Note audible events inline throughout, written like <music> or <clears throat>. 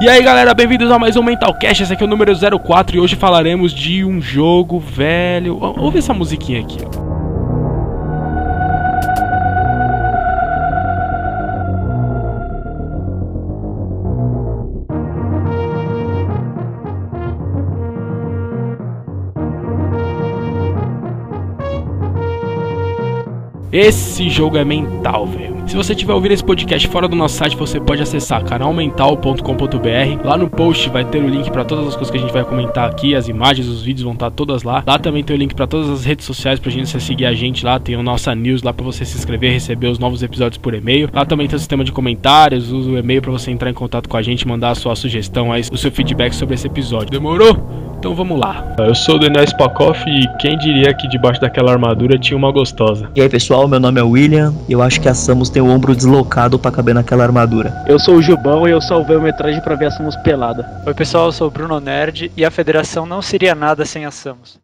E aí galera, bem-vindos a mais um Mentalcast, esse aqui é o número 04 e hoje falaremos de um jogo velho. Ouve essa musiquinha aqui, ó. Esse jogo é mental, velho. Se você tiver ouvindo esse podcast fora do nosso site, você pode acessar canalmental.com.br. Lá no post vai ter o link para todas as coisas que a gente vai comentar aqui, as imagens, os vídeos vão estar todas lá. Lá também tem o link para todas as redes sociais pra gente seguir a gente lá, tem a nossa news lá para você se inscrever, receber os novos episódios por e-mail. Lá também tem o sistema de comentários, usa o e-mail para você entrar em contato com a gente, mandar a sua sugestão, o seu feedback sobre esse episódio. Demorou? Então vamos lá. Eu sou o Daniel Spakoff e quem diria que debaixo daquela armadura tinha uma gostosa. E aí pessoal, meu nome é William e eu acho que a Samus tem o ombro deslocado para caber naquela armadura. Eu sou o Gilbão e eu salvei o metragem pra ver a Samus pelada. Oi pessoal, eu sou o Bruno Nerd e a federação não seria nada sem a Samus.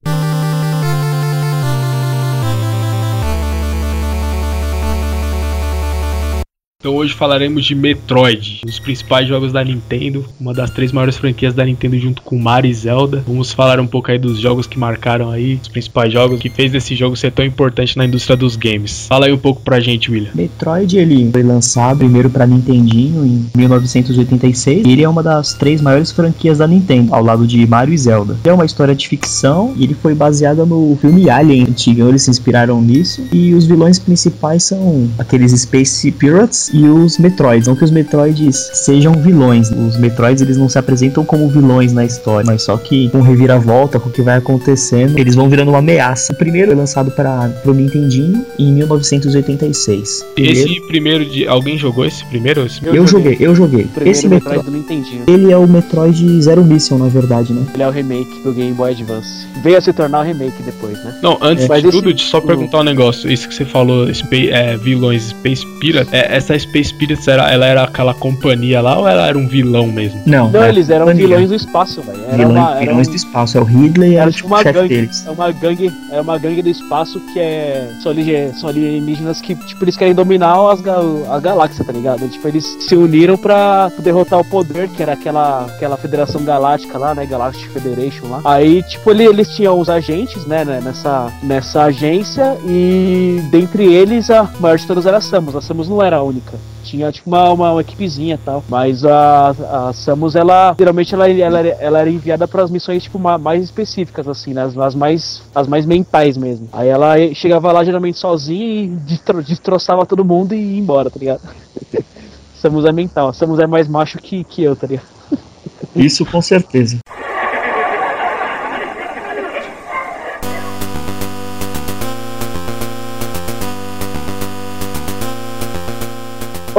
Então hoje falaremos de Metroid, um dos principais jogos da Nintendo, uma das três maiores franquias da Nintendo junto com Mario e Zelda. Vamos falar um pouco aí dos jogos que marcaram aí, os principais jogos que fez esse jogo ser tão importante na indústria dos games. Fala aí um pouco pra gente, William. Metroid ele foi lançado primeiro para Nintendinho em 1986 e ele é uma das três maiores franquias da Nintendo, ao lado de Mario e Zelda. É uma história de ficção e ele foi baseado no filme Alien antigo, eles se inspiraram nisso e os vilões principais são aqueles Space Pirates e os Metroids. Não que os Metroids sejam vilões. Os Metroids eles não se apresentam como vilões na história, mas só que com reviravolta, com o que vai acontecendo, eles vão virando uma ameaça. O primeiro foi lançado para o Nintendinho em 1986. Primeiro... Esse primeiro de alguém jogou esse primeiro? Esse eu, eu joguei, eu joguei. Esse Metroid Metro... do Nintendinho. Ele é o Metroid Zero Mission, na verdade, né? Ele é o remake do Game Boy Advance. Veio a se tornar o remake depois, né? Não, antes é. de tudo, esse... só perguntar um negócio. Isso que você falou, é, vilões Space Pirate, é, essa Space Pirates era, ela era aquela companhia lá ou ela era um vilão mesmo? Não, não eles eram companhia. vilões do espaço, velho. Vilões, vilões um... do espaço, é o Ridley era, tipo, o chefe gangue, deles. É uma gangue, é uma gangue do espaço que é são, são alienígenas que tipo eles querem dominar as, a galáxia, tá ligado? Tipo eles se uniram para derrotar o poder que era aquela aquela Federação Galáctica lá, né, Galactic Federation lá. Aí tipo ele, eles tinham os agentes, né, né, nessa nessa agência e dentre eles a maior de todas era a Samus. A Samus não era a única tinha tipo uma, uma, uma equipezinha e tal. Mas a, a Samus, ela geralmente ela, ela, ela era enviada para as missões tipo mais específicas, assim, né? As, as, mais, as mais mentais mesmo. Aí ela chegava lá geralmente sozinha e destro, destroçava todo mundo e ia embora, tá ligado? <laughs> Samus é mental. Samus é mais macho que, que eu, tá ligado? Isso com certeza.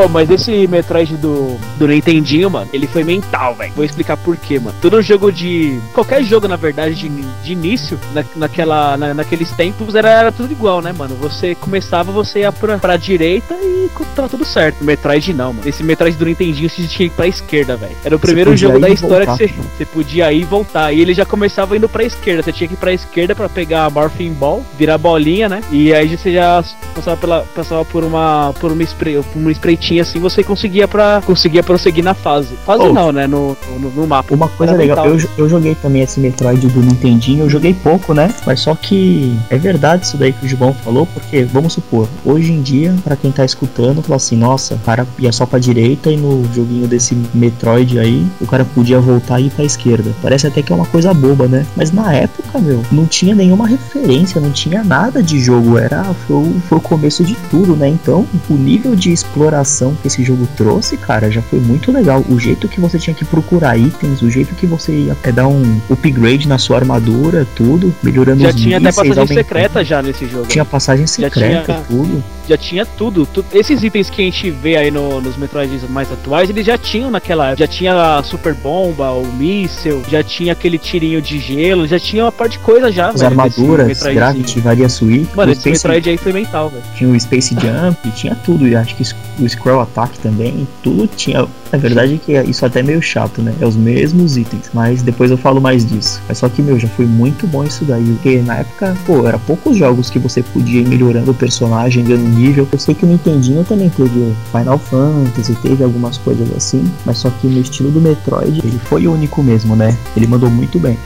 Mas esse Metroid do, do Nintendinho, mano, ele foi mental, velho. Vou explicar por quê, mano. Todo jogo de. Qualquer jogo, na verdade, de, de início, na, naquela, na, naqueles tempos, era, era tudo igual, né, mano? Você começava, você ia pra, pra direita e tava tudo certo. Metroid não, mano. Esse Metroid do Nintendinho você tinha que ir pra esquerda, velho. Era o primeiro jogo da história que você, você podia ir e voltar. E ele já começava indo pra esquerda. Você tinha que ir pra esquerda pra pegar a Morphing Ball, virar bolinha, né? E aí você já passava, pela, passava por uma por uma spray, por uma spray tinha assim, você conseguia para conseguia prosseguir na fase. Fase oh, não, né? No, no, no, mapa. Uma coisa Era legal, eu, eu joguei também esse Metroid do Nintendinho, eu joguei pouco, né? Mas só que é verdade isso daí que o Gibão falou, porque vamos supor, hoje em dia, para quem tá escutando, fala assim, nossa, o cara ia só pra direita e no joguinho desse Metroid aí, o cara podia voltar e ir pra esquerda. Parece até que é uma coisa boba, né? Mas na época, meu, não tinha nenhuma referência, não tinha nada de jogo, era foi, foi o começo de tudo, né? Então, o nível de exploração que esse jogo trouxe, cara, já foi muito legal. O jeito que você tinha que procurar itens, o jeito que você ia é, dar um upgrade na sua armadura, tudo, melhorando já os tinha até passagem secreta já nesse jogo. Tinha passagem secreta, tinha, tudo. Já tinha tudo, Esses itens que a gente vê aí no, nos Metroids mais atuais, eles já tinham naquela época. Já tinha a super bomba, o míssil, já tinha aquele tirinho de gelo, já tinha uma parte de coisa já. As velho, armaduras, Gravity, Varia Suite. Mano, esse Space... Metroid aí foi mental, velho. Tinha o Space Jump, <laughs> tinha tudo. Acho que o Scroll Attack também, tudo tinha. Na verdade, que isso é até meio chato, né? É os mesmos itens, mas depois eu falo mais disso. Mas só que, meu, já foi muito bom isso daí. Porque na época, pô, era poucos jogos que você podia ir melhorando o personagem, ganhando nível. Eu sei que o Nintendinho também teve Final Fantasy, teve algumas coisas assim, mas só que no estilo do Metroid, ele foi o único mesmo, né? Ele mandou muito bem.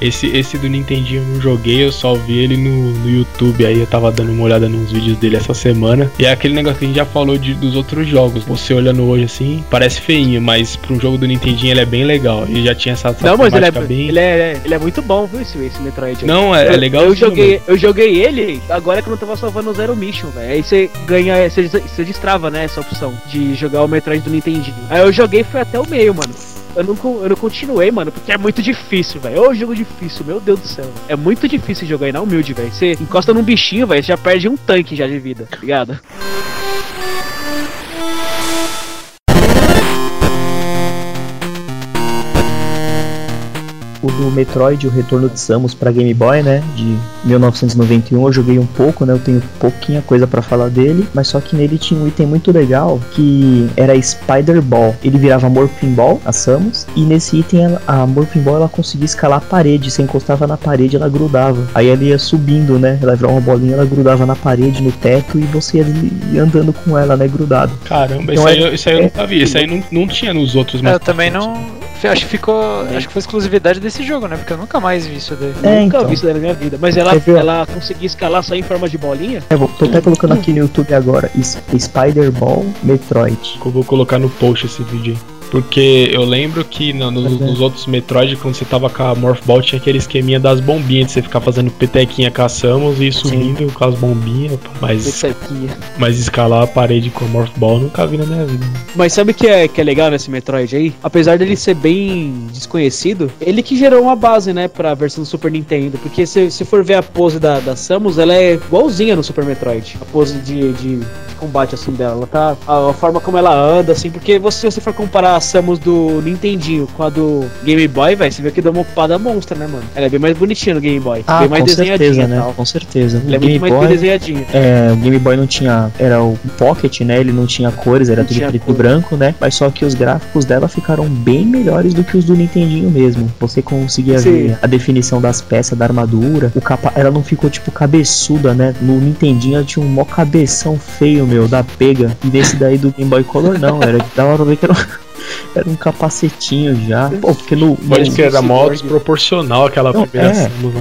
Esse, esse do Nintendinho eu não joguei, eu só vi ele no, no YouTube. Aí eu tava dando uma olhada nos vídeos dele essa semana. E é aquele negócio que a gente já falou de, dos outros jogos. Você olhando hoje assim, parece feinho, mas pra um jogo do Nintendinho ele é bem legal. Ele já tinha essa, essa Não, mas ele é, bem. ele, é, ele é muito bom, viu, esse, esse Metroid aí. Não, é, é Eu- legal. Eu joguei, eu joguei ele agora que eu não tava salvando o Zero Mission, velho. Aí você ganha, você, você destrava, né, essa opção de jogar o Metroid do Nintendinho. Aí eu joguei e foi até o meio, mano. Eu não, eu não continuei, mano, porque é muito difícil, velho. Ô, jogo difícil, meu Deus do céu. É muito difícil jogar aí na humilde, velho. Você encosta num bichinho, velho, você já perde um tanque já de vida, tá ligado? Do Metroid, o Retorno de Samus pra Game Boy, né? De 1991, eu joguei um pouco, né? Eu tenho pouquinha coisa pra falar dele, mas só que nele tinha um item muito legal que era Spider Ball. Ele virava Morphin Ball, a Samus, e nesse item ela- a Morphin Ball ela conseguia escalar a parede. Você encostava na parede, ela grudava. Aí ela ia subindo, né? Ela virava uma bolinha, ela grudava na parede, no teto, e você ia andando com ela, né? Grudado. Caramba, Então isso, aí, é- eu- isso aí eu nunca vi. Isso aí não, não tinha nos outros É, eu também não. Acho que ficou. Acho que foi exclusividade desse jogo, né? Porque eu nunca mais vi isso daí. É, Nunca então. vi isso daí na minha vida. Mas ela, ela conseguia escalar só em forma de bolinha? É, vou, tô até colocando aqui no YouTube agora. Spider Ball Metroid. Eu vou colocar no post esse vídeo aí. Porque eu lembro que no- nos, Uhum. nos outros Metroid, quando você tava com a Morph Ball, tinha aquele esqueminha das bombinhas, de você ficar fazendo petequinha com a Samus e subindo com as bombinhas. Mas, mas escalar a parede com a Morph Ball nunca vi na minha vida. Mas sabe o que é, que é legal nesse Metroid aí? Apesar dele ser bem desconhecido, ele que gerou uma base, né, pra versão do Super Nintendo. Porque se, se for ver a pose da, da Samus, ela é igualzinha no Super Metroid. A pose de, de, de combate, assim, dela. Ela tá. A, a forma como ela anda, assim, porque você, se você for comparar a Samus do Nintendinho com a do Game Boy, velho, você vê que deu uma ocupada monstra, né, mano? Ela é bem mais bonitinha no Game Boy. Ah, bem mais com certeza, né? tal. Com certeza. Ela é o muito Game mais bem Boy, desenhadinha. é, o Game Boy não tinha, era o Pocket, né? Ele não tinha cores, era Não tudo preto e branco, né? Mas só que os gráficos dela ficaram bem melhores do que os do Nintendinho mesmo. Você conseguia Sim. ver a definição das peças da armadura, o capa, ela não ficou tipo cabeçuda, né? No Nintendinho ela tinha um mó cabeção feio, meu, da pega. E nesse daí do Game Boy Color não, era dava pra ver que era era um capacetinho já. Pô, porque no, Pode que era mó desproporcional aquela Não, primeira é. Samus.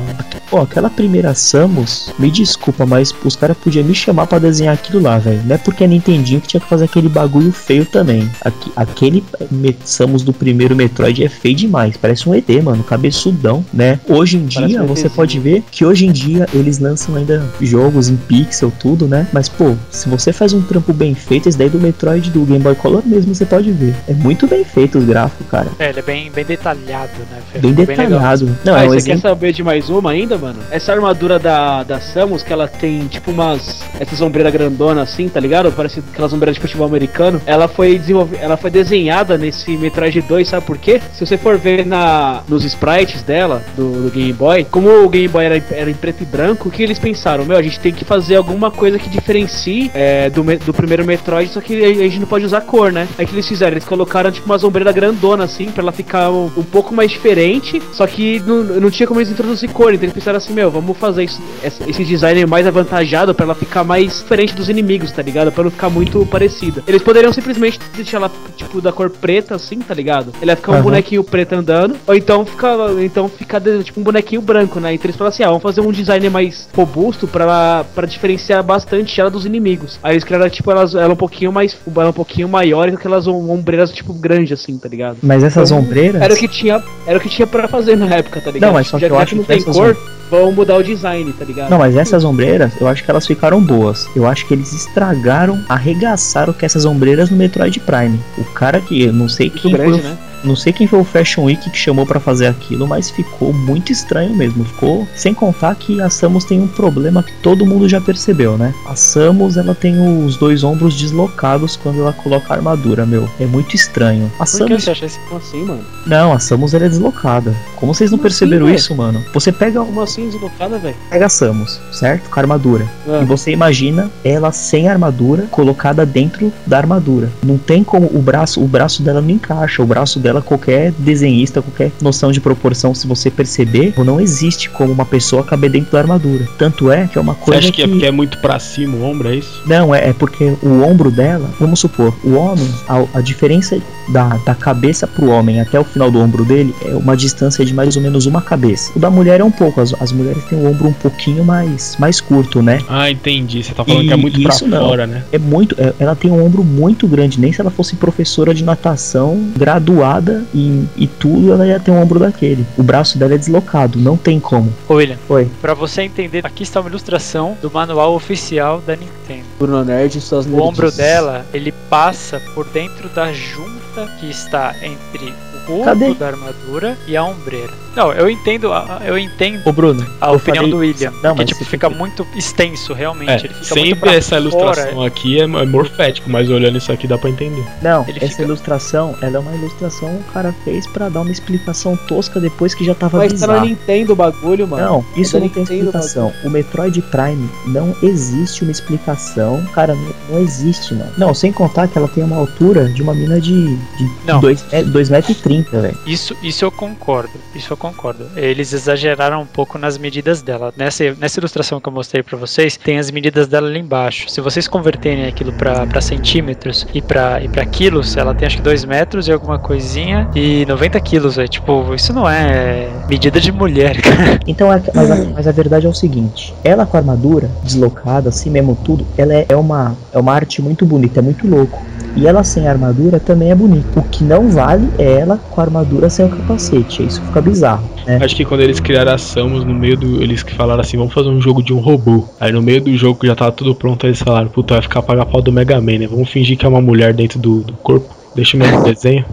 Pô, aquela primeira Samus, me desculpa, mas os caras podiam me chamar pra desenhar aquilo lá, velho. Não é porque é Nintendinho que tinha que fazer aquele bagulho feio também. Aqui- aquele me- Samus do primeiro Metroid é feio demais. Parece um ET, mano, cabeçudão, né? Hoje em dia, um você pode ver que hoje em dia eles lançam ainda jogos em pixel, tudo, né? Mas, pô, se você faz um trampo bem feito, esse daí do Metroid do Game Boy Color mesmo, você pode ver. É muito bem feito os gráficos, cara. É, ele é bem, bem detalhado, né? Bem Ficou detalhado. Não, ah, é um você quer exemplo. saber de mais uma ainda, mano? Essa armadura da, da Samus, que ela tem tipo umas. Essas ombreiras grandonas assim, tá ligado? Parece aquelas ombreiras de futebol americano. Ela foi desenvolvida. Ela foi desenhada nesse Metroid 2, sabe por quê? Se você for ver na, nos sprites dela, do, do Game Boy, como o Game Boy era, era em preto e branco, o que eles pensaram? Meu, a gente tem que fazer alguma coisa que diferencie é, do, do primeiro Metroid, só que a a gente não pode usar cor, né? Aí o que eles fizeram? Eles colocaram tipo umas ombreiras grandona assim, pra ela ficar um, um pouco mais diferente, só que não, não tinha como eles introduzir cor, então eles pensaram assim, meu, vamos fazer isso, esse design mais avantajado pra ela ficar mais diferente dos inimigos, tá ligado? Pra não ficar muito parecida. Eles poderiam simplesmente deixar ela, tipo, da cor preta assim, tá ligado? Ele ia ficar um bonequinho preto andando, ou então ficar, então ficar tipo um bonequinho branco, né? Então eles falaram assim, ah, vamos fazer um design mais robusto pra, pra diferenciar bastante ela dos inimigos. Aí eles criaram, tipo, elas, ela um pouquinho mais, ela um pouquinho maior com aquelas om- ombreiras, tipo, grandes assim, tá ligado? Mas essas Então, ombreiras. Era o que tinha, era o que tinha para fazer na época, tá ligado? Não, mas só já, que eu já acho que não que tem cor, vão mudar o design, tá ligado? Não, mas essas ombreiras, eu acho que elas ficaram boas. Eu acho que eles estragaram, arregaçaram com essas ombreiras no Metroid Prime. O cara que, eu não sei muito quem grande, foi, né? Não sei quem foi o Fashion Week que chamou pra fazer aquilo, mas ficou muito estranho mesmo. Ficou, sem contar que a Samus tem um problema que todo mundo já percebeu, né? A Samus, ela tem os dois ombros deslocados quando ela coloca a armadura, meu. É muito estranho. A Por que Samus você acha? Como assim, mano? não, a Samus ela é deslocada. Como vocês não Como assim, perceberam velho? isso, mano? Você pega, Como assim deslocada, velho? pega a Samus, certo? Com a armadura. Ah. E você imagina ela sem armadura colocada dentro da armadura. Não tem como o braço, o braço dela não encaixa, o braço dela qualquer desenhista, qualquer noção de proporção, se você perceber, não existe como uma pessoa caber dentro da armadura. Tanto é que é uma Você coisa acha que é porque é muito pra cima o ombro, é isso? Não, é, é porque o ombro dela, vamos supor, o homem, a, a diferença da, da cabeça pro homem até o final do ombro dele é uma distância de mais ou menos uma cabeça. O da mulher é um pouco, as, as mulheres têm o ombro um pouquinho mais, mais curto, né? Ah, entendi. Você tá falando E que é muito pra não. fora, né? É muito, é- ela tem um ombro muito grande, nem se ela fosse professora de natação, graduada e, e tudo, ela ia ter um ombro daquele. O braço dela é deslocado, não tem como. Ô, William, Foi. pra você entender, aqui está uma ilustração do manual oficial da Nintendo. Bruno Nerd e suas O ombro dela, ele passa por dentro da junta que está entre o ombro Cadê? da armadura e a ombreira. Não, eu entendo, a- eu entendo Ô Bruno, a eu opinião falei- do William, Não, que mas tipo fica muito extenso, realmente. É, ele fica muito sempre essa ilustração fora. aqui é, é morfético, mas olhando isso aqui dá pra entender. Não, Ele essa fica- ilustração, ela é uma ilustração que o cara fez pra dar uma explicação tosca depois que já tava Mas tá na bizarro. Nintendo o bagulho, mano. Não, isso É não tem explicação. O Metroid Prime não existe uma explicação. Cara, não, não existe, não. Não, sem contar que ela tem uma altura de uma mina de, de Não. 2,30 metros, velho. Isso, isso eu concordo, isso eu concordo. Eles exageraram um pouco nas medidas dela. Nessa, nessa ilustração que eu mostrei pra vocês, tem as medidas dela ali embaixo. Se vocês converterem aquilo pra centímetros e pra e para quilos, ela tem acho que 2 metros e alguma coisinha e 90 quilos, é tipo, isso não é medida de mulher, <laughs> cara. Então, é, mas, a, mas a verdade é o seguinte: ela com a armadura deslocada, assim mesmo tudo, ela é, é uma, é uma arte muito bonita, é muito louco. E ela sem armadura também é bonita. O que não vale é ela com a armadura sem o capacete. Isso fica bizarro, né? Acho que quando eles criaram a Samus, no meio do. Eles que falaram assim, vamos fazer um jogo de um robô. Aí no meio do jogo que já tava tudo pronto, eles falaram, puta, vai ficar paga pau do Mega Man, né? Vamos fingir que é uma mulher dentro do, do corpo. Deixa o mesmo desenho.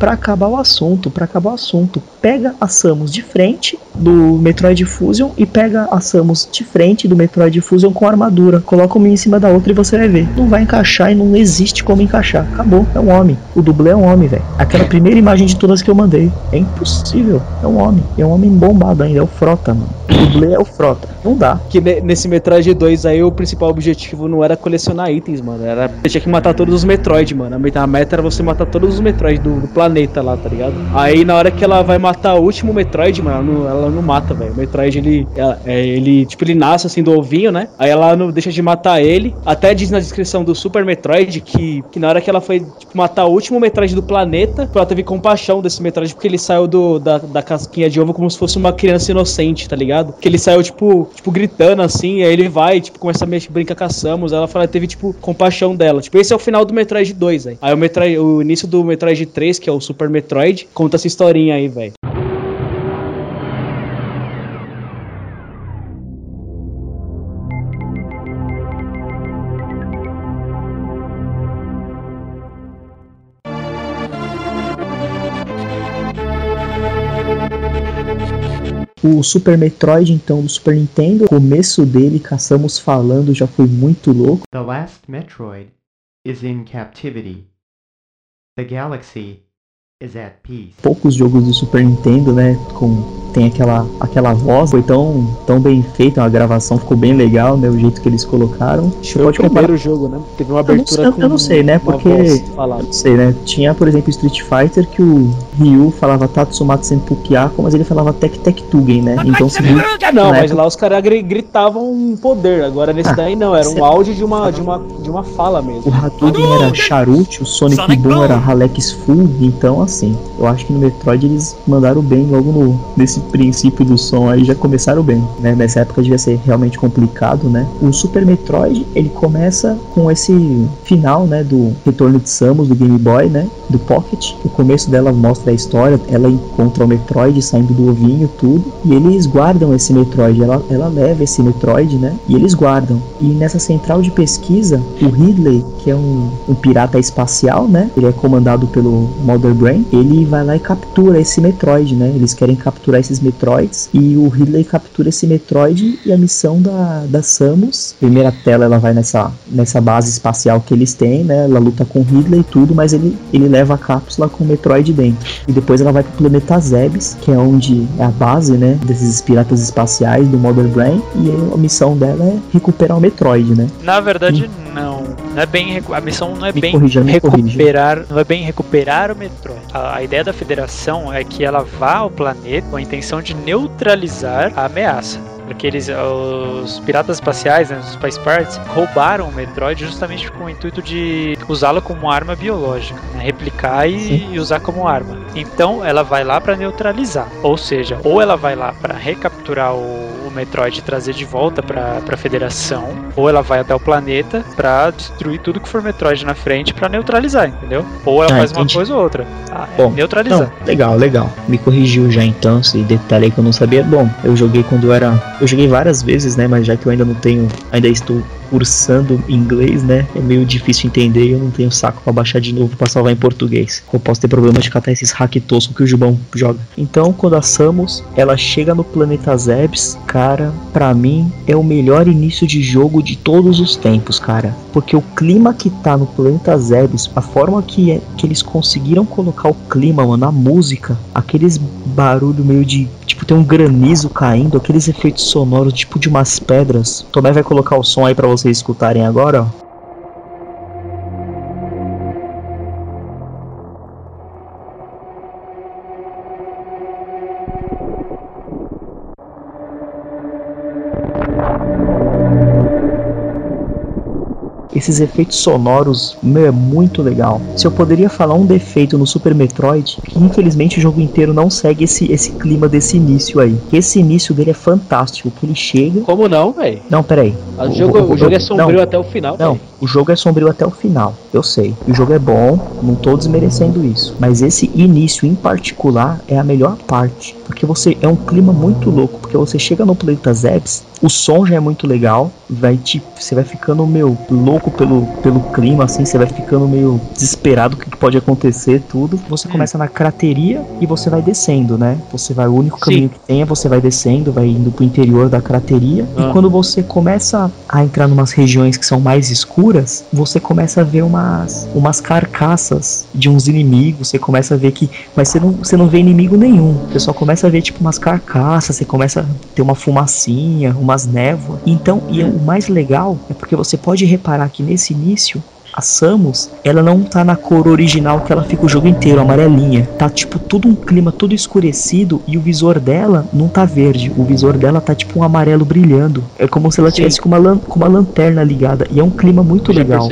Pra acabar o assunto, pra acabar o assunto, pega a Samus de frente do Metroid Fusion e pega a Samus de frente do Metroid Fusion com armadura. Coloca uma em cima da outra e você vai ver. Não vai encaixar e não existe como encaixar. Acabou, é um homem. O dublê é um homem, velho. Aquela primeira imagem de todas que eu mandei. É impossível. É um homem. É um homem bombado ainda. É o Frota, mano. O dublê é o Frota. Não dá. Que ne- nesse Metroid 2 aí o principal objetivo não era colecionar itens, mano. Era. Você tinha que matar todos os Metroid, mano. A meta- era você matar todos os Metroid do, do planeta lá, tá ligado? Aí na hora que ela vai matar o último Metroid, mano, ela não, ela não mata, velho. O Metroid ele. ela- é, ele. Tipo, ele nasce assim do ovinho, né? Aí ela não deixa de matar ele. Até diz na descrição do Super Metroid que, que na hora que ela foi tipo, matar o último Metroid do planeta, ela teve compaixão desse Metroid porque ele saiu do, da, da casquinha de ovo como se fosse uma criança inocente, tá ligado? Que ele saiu, tipo, tipo gritando assim, aí ele vai, tipo, começa a mexer, brincar com a Samus, ela fala, teve, tipo, compaixão dela. Tipo, esse é o final do Metroid 2, aí. Aí o, Metroid, o início do Metroid 3, que é o Super Metroid, conta essa historinha aí, velho. O Super Metroid, então, do Super Nintendo, o começo dele, caçamos falando, já foi muito louco. The last Metroid is in captivity. The galaxy. Poucos jogos do Super Nintendo, né? Com tem aquela aquela voz, foi tão tão bem feita, a gravação ficou bem legal, né? O jeito que eles colocaram. Foi Pode o primeiro jogo, né? Teve uma Eu não abertura sei- eu com não sei, né, porque-. Não sei, né? Tinha, por exemplo, Street Fighter que o Ryu falava Tatsumatsu Senpukyako, mas ele falava Tek Tek Tugen, né? Então se não, na mas época- lá os caras gri- gritavam um poder. Agora nesse Ah, daí não, era um áudio de uma, de uma, de uma fala mesmo. o Hadouken era Charuti, o Sonic, Sonic Boom Boom. era Halex Full, então assim, eu acho que no Metroid eles mandaram bem logo no, nesse princípio do som aí, já começaram bem, né? Nessa época devia ser realmente complicado, né? O Super Metroid, ele começa com esse final, né, do Retorno de Samus, do Game Boy, né, do Pocket. O começo dela mostra a história, ela encontra o Metroid saindo do ovinho, tudo, e eles guardam esse Metroid, ela, ela leva esse Metroid, né, e eles guardam. E nessa central de pesquisa, o Ridley, que é um, um pirata espacial, né, ele é comandado pelo Mother Brain, ele vai lá e captura esse Metroid, né, eles querem capturar esses Metroids, e o Ridley captura esse Metroid e a missão da, da Samus, primeira tela ela vai nessa, nessa base espacial que eles têm, né, ela luta com o Ridley e tudo, mas ele, ele leva a cápsula com o Metroid dentro. E depois ela vai pro planeta Zebes, que é onde é a base, né, desses piratas espaciais do Mother Brain, e a missão dela é recuperar o Metroid, né. Na verdade, não. Não é bem a missão não é Me bem corrija, recuperar, não é bem recuperar o Metroid. A, a ideia da Federação é que ela vá ao planeta com a intenção de neutralizar a ameaça. Porque eles, os piratas espaciais, né, os Spice Pirates, roubaram o Metroid justamente com o intuito de usá-lo como arma biológica, né, replicar e, e usar como arma. Então ela vai lá para neutralizar, ou seja, ou ela vai lá para recapturar o, o Metroid e trazer de volta para a Federação, ou ela vai até o planeta para destruir tudo que for Metroid na frente para neutralizar, entendeu? Ou ela Ah, faz uma entendi. coisa ou outra. Ah, é Bom, neutralizar. Não, legal, legal. Me corrigiu já então, esse detalhe que eu não sabia. Bom, eu joguei quando eu era. Eu joguei várias vezes, né? Mas já que eu ainda não tenho. Ainda estou cursando inglês, né? É meio difícil entender e eu não tenho saco pra baixar de novo pra salvar em português. Eu posso ter problema de catar esses hack tosco que o Jubão joga. Então, quando a Samus ela chega no planeta Zebes, cara, pra mim é o melhor início de jogo de todos os tempos, cara. Porque o clima que tá no planeta Zebes, a forma que, é, que eles conseguiram colocar o clima, mano, a música, aqueles barulho meio de. Tipo, tem um granizo caindo, aqueles efeitos sonoros, tipo de umas pedras. Tomé vai colocar o som aí pra vocês escutarem agora, ó. Esses efeitos sonoros, meu, é muito legal. Se eu poderia falar um defeito no Super Metroid, que infelizmente o jogo inteiro não segue esse, esse clima desse início aí. Esse início dele é fantástico, que ele chega. Como não, velho? Não, peraí. O, jogo, o jogo é sombrio não, até o final, Não, velho. O jogo é sombrio até o final, eu sei. O jogo é bom, não tô desmerecendo isso. Mas esse início em particular é a melhor parte. Porque você é um clima muito louco. Porque você chega no planeta Zebes, o som já é muito legal. Vai te, você vai ficando meio louco pelo, pelo clima, assim, você vai ficando meio desesperado o que pode acontecer, tudo. Você começa na crateria e você vai descendo, né? Você vai, o único Sim. caminho que tem é você vai descendo, vai indo pro interior da crateria. Ah. E quando você começa a entrar numas regiões que são mais escuras, você começa a ver umas, umas carcaças de uns inimigos. Você começa a ver que. Mas você não, você não vê inimigo nenhum. Você só começa a ver tipo umas carcaças. Você começa a ter uma fumacinha, umas névoas. Então, e o mais legal é porque você pode reparar que nesse início. A Samus, ela não tá na cor original que ela fica o jogo inteiro, amarelinha. Tá tipo tudo um clima todo escurecido e o visor dela não tá verde. O visor dela tá tipo um amarelo brilhando. É como se ela Sim. tivesse com uma, lan- com uma lanterna ligada. E é um clima muito Já legal.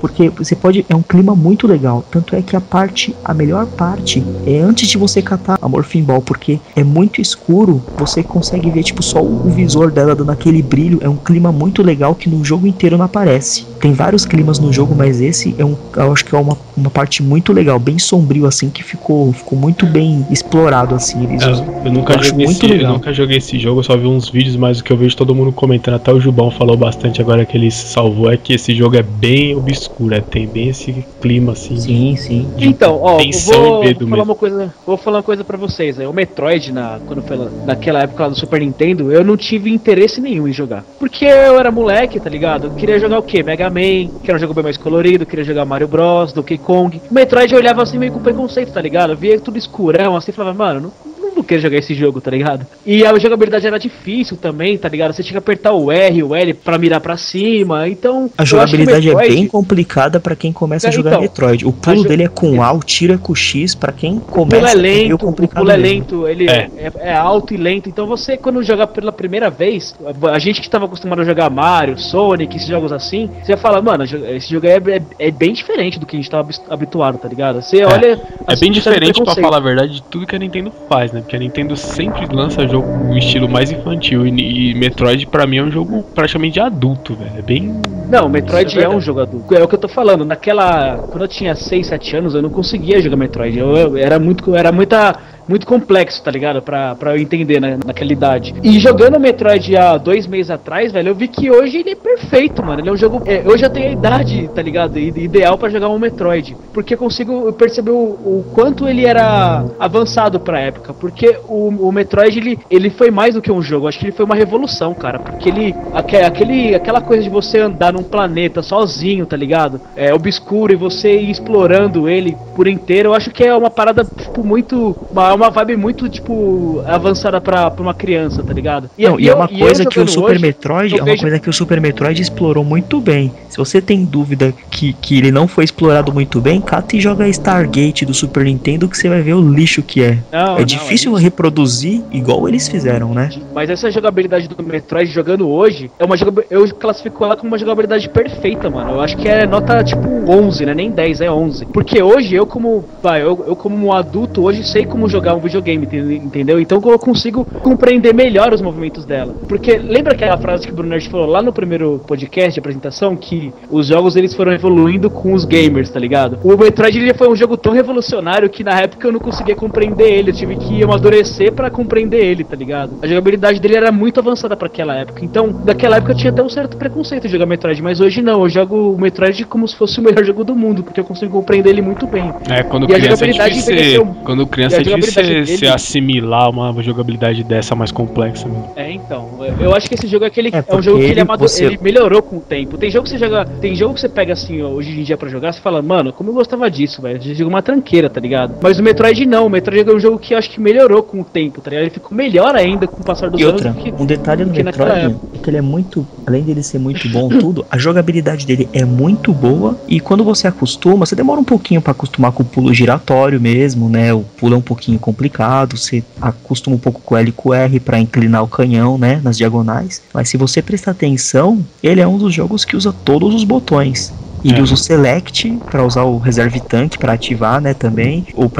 Porque você pode. É um clima muito legal. Tanto é que a parte. A melhor parte é antes de você catar a Morphin Ball. Porque é muito escuro. Você consegue ver, tipo, só o visor dela dando aquele brilho. É um clima muito legal que no jogo inteiro não aparece. Tem vários climas no jogo, mas esse é um. Eu acho que é uma, uma parte muito legal, bem sombrio, assim, que ficou, ficou muito bem explorado, assim. Eles É, eu, nunca eu joguei muito esse, eu legal. nunca joguei esse jogo, eu só vi uns vídeos, mas o que eu vejo todo mundo comentando, até o Jubão falou bastante agora que ele se salvou, é que esse jogo é bem obscuro, é, tem bem esse clima assim. Sim, sim. Então, ó, eu vou, vou falar mesmo. uma coisa, vou falar uma coisa para vocês. Né? O Metroid na quando foi lá- naquela época lá do Super Nintendo, eu não tive interesse nenhum em jogar, porque eu era moleque, tá ligado? Eu queria jogar o quê? Mega Man, que era um jogo bem mais colorido, queria jogar Mario Bros, Donkey Kong. O Metroid eu olhava assim meio com preconceito, tá ligado? Eu via tudo escurão, assim, falava, mano, não, não quero jogar esse jogo, tá ligado? E a jogabilidade era difícil também, tá ligado? Você tinha que apertar o R, o L pra mirar pra cima. Então, A o jogabilidade é Metroid- bem complicada pra quem começa a É, jogar então, Metroid. O pulo dele é com A, o tiro é com X. Pra quem O começa pulo é meio lento, o complicado pulo é mesmo. lento, ele É. é. é alto e lento. Então você, quando joga pela primeira vez, a gente que estava acostumado a jogar Mario, Sonic, esses jogos assim, você fala, mano, esse jogo é, é, é bem diferente do que a gente tava habituado, tá ligado? Você olha. É bem tem diferente, pra preconceito. falar a verdade, de tudo que a Nintendo faz, né? Porque a Nintendo sempre lança jogo no estilo mais infantil. E, e Metroid, pra mim, é um jogo praticamente adulto, velho. É bem. Não, Metroid é é, um jogo adulto. É o que eu tô falando. Naquela. Quando eu tinha 6, 7 anos, eu não conseguia jogar Metroid. Eu, eu- era muito. Era muita. Muito complexo, tá ligado? Pra, pra eu entender na, naquela idade. E jogando Metroid há dois meses atrás, velho, eu vi que hoje ele é perfeito, mano. Ele é um jogo. é, eu já tenho a idade, tá ligado? Ideal pra jogar um Metroid. Porque eu consigo perceber o, o quanto ele era avançado pra época. Porque o, o Metroid, ele, ele foi mais do que um jogo. Eu Acho que ele foi uma revolução, cara. Porque ele. aque- Aquele, aquela coisa de você andar num planeta sozinho, tá ligado? É obscuro e você ir explorando ele por inteiro. Eu acho que é uma parada, tipo, muito. Uma, uma vibe muito, tipo, avançada pra, pra uma criança, tá ligado? Não, e, é eu- uma eu coisa que o Super hoje, Metroid é uma vejo- coisa que o Super Metroid explorou muito bem. Se você tem dúvida que, que ele não foi explorado muito bem, cata e joga Stargate do Super Nintendo que você vai ver o lixo que é. Não, é não, difícil isso. reproduzir igual eles fizeram, né? Mas essa jogabilidade do Metroid jogando hoje é uma jogabilidade. Eu classifico ela como uma jogabilidade perfeita, mano. Eu acho que é nota tipo 11, né? Nem 10, é 11. Porque hoje eu, como. Vai, eu, eu como um adulto, hoje sei como jogar um videogame, ente- entendeu? Então eu consigo compreender melhor os movimentos dela. Porque lembra aquela frase que o Bruno Nerd falou lá no primeiro podcast de apresentação? Que os jogos eles foram evoluindo com os gamers, tá ligado? O Metroid ele foi um jogo tão revolucionário que na época eu não conseguia compreender ele. Eu tive que amadurecer pra compreender ele, tá ligado? A jogabilidade dele era muito avançada pra aquela época. Então, naquela época eu tinha até um certo preconceito de jogar Metroid, mas hoje não. Eu jogo o Metroid como se fosse o melhor jogo do mundo, porque eu consigo compreender ele muito bem. É, quando E a criança é jogabilidade difícil envelheceu- você- Quando criança e a é difícil jogabilidade você, assimilar uma jogabilidade dessa mais complexa. Mano. É, então. Eu acho que esse jogo é aquele. É, É, um jogo que ele, ele- amado- você- ele melhorou com o tempo. Tem jogo que você joga. Tem jogo que você pega assim, hoje em dia pra jogar, você fala, mano, como eu gostava disso, velho. Jogo é uma tranqueira, tá ligado? Mas o Metroid não. O Metroid é um jogo que eu acho que melhorou com o tempo, tá ligado? Ele ficou melhor ainda com o passar dos E anos. outra, do que- um detalhe no Metroid é que ele é muito, além dele ser muito bom <laughs> tudo, a jogabilidade dele é muito boa e quando você acostuma, você demora um pouquinho pra acostumar com o pulo giratório mesmo, né? O pulo é um pouquinho complicado, você acostuma um pouco com o L e com o R pra inclinar o canhão, né, nas diagonais. Mas se você prestar atenção, ele é um dos jogos que usa todos os botões. Ele É. usa o Select pra usar o Reserve Tank pra ativar, né, também, ou eu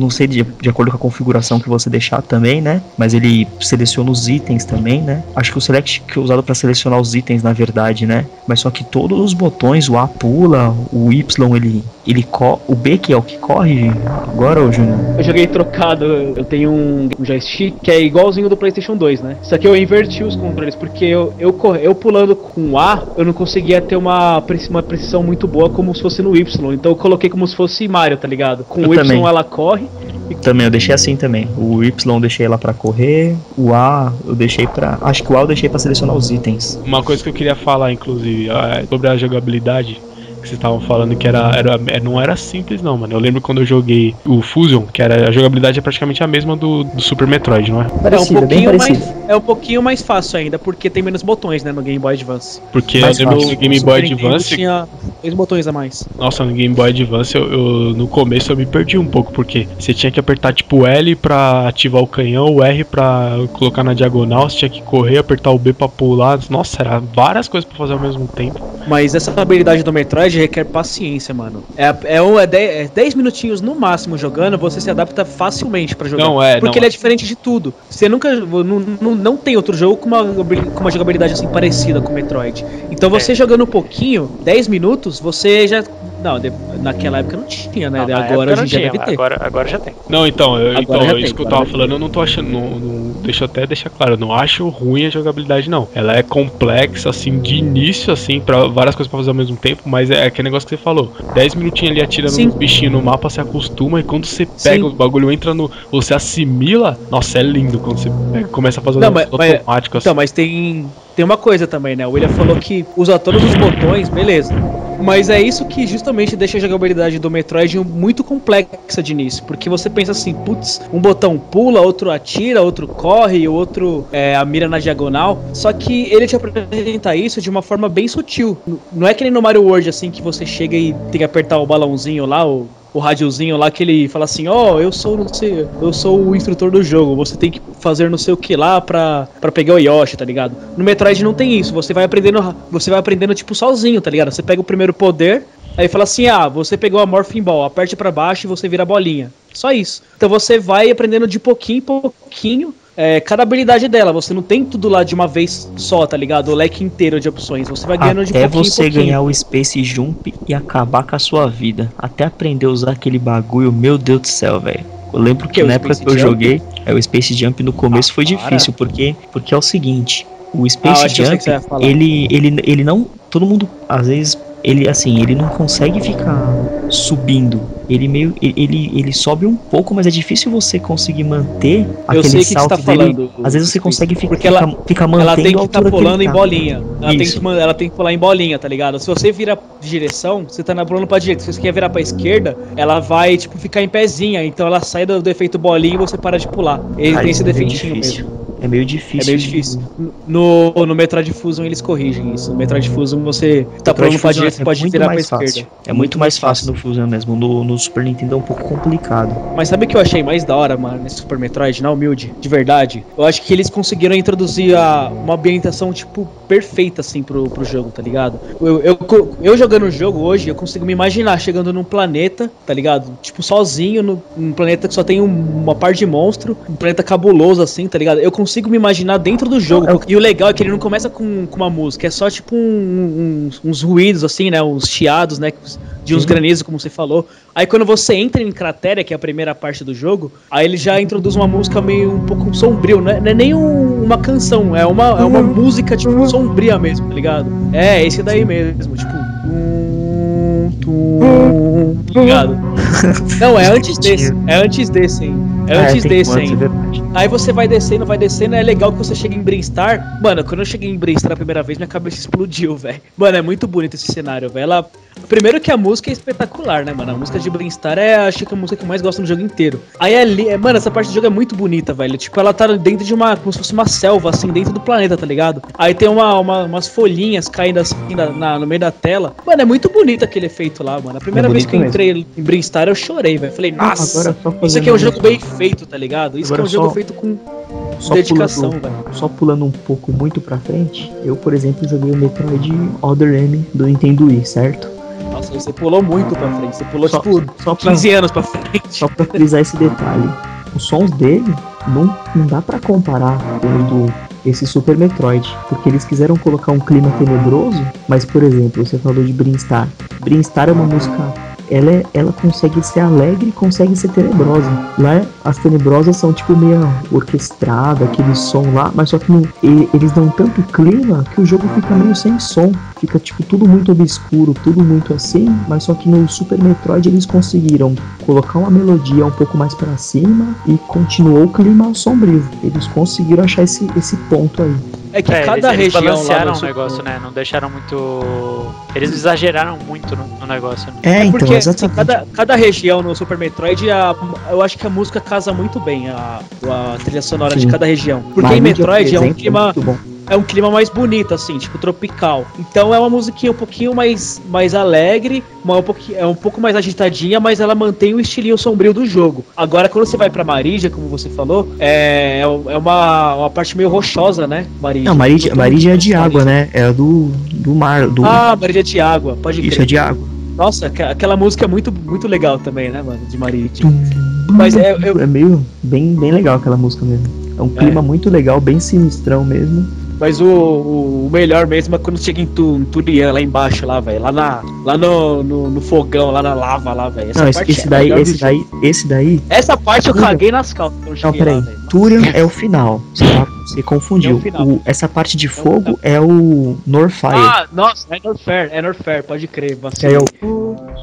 não sei de, de acordo com a configuração que você deixar também, né? Mas ele seleciona os itens também, né? Acho que o select que é usado para selecionar os itens, na verdade, né? Mas só que todos os botões, o A pula, o Y ele ele o B que é o que corre agora, ô Júnior. Eu joguei trocado, eu tenho um um joystick que é igualzinho do PlayStation 2, né? Só que eu inverti os controles, porque eu, eu, eu pulando com o A, eu não conseguia ter uma, uma precisão muito boa como se fosse no Y. Então eu coloquei como se fosse Mario, tá ligado? Com Eu o Y também. ela corre. Também eu deixei assim também. O Y eu deixei lá pra correr, o A eu deixei pra. acho que o A eu deixei pra selecionar os itens. Uma coisa que eu queria falar, inclusive, é sobre a jogabilidade. Que vocês estavam falando que era, era, é, não era simples, não, mano. Eu lembro quando eu joguei o Fusion, que era a jogabilidade é praticamente a mesma do, do Super Metroid, não é? Parecido, é um bem parecido. mais é um pouquinho mais fácil ainda, porque tem menos botões, né, no Game Boy Advance. Porque Mais eu lembro fácil. no Game Boy Advance, tinha dois botões a mais. nossa, no Game Boy Advance, eu, eu- no começo eu me perdi um pouco, porque você tinha que apertar tipo L pra ativar o canhão, o R pra colocar na diagonal, você tinha que correr, apertar o B pra pular. Nossa, era várias coisas pra fazer ao mesmo tempo. Mas essa habilidade do Metroid requer paciência, mano. É, é, um, é, 10, é 10 minutinhos no máximo jogando, você se adapta facilmente pra jogar. Não, é, Porque não. ele é diferente de tudo. Você nunca. Não, não, não tem outro jogo com uma, com uma jogabilidade assim parecida com o Metroid. Então É. você jogando um pouquinho, 10 minutos, você já. Não, de- naquela época não tinha, né? Não, agora não tinha. Agora, agora já tem. Não, então, eu, Agora então tem, isso que eu tava falando, eu não tô achando. Não, não- deixa eu até deixar claro, eu não acho ruim a jogabilidade, não. Ela é complexa, assim, de início, assim, pra várias coisas pra fazer ao mesmo tempo, mas é aquele negócio que você falou. 10 minutinhos ali atirando Sim. nos bichinhos no mapa, você acostuma, e quando você pega Sim. o bagulho, entra no. Você assimila, nossa, é lindo quando você pega, começa a fazer Não, um mas- mas- automático assim. Então, mas tem, tem uma coisa também, né? O William falou que usa todos os botões, beleza. Mas é isso que justamente deixa a jogabilidade do Metroid muito complexa de início. Porque você pensa assim, putz, um botão pula, outro atira, outro corre, o outro é, a mira na diagonal. Só que ele te apresenta isso de uma forma bem sutil. Não é que nem no Mario World, assim, que você chega e tem que apertar o balãozinho lá, o, o radiozinho lá que ele fala assim, ó, eu sou não sei, eu sou o instrutor do jogo, você tem que fazer não sei o que lá pra, pra pegar o Yoshi, tá ligado? No Metroid não tem isso, você vai aprendendo, você vai aprendendo tipo sozinho, tá ligado? Você pega o primeiro poder, aí fala assim, ah, você pegou a Morphing Ball, aperte pra baixo e você vira a bolinha. Só isso. Então você vai aprendendo de pouquinho em pouquinho é, cada habilidade dela. Você não tem tudo lá de uma vez só, tá ligado? O leque inteiro de opções. Você vai ganhando de Até pouquinho em você pouquinho. ganhar o Space Jump e acabar com a sua vida. Até aprender a usar aquele bagulho, meu Deus do céu, velho. Eu lembro que Que, o na época Space que eu Jump? joguei, é, o Space Jump no começo Ah, foi para. difícil, porque, porque é o seguinte, o Ah, Space que Jump, ele, ele, ele não. Todo mundo, às vezes, ele assim, ele não consegue ficar subindo. Ele meio. Ele, ele sobe um pouco, mas é difícil você conseguir manter aquele sei o que salto você tá dele. falando, Às vezes você consegue ficar, porque ela- ficar mantendo Ela tem que estar ele pulando em tá. bolinha. Ela tem, que, ela tem que pular em bolinha, tá ligado? Se você vira de direção, você tá na pulando pra direita. Se você quer virar pra esquerda, ela vai, tipo, ficar em pezinha. Então ela sai do, do efeito bolinha e você para de pular. Ele Cara, tem esse é defeitinho mesmo. É meio difícil. É meio difícil. No, no Metroid Fusion eles corrigem isso. No Metroid Fusion você tá pulando pra direita, você pode muito virar pra mais fácil. esquerda. É muito mais fácil no Fusion mesmo. No, no Super Nintendo é um pouco complicado. Mas sabe o que eu achei mais da hora, mano, nesse Super Metroid, na humilde, de verdade? Eu acho que eles conseguiram introduzir a, uma ambientação, tipo, perfeita, assim, pro, pro jogo, tá ligado? Eu, eu, eu jogando o jogo hoje, eu consigo me imaginar chegando num planeta, tá ligado? Tipo, sozinho, no, num planeta que só tem um- uma par de monstro, um planeta cabuloso, assim, tá ligado? Eu consigo me imaginar dentro do jogo. É o- E o legal é que ele não começa com, com uma música, é só, tipo, um- uns, uns ruídos, assim, né? Uns chiados, né? De uns Sim. granizos, como você falou. Aí quando você entra em Cratéria, que é a primeira parte do jogo, aí ele já introduz uma música meio um pouco sombrio, né? Não é nem um- uma canção, é uma, é uma música, tipo, sombria mesmo, tá ligado? É, esse daí mesmo, tipo. tum, tum, tá ligado? <laughs> Não, é antes desse, é antes desse, hein? É Ah, antes desse, hein? É. Aí você vai descendo, vai descendo, é legal que você chega em Brinstar. Mano, quando eu cheguei em Brinstar a primeira vez, minha cabeça explodiu, <laughs> velho. Mano, é muito bonito esse cenário, velho. Ela... Primeiro que a música é espetacular, né, mano? A música de Brinstar é, acho que a música que eu mais gosto no jogo inteiro. Aí ali, é, mano, essa parte do jogo é muito bonita, velho. Tipo, ela tá dentro de uma, como se fosse uma selva, assim, dentro do planeta, tá ligado? Aí tem uma, uma- umas folhinhas caindo assim na, na- no meio da tela. Mano, é muito bonito aquele efeito lá, mano. A primeira vez bonito que eu mesmo. entrei em Brinstar, eu chorei, velho. Falei, nossa, isso aqui é um jogo bem feito, tá ligado? Isso Agora que é um jogo só- feito com Só dedicação, velho. só pulando um pouco muito pra frente, eu, por exemplo, joguei o Metroid Other M do Nintendo Wii, certo? Nossa, você pulou muito pra frente. Você pulou, Só- tipo, só pra- 15 anos pra frente. Só pra frisar esse detalhe, os sons dele não, não dá pra comparar com o do esse Super Metroid, porque eles quiseram colocar um clima tenebroso, mas por exemplo, você falou de Brinstar. Brinstar é uma música, ela, é- ela consegue ser alegre e consegue ser tenebrosa. Lá as tenebrosas são tipo meio orquestrada, aquele som lá, mas só que eles dão tanto clima que o jogo fica meio sem som, fica tipo tudo muito obscuro, tudo muito assim, mas só que no Super Metroid eles conseguiram colocar uma melodia um pouco mais pra cima e continuou o clima sombrio. Eles conseguiram achar esse, esse ponto aí. É que É, cada eles, eles região lá balancearam no o negócio, né? Não deixaram muito. Eles exageraram muito no, no negócio, né? É, então, Porque assim, exatamente. cada, cada região no Super Metroid, a- eu acho que a música casa muito bem, a, a trilha sonora de Sim. cada região. Porque em Marília, Metroid é um exemplo, clima. É um clima mais bonito, assim, tipo tropical. Então é uma musiquinha um pouquinho mais, mais alegre, uma, um pouquinho, é um pouco mais agitadinha, mas ela mantém o estilinho sombrio do jogo. Agora, quando você vai pra Marija, como você falou, é, é uma, uma parte meio rochosa, né? Marija. Não, Muito Marídia é de Marija. água, né? É do, do mar, do... Ah, Marija de água, pode isso, crer. é de água. Nossa, aquela música é muito, muito legal também, né, mano? De Marija. Mas é, eu, É meio, bem, bem legal aquela música mesmo. É um clima muito legal, bem sinistrão mesmo. Mas o, o, o melhor mesmo é quando chega em, tu, em Turian, lá embaixo, lá, velho. Lá, na, lá no, no, no fogão, lá na lava, lá, velho. Não, esse, esse é daí, esse jogo. daí, esse daí. Essa parte eu caguei nas calças Não, peraí. lá. Turian é o final. Você, tá- você confundiu. É o. O- essa parte de fogo é o Norfire. Ah, nossa, é Norfair, é Norfair, pode crer. aí é o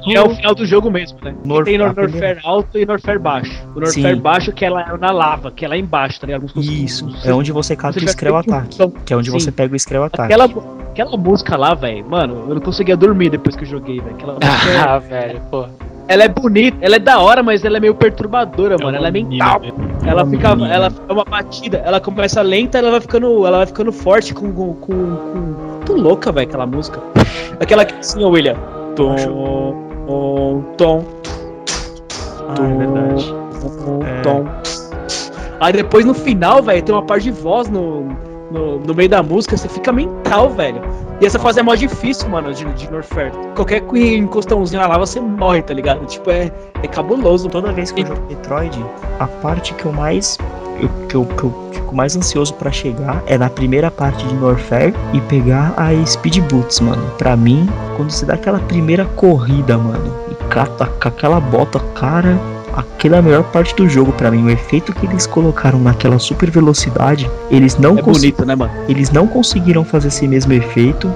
Que é o final do jogo mesmo, né? Nor- tem Nor Norfair alto e Norfair baixo. O Norfair baixo que é lá na lava, que é lá embaixo, tá ligado? Isso, é onde você cata o Screll Ataque. som. Que é onde Sim. você pega o Screll Ataque. Aquela, aquela música lá, velho, mano, eu não conseguia dormir depois que eu joguei, velho. Aquela <laughs> música, é- Ah, velho, pô. ela é bonita, ela é da hora, mas ela é meio perturbadora, mano. Ela é mental. Ela fica, ela é uma batida, ela começa lenta, ela vai ficando, ela vai ficando forte com com, com, com... muito louca, velho, aquela música. Aquela que assim, ó, William. Tom, tom, tom, Ah, é verdade. tom, É. tom. Aí depois no final, velho, tem uma parte de voz no, no, no meio da música, você fica mental, velho. E essa fase é mó difícil, mano, de, de Norfair. Qualquer encostãozinho lá, você morre, tá ligado? Tipo, é, é cabuloso. Toda vez que eu jogo Metroid, a parte que eu mais. Eu- que, eu, que eu fico mais ansioso pra chegar é na primeira parte de Norfair e pegar a Speed Boots, mano. Pra mim, quando você dá aquela primeira corrida, mano, e cata com aquela bota, cara, aquela é a melhor parte do jogo pra mim. O efeito que eles colocaram naquela super velocidade, eles não É bonito, né, mano? eles não conseguiram fazer esse mesmo efeito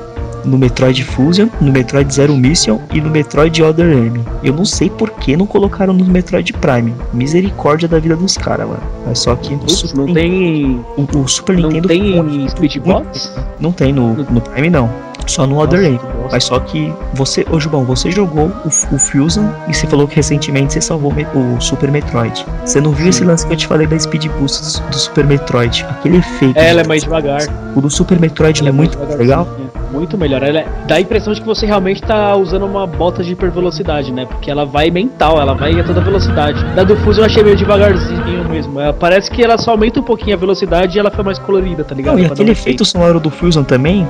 no Metroid Fusion, no Metroid Zero Mission e no Metroid Other M. Eu não sei por que não colocaram no Metroid Prime. Misericórdia da vida dos caras, mano. Mas só que Super não tem. o, o Super Não Nintendo tem Speedbox? não tem no, no Prime não. Só no Other M. Nossa. Mas só que você, ô Gilbão, você jogou o, o Fusion e você falou que recentemente você salvou o Super Metroid. Você não viu esse lance que eu te falei da Speed Boost do Super Metroid? Aquele efeito. É, ela é mais devagar. O do Super Metroid ele é muito mais legal. Muito melhor. Ela é- dá a impressão de que você realmente tá usando uma bota de hipervelocidade, né? Porque ela vai mental, ela vai a toda velocidade. Da do Fusion eu achei meio devagarzinho mesmo. Ela- parece que ela só aumenta um pouquinho a velocidade e ela foi mais colorida, tá ligado? Não, e Pra aquele um efeito sonoro do Fusion também.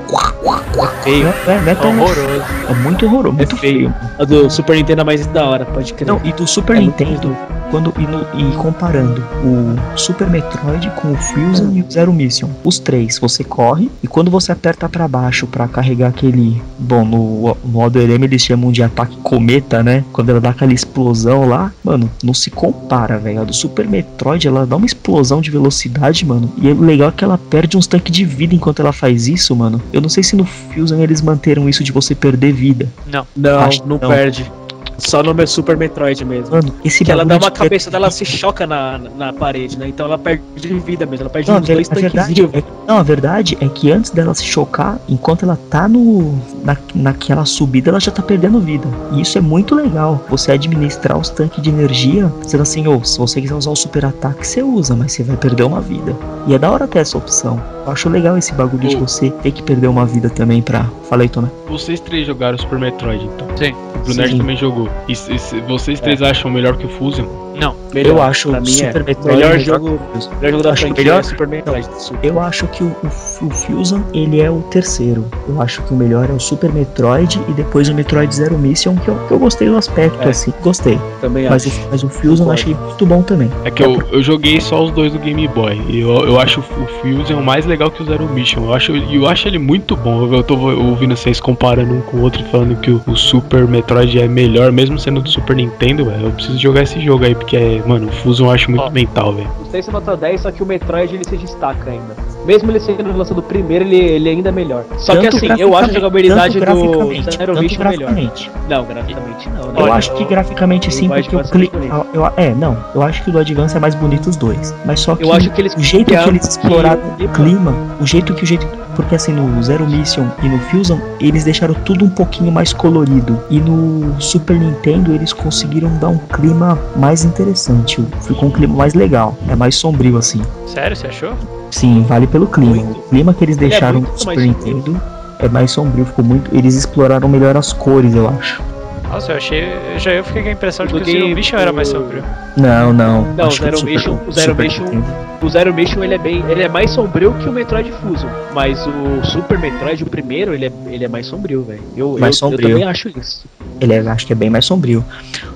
feio. Não é, é tão- Horroroso. é muito horroroso, muito É feio. feio. A do Super Nintendo é mais da hora, pode crer. Não, e do Super É muito Nintendo, quando e, no- e comparando o Super Metroid com o Fusion e o Zero Mission, os três, você corre e quando você aperta pra baixo pra carregar aquele, bom, no no Other M eles chamam de ataque cometa, né? Quando ela dá aquela explosão lá, mano, não se compara, velho. A do Super Metroid, ela dá uma explosão de velocidade, mano. E o legal é que ela perde uns tanques de vida enquanto ela faz isso, mano. Eu não sei se no Fusion eles manteram isso de você perder vida. Não. Não, Acho não não. perde. Só no meu Super Metroid mesmo. Mano, esse Que ela dá uma de cabeça dela se choca na, na parede, né? Então ela perde vida mesmo. Ela perde Não, a, uns ver- dois a verdade tanquezinhos. é, não, a verdade é que antes dela se chocar, enquanto ela tá no na, naquela subida, ela já tá perdendo vida. E isso é muito legal. Você administrar os tanques de energia, sendo assim, ou se você quiser usar o super ataque, você usa, mas você vai perder uma vida. E é da hora ter essa opção. Eu acho legal esse bagulho de Ô. você ter que perder uma vida também pra. Falei, Tona. Vocês três jogaram Super Metroid, então. Sim. O Brunert Sim. também jogou. E, vocês três acham melhor que o Fusion? Não. Melhor. Eu acho pra o mim Super é. Metroid melhor jogo, melhor jogo da franquia melhor- é Super Metroid. Eu acho que o, o, o Fusion ele é o terceiro. Eu acho que o melhor é o Super Metroid e depois o Metroid Zero Mission, que eu, que eu gostei do aspecto, É. assim. Gostei. Também Mas acho. o, mas o Fusion eu achei muito bom também. É que eu, eu joguei só os dois do Game Boy. E eu, eu acho o Fusion mais legal que o Zero Mission. Eu acho, eu acho ele muito bom. Eu, eu tô ouvindo vocês comparando um com o outro e falando que o, o Super Metroid é melhor, mesmo sendo do Super Nintendo, velho. Eu preciso jogar esse jogo aí, porque, é, mano, o Fusion eu acho muito Ó. mental, velho. Não sei se é nota 10, só que o Metroid ele se destaca ainda. Mesmo ele sendo lançado primeiro, ele, ele ainda é melhor. Só que Tanto assim, eu acho a jogabilidade do Zero tanto Mission melhor. graficamente. Não, graficamente não. né? Eu Olha, acho que graficamente sim, porque o mais cli... bonito. eu, É, não. Eu acho que o do Advance é mais bonito os dois. Mas só que, Eu acho que eles o jeito que eles exploraram que- o clima, o jeito que o jeito. Porque assim, no Zero Mission e no Fusion, eles deixaram tudo um pouquinho mais colorido. E no Super Nintendo, eles conseguiram dar um clima mais interessante. Ficou um clima mais legal. É mais sombrio, assim. Sério, você achou? Sim, vale pelo clima. Muito. O clima que eles Ele é deixaram muito no Super mais sombrio. Nintendo é mais sombrio, ficou muito. Eles exploraram melhor as cores, eu acho. Nossa, eu achei. Já eu fiquei com a impressão de que o Zero Mission era mais o- sombrio. Não, não. Não, acho que Zero Mission- o Zero Mission- O Zero Mission ele é bem, ele é mais sombrio que o Metroid Fusion, mas o Super Metroid, o primeiro, ele é, ele é mais sombrio, velho. Eu, Mais eu, eu sombrio. também acho isso. Ele é, acho que é bem mais sombrio.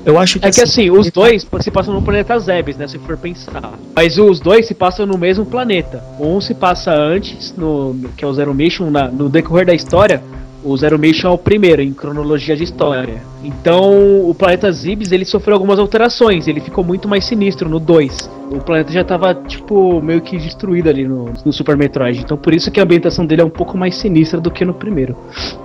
Eu acho que É que assim, os dois se passam no planeta Zebes, né? Se for pensar. Mas os dois se passam no mesmo planeta. Um se passa antes, no, que é o Zero Mission, na- no decorrer da história. O Zero Mission é o primeiro, em cronologia de história. Então, o planeta Zibs, ele sofreu algumas alterações. Ele ficou muito mais sinistro no 2. O planeta já tava, tipo, meio que destruído ali no, no Super Metroid. Então, por isso que a ambientação dele é um pouco mais sinistra do que no primeiro.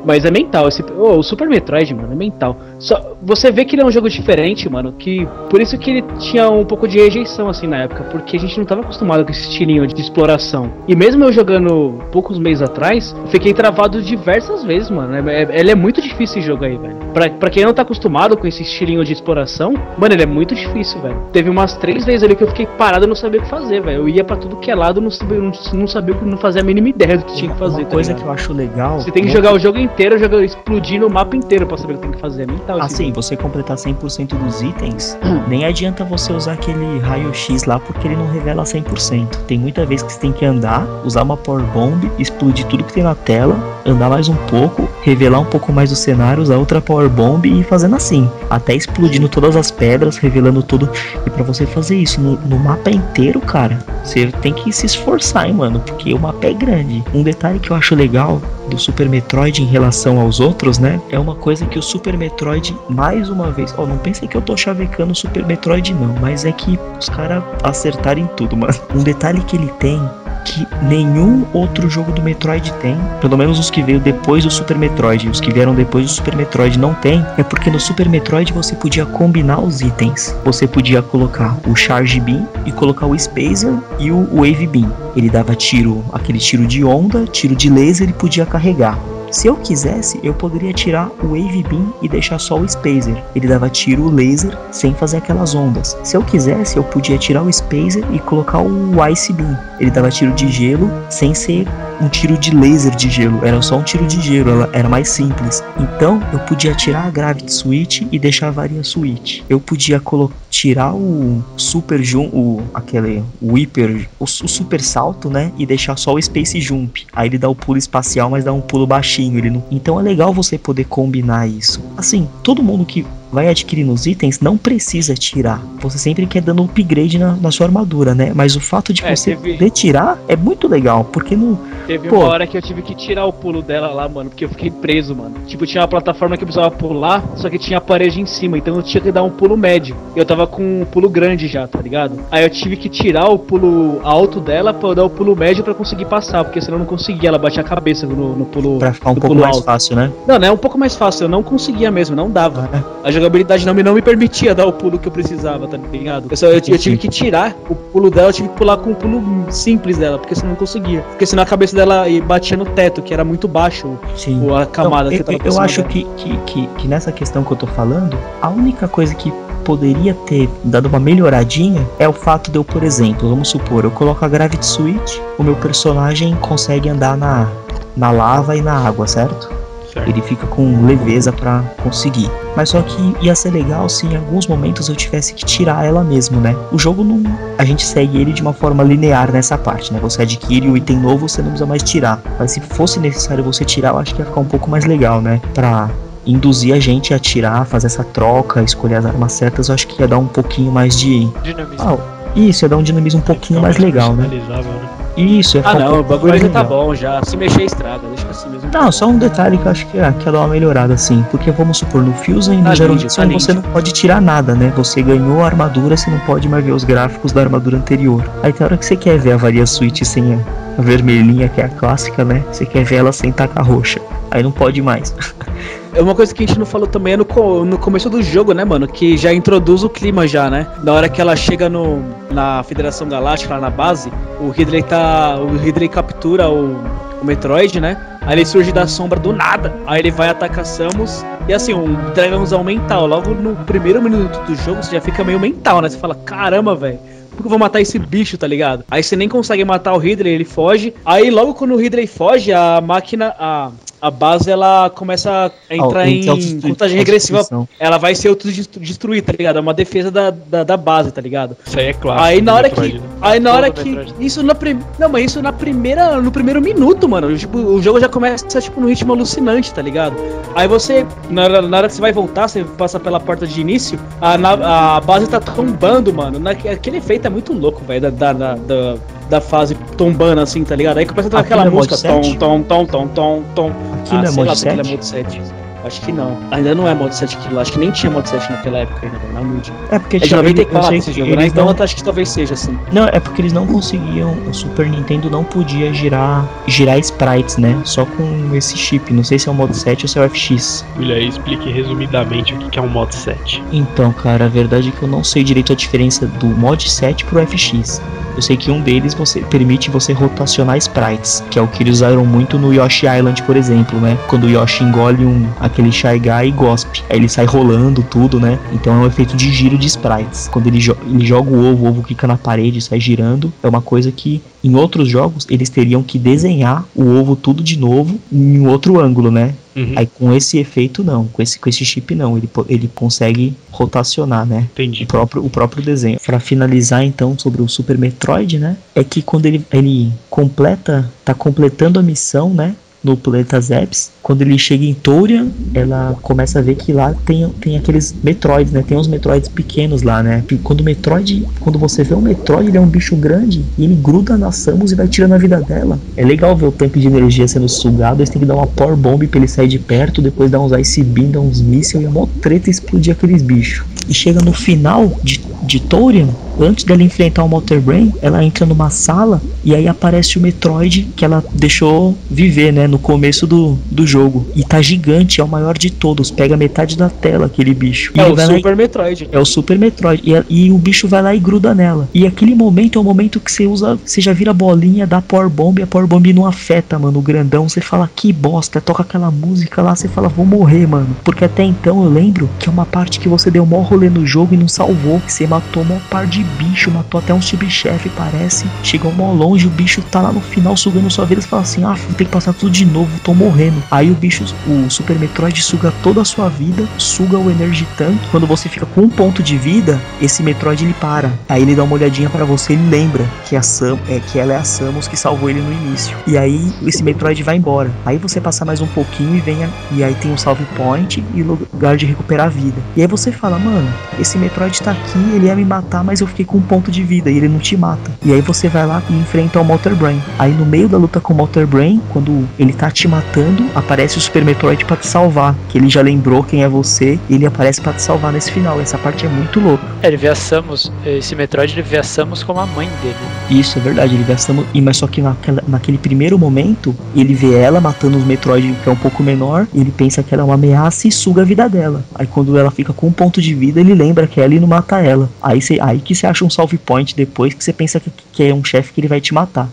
Mas é mental. Esse, ô, o Super Metroid, mano, é mental. Só, você vê que ele é um jogo diferente, mano. Que por isso que ele tinha um pouco de rejeição assim na época, porque a gente não tava acostumado com esse estilinho de exploração. E mesmo eu jogando poucos meses atrás, fiquei travado diversas vezes, mano. É, é- ele é muito difícil esse jogo aí, velho. Pra, pra quem não tá acostumado com esse estilinho de exploração, mano, ele é muito difícil, velho. Teve umas três vezes ali que eu fiquei parado e não sabia o que fazer, velho. Eu ia pra tudo que é lado, não sabia, não, não sabia, não fazia a mínima ideia do que tinha que fazer. Uma tá coisa ligado? que eu acho legal. Você tem que né, jogar o jogo inteiro, jogar, explodir no mapa inteiro pra saber o que tem que fazer. É mental esse Assim, você completar 100% dos itens, nem adianta você usar aquele raio-x lá porque ele não revela 100%. Tem muita vez que você tem que andar, usar uma power bomb, explodir tudo que tem na tela, andar mais um pouco, revelar um pouco mais do cenário, usar outra power bomb e ir fazendo assim, até explodindo todas as pedras, revelando tudo. E pra você fazer isso no, no mapa inteiro, cara, você tem que se esforçar, hein, mano, porque o mapa é grande. Um detalhe que eu acho legal do Super Metroid em relação aos outros, né? É uma coisa que o Super Metroid, mais uma vez, ó, não pensem que eu tô chavecando Super Metroid, não, mas é que os caras acertaram em tudo, <laughs> mano. Um detalhe que ele tem que nenhum outro jogo do Metroid tem, pelo menos os que veio depois do Super Metroid, os que vieram depois do Super Metroid não tem, é porque no Super Metroid você podia combinar os itens. Você podia colocar o Charge Beam e colocar o Spacer e o Wave Beam. Ele dava tiro, aquele tiro de onda, tiro de laser e podia carregar. Se eu quisesse, eu poderia tirar o Wave Beam e deixar só o Spacer. Ele dava tiro laser sem fazer aquelas ondas. Se eu quisesse, eu podia tirar o Spacer e colocar o Ice Beam. Ele dava tiro de gelo sem ser um tiro de laser de gelo, era só um tiro de gelo, ela era mais simples. Então eu podia tirar a Gravity Switch e deixar a Varia Switch. Eu podia tirar o Super Jump, o aquele o Hyper, o, o, Super Salto, né, e deixar só o Space Jump. Aí ele dá o pulo espacial, mas dá um pulo baixinho, ele não... Então é legal você poder combinar isso. Assim, todo mundo que vai adquirindo os itens, não precisa tirar. Você sempre quer dando upgrade na, na sua armadura, né? Mas o fato de é, você teve... poder tirar é muito legal, porque não. Teve Pô, uma hora que eu tive que tirar o pulo dela lá, mano, porque eu fiquei preso, mano. Tipo, tinha uma plataforma que eu precisava pular, só que tinha a parede em cima, então eu tinha que dar um pulo médio. Eu tava com um pulo grande já, tá ligado? Aí eu tive que tirar o pulo alto dela pra eu dar o pulo médio para conseguir passar, porque senão eu não conseguia, ela batia a cabeça no, no pulo. Pra ficar um pouco mais alto. fácil, né? Não, não é um pouco mais fácil, eu não conseguia mesmo, não dava. É. A jogabilidade não me, não me permitia dar o pulo que eu precisava, tá ligado? Eu, só, eu, eu, tive que tirar o pulo dela, eu tive que pular com um pulo simples dela, porque senão não conseguia. Porque senão a cabeça dela batia no teto, que era muito baixo Sim. a camada então, que eu, eu acho que, que, que, que nessa questão que eu tô falando, a única coisa que poderia ter dado uma melhoradinha é o fato de eu, por exemplo, vamos supor, eu coloco a Gravity Switch, o meu personagem consegue andar na, na lava e na água, certo? Certo. Ele fica com leveza para conseguir. Mas só que ia ser legal se em alguns momentos eu tivesse que tirar ela mesmo, né? O jogo não. A gente segue ele de uma forma linear nessa parte, né? Você adquire o item novo, você não precisa mais tirar. Mas se fosse necessário você tirar, eu acho que ia ficar um pouco mais legal, né? Pra induzir a gente a tirar, fazer essa troca, escolher as armas certas, eu acho que ia dar um pouquinho mais de. Dinamismo. Ah, isso, ia dar um dinamismo um pouquinho mais legal, né? né? Isso, é Ah, não, o bagulho tá bom já. Se mexer, estraga. Deixa assim mesmo. Não, só um detalhe que eu acho que, é, que ia dar uma melhorada, assim. Porque vamos supor, no Fusion e no Zero Mission você não pode tirar nada, né? Você ganhou a armadura, você não pode mais ver os gráficos da armadura anterior. Aí tem hora que você quer ver a varia Switch sem a, a vermelhinha, que é a clássica, né? Você quer ver ela sem tacar roxa. Aí não pode mais. <laughs> É uma coisa que a gente não falou também é no, no começo do jogo, né, mano? Que já introduz o clima já, né? Na hora que ela chega no, na Federação Galáctica, lá na base, o Ridley tá. O Ridley captura o, o Metroid, né? Aí ele surge da sombra do nada. Aí ele vai atacar Samus. E assim, um dragãozão mental. Logo no primeiro minuto do jogo, você já fica meio mental, né? Você fala, caramba, velho. Por que eu vou matar esse bicho, tá ligado? Aí você nem consegue matar o Ridley, ele foge. Aí logo quando o Ridley foge, a máquina. A, a base ela começa a entrar oh, em contagem regressiva. Ela vai ser autodestruída, tá ligado? É uma defesa da, da, da, base, tá ligado? Isso aí é claro. Aí na hora que. Né? Aí na hora que. Isso na prim... Não, mas isso na primeira. No primeiro minuto, mano. Tipo, o jogo já começa, tipo, num ritmo alucinante, tá ligado? Aí você. Na hora, na hora que você vai voltar, você passa pela porta de início, a, na, a base tá tombando, mano. Na, aquele efeito é muito louco, velho, da, da, da, da fase tombando assim, tá ligado? Aí começa a tocar aquela é música. Tom, tom, tom, tom, tom, tom. Aquilo ah, é mod 7? é mod 7. Acho que não. Ainda não é mod 7 aquilo. Acho que nem tinha mod 7 naquela época ainda, na Mood. É porque é de 94 esse jogo, né? Então não... acho que talvez seja assim. Não, é porque eles não conseguiam. O Super Nintendo não podia girar girar sprites, né? Só com esse chip. Não sei se é o mod 7 ou se é o FX. William, aí explique resumidamente o que é um mod 7. Então, cara, a verdade é que eu não sei direito a diferença do mod 7 pro FX. Eu sei que um deles você permite você rotacionar sprites, que é o que eles usaram muito no Yoshi Island, por exemplo, né? Quando o Yoshi engole um aquele Shy Guy e gospe. Aí ele sai rolando tudo, né? Então é um efeito de giro de sprites. Quando ele, jo ele joga o ovo, o ovo fica na parede sai girando. É uma coisa que em outros jogos eles teriam que desenhar o ovo tudo de novo em outro ângulo, né? Uhum. Aí com esse efeito não, com esse, com esse chip não, ele, ele consegue rotacionar, né? Entendi. O próprio, o próprio desenho. Para finalizar então sobre o Super Metroid, né? É que quando ele, ele completa, tá completando a missão, né? No planeta Zeps. Quando ele chega em Tourian, ela começa a ver que lá tem, tem aqueles Metroids, né? Tem uns Metroids pequenos lá, né? E quando o Metroid, quando você vê um Metroid, ele é um bicho grande e ele gruda na Samus e vai tirando a vida dela. É legal ver o tanque de energia sendo sugado, eles têm que dar uma Power Bomb pra ele sair de perto, depois dar uns Ice Beam, dar uns mísseis e a mó treta explodir aqueles bichos. E chega no final de, de Tourian, antes dela enfrentar o Motor Brain, ela entra numa sala e aí aparece o Metroid que ela deixou viver, né, no começo do, do jogo. E tá gigante, é o maior de todos, pega metade da tela aquele bicho. E É o lá e- Super Metroid. é o Super Metroid. E, e o bicho vai lá e gruda nela. E aquele momento é o momento que você usa. Você já vira a bolinha, dá Power Bomb e a Power Bomb não afeta, mano. O grandão. Você fala que bosta. Toca aquela música lá. Você fala, vou morrer, mano. Porque até então eu lembro que é uma parte que você deu mó rolê no jogo e não salvou. Que você matou mó par de bicho. Matou até um subchefe, parece. Chegou mó longe. O bicho tá lá no final sugando sua vida. Você fala assim: ah, ter que passar tudo de novo. Tô morrendo. Aí o bicho, o Super Metroid suga toda a sua vida. Suga o Energy Tank. Quando você fica com um ponto de vida, esse Metroid ele para. Aí ele dá uma olhadinha pra você, ele lembra que a Sam, é que ela é a Samus que salvou ele no início. E aí esse Metroid vai embora. Aí você passa mais um pouquinho e vem a- e aí tem um salve point e lugar de recuperar a vida. E aí você fala, mano, esse Metroid tá aqui, ele ia me matar, mas eu fiquei com um ponto de vida e ele não te mata. E aí você vai lá e enfrenta o Motor Brain. Aí no meio da luta com o Motor Brain, quando ele tá te matando, aparece o Super Metroid pra te salvar, que ele já lembrou quem é você, e ele aparece pra te salvar nesse final. Essa parte é muito louca. É, ele vê a Samus, esse Metroid ele vê a Samus como a mãe dele. Isso, é verdade, ele vê a Samus, mas só que naquela, naquele primeiro momento, ele vê ela matando os Metroid que é um pouco menor, e ele pensa que ela é uma ameaça e suga a vida dela. Aí quando ela fica com um ponto de vida, ele lembra que ela e não mata ela. Aí, cê, aí que você acha um salve point depois que você pensa que, que é um chefe que ele vai te matar.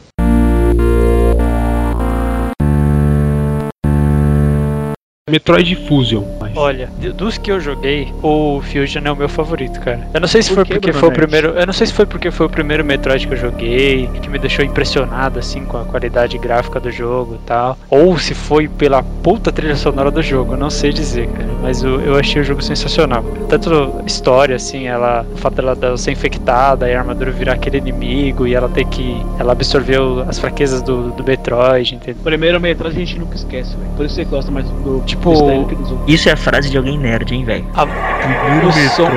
Metroid Fusion. Olha, de- dos que eu joguei, o Fusion é o meu favorito, cara. Eu não sei se Por foi que, porque Bruno foi o primeiro, eu não sei se foi porque foi o primeiro Metroid que eu joguei, que me deixou impressionado assim com a qualidade gráfica do jogo e tal, ou se foi pela puta trilha sonora do jogo, eu não sei dizer, cara, mas eu, eu achei o jogo sensacional. Tanto história assim, ela, o fato dela, dela ser infectada e a armadura virar aquele inimigo e ela ter que ela absorveu as fraquezas do, do Metroid, entendeu? Primeiro Metroid a gente nunca esquece, velho. Por isso você gosta mais do Tipo- dos outros. Isso é a frase de alguém nerd, hein, velho? A- Primeiro o som-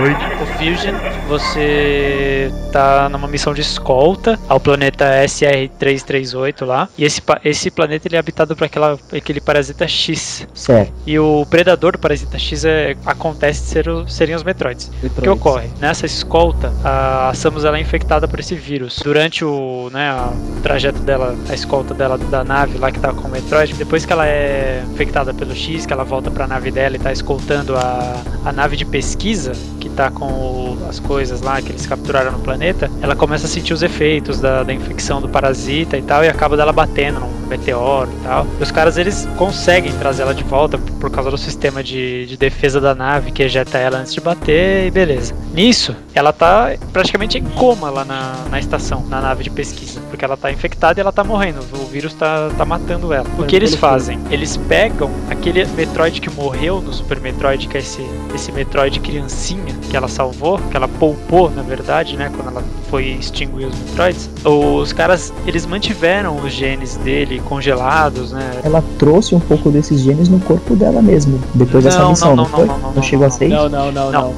O Fusion, você tá numa missão de escolta ao planeta SR-338 lá. E esse, esse planeta ele é habitado por aquela, aquele parasita X. Certo. E o predador do parasita X é, acontece de ser o- serem os Metroids. O que Metroids. ocorre? Nessa escolta, a Samus ela é infectada por esse vírus. Durante o, né, a- o trajeto dela, a escolta dela da nave lá que tá com o Metroid, depois que ela é infectada pelo X, que ela volta pra nave dela e tá escoltando a, a nave de pesquisa, que tá com o- as coisas lá que eles capturaram no planeta, ela começa a sentir os efeitos da, da infecção do parasita e tal, e acaba dela batendo num meteoro e tal. E os caras eles conseguem trazer ela de volta por, por causa do sistema de, de defesa da nave que ejeta ela antes de bater e beleza. Nisso, ela tá praticamente em coma lá na, na estação, na nave de pesquisa, porque ela tá infectada e ela tá morrendo, o vírus tá, tá matando ela. O que eles fazem? Eles pegam aquele Metroid que morreu no Super Metroid, que é esse, esse Metroid criancinha que ela salvou, que ela poupou, na verdade, né, quando ela foi extinguir os Metroids. Os caras, eles mantiveram os genes dele congelados, né, Ela trouxe um pouco desses genes no corpo dela mesmo, depois dessa Não, missão, não, não, não, foi? não, não, não, chegou a não, ser Não, não, não, Não.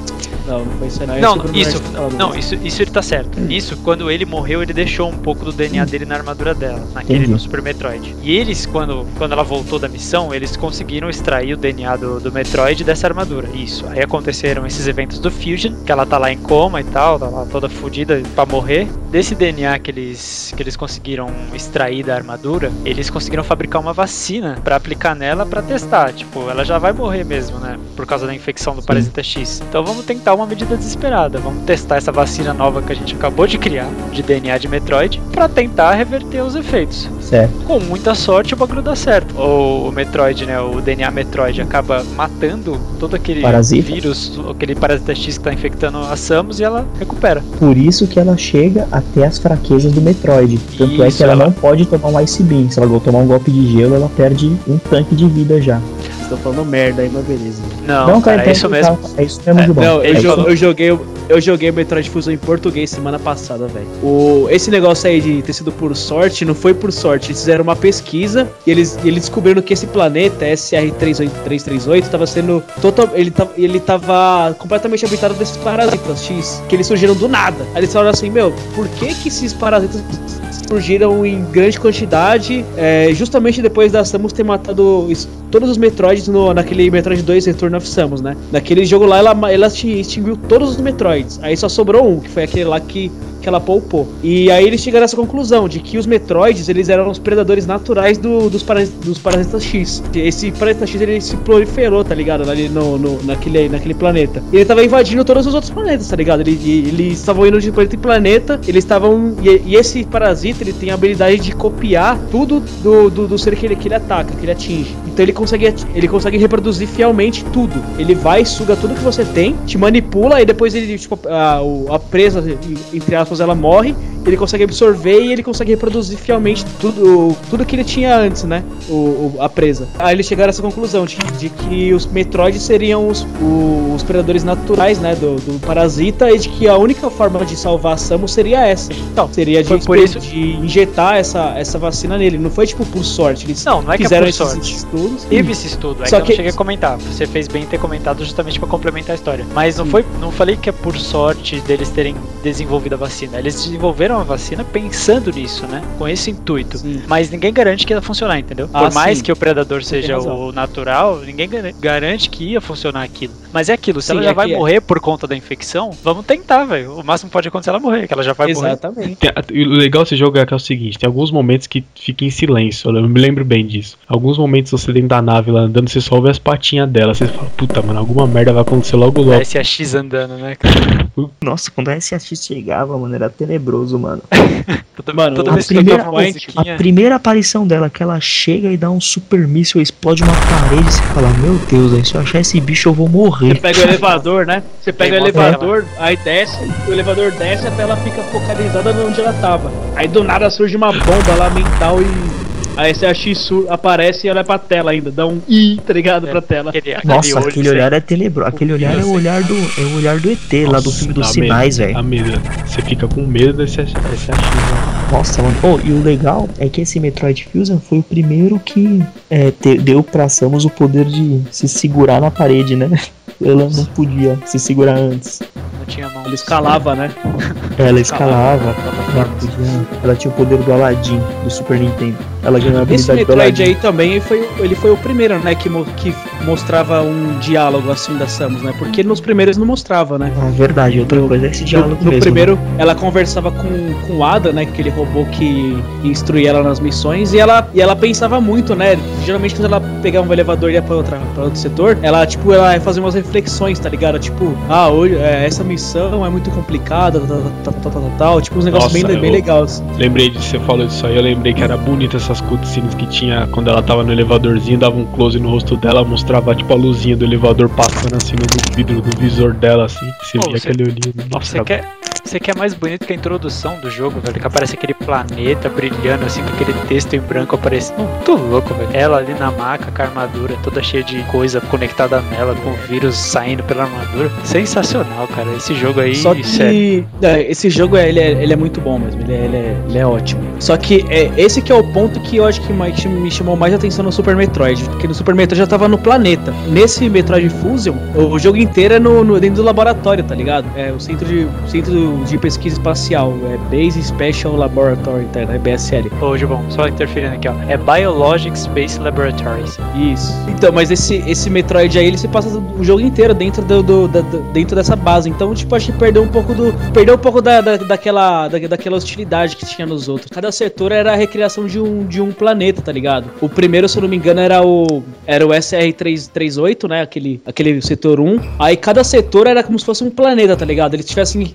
Não. Não, foi isso aí, não. Não, é isso, não, isso, isso ele tá certo. Isso, quando ele morreu, ele deixou um pouco do DNA dele na armadura dela, naquele Entendi. no Super Metroid. E eles, quando, quando ela voltou da missão, eles conseguiram extrair o DNA do, do Metroid dessa armadura. Isso. Aí aconteceram esses eventos do Fusion, que ela tá lá em coma e tal, tá lá toda fodida pra morrer. Desse DNA que eles, que eles conseguiram extrair da armadura, eles conseguiram fabricar uma vacina pra aplicar nela pra testar. Tipo, ela já vai morrer mesmo, né? Por causa da infecção do parasita X. Então vamos tentar uma medida desesperada. Vamos testar essa vacina nova que a gente acabou de criar, de DNA de Metroid, pra tentar reverter os efeitos. Certo. Com muita sorte o bagulho dá certo. O, o Metroid, né? O DNA Metroid acaba matando todo aquele Parasita. vírus, aquele parasita X que tá infectando a Samus e ela recupera. Por isso que ela chega até as fraquezas do Metroid. Tanto é Isso, que ela, ela- não pode tomar um Ice Beam. Se ela tomar um golpe de gelo, ela perde um tanque de vida já. Estão falando merda aí, mas beleza. Não, cara, é então, isso mesmo. tá, É isso mesmo, É, Gilbão. Não, É eu, isso jo- eu joguei o- eu joguei o Metroid Fusion em português semana passada, velho. O esse negócio aí de ter sido por sorte, não foi por sorte. Eles fizeram uma pesquisa e eles, e eles descobriram que esse planeta SR338 estava sendo total ele tava, ele tava completamente habitado desses parasitas X, que eles surgiram do nada. Aí eles falaram assim, meu, por que que esses parasitas surgiram em grande quantidade, é, justamente depois da Samus ter matado todos os Metroids No, naquele Metroid 2 Return of Samus, né? Naquele jogo lá, ela, ela extinguiu todos os Metroids. Aí só sobrou um, que foi aquele lá que que ela poupou. E aí eles chegaram a essa conclusão de que os Metroids, eles eram os predadores naturais do, dos, paras, dos Parasitas X. Esse Parasita X, ele se proliferou, tá ligado? Ali no, no, naquele, naquele planeta. Ele tava invadindo todos os outros planetas, tá ligado? Ele, eles estavam indo de planeta em planeta, eles estavam... E, e, esse parasita, ele tem a habilidade de copiar tudo do, do, do ser que ele, que ele ataca, que ele atinge. Então ele consegue, ele consegue reproduzir fielmente tudo. Ele vai, suga tudo que você tem, te manipula e depois ele, tipo, a, a presa, entre aspas, ela morre, ele consegue absorver e ele consegue reproduzir fielmente tudo, tudo que ele tinha antes, né? O, o a presa. Aí eles chegaram a essa conclusão de, de que os Metroids seriam os, os, predadores naturais, né? Do, do, parasita e de que a única forma de salvar a Samus seria essa. Então, seria de, por isso... de injetar essa, essa vacina nele. Não foi tipo por sorte. Eles não, não é que fizeram é por sorte. estudos. Teve esse estudo, é Só que, que eu cheguei a comentar. Você fez bem ter comentado justamente para complementar a história. Mas não foi, não falei que é por sorte deles terem desenvolvido a vacina. Eles desenvolveram a vacina pensando nisso, né? Com esse intuito. Sim. Mas ninguém garante que ia funcionar, entendeu? Ah, Por mais sim. que o predador seja o natural, ninguém garante que ia funcionar aquilo. Mas é aquilo, se sim, ela já é vai é. morrer por conta da infecção, vamos tentar, velho. O máximo pode acontecer é ela morrer, que ela já vai Exatamente. morrer. Exatamente. O legal desse jogo é que é o seguinte, tem alguns momentos que fica em silêncio, eu me lembro bem disso. Alguns momentos você dentro da nave lá andando, você só ouve as patinhas dela, você fala, puta, mano, alguma merda vai acontecer logo logo. A SAX andando, né, cara? Nossa, quando a SAX chegava, mano, era tenebroso, mano. <laughs> mano, toda a, primeira, a primeira aparição dela, que ela chega e dá um super míssil, explode uma parede, você fala, meu Deus, aí, se eu achar esse bicho eu vou morrer. Você pega o elevador, né? Você pega o elevador, aí desce, o elevador desce até ela fica focalizada onde ela tava. Aí do nada surge uma bomba lá mental e Aí você a X aparece e ela é pra tela ainda, dá um I, tá ligado, é, pra tela. Aquele, aquele Nossa, aquele olhar é tenebroso. Aquele olhar é o olhar do, é o olhar do ET, Nossa, lá do filme dos sinais, velho. Você fica com medo desse, desse X, né? Nossa, mano. Oh, e o legal é que esse Metroid Fusion foi o primeiro que é, te, deu pra Samus o poder de se segurar na parede, né? <laughs> Ela não podia se segurar antes. Não tinha mão. Ela escalava, né? Ela escalava. Ela, podia, ela tinha o poder do Aladdin do Super Nintendo. Ela ganhou a habilidade Esse Metroid aí também foi, ele foi o primeiro, né, que, que mostrava um diálogo assim da Samus, né? Porque nos primeiros não mostrava, né? Ah, verdade, outra no, coisa é esse diálogo no, no mesmo, primeiro, né? ela conversava com, com o Ada, né? Aquele robô que instruía ela nas missões, e ela, e ela pensava muito, né? Geralmente quando ela pegava um elevador e ia pra, outra, pra outro setor, ela, tipo, ela ia fazer umas reflexões, tá ligado? Tipo, ah, hoje, é, essa missão é muito complicada, tal, tal, tal, tal, tal, tipo, uns negócios Nossa, bem, bem legais. Lembrei de você falou disso aí, eu lembrei que era bonita essa essas cutscenes que tinha quando ela tava no elevadorzinho, dava um close no rosto dela, mostrava tipo a luzinha do elevador passando assim no vidro do visor dela, assim. Você Pô, via você, aquele olhinho. Nossa, você quer, você quer mais bonito que a introdução do jogo, velho? Que aparece aquele planeta brilhando assim, com aquele texto em branco aparecendo. Muito louco, velho. Ela ali na maca, com a armadura toda cheia de coisa conectada nela, com o vírus saindo pela armadura. Sensacional, cara. Esse jogo aí. Só que. É, esse jogo ele é, ele é muito bom mesmo. Ele é, ele é, ele é ótimo. Só que é, esse que é o ponto que eu acho que mais, me chamou mais atenção no Super Metroid. Porque no Super Metroid já tava no planeta. Nesse Metroid Fusion, o jogo inteiro é no, no dentro do laboratório, tá ligado? É o centro de, o centro de pesquisa espacial. É Base Special Laboratory, tá? É BSL. Ô, Gilbão, só interferindo aqui, ó. É Biologic Space Laboratories. Isso. Então, mas esse, esse Metroid aí, ele se passa o jogo inteiro dentro, do, do da, dentro dessa base. Então, tipo, acho que perdeu um pouco do. Perdeu um pouco da, da, daquela, da, daquela hostilidade que tinha nos outros. Cada setor era a recriação de um, de um planeta tá ligado? O primeiro, se eu não me engano, era o era o SR-338, né? Aquele, aquele setor 1. Aí cada setor era como se fosse um planeta, tá ligado? Eles estivessem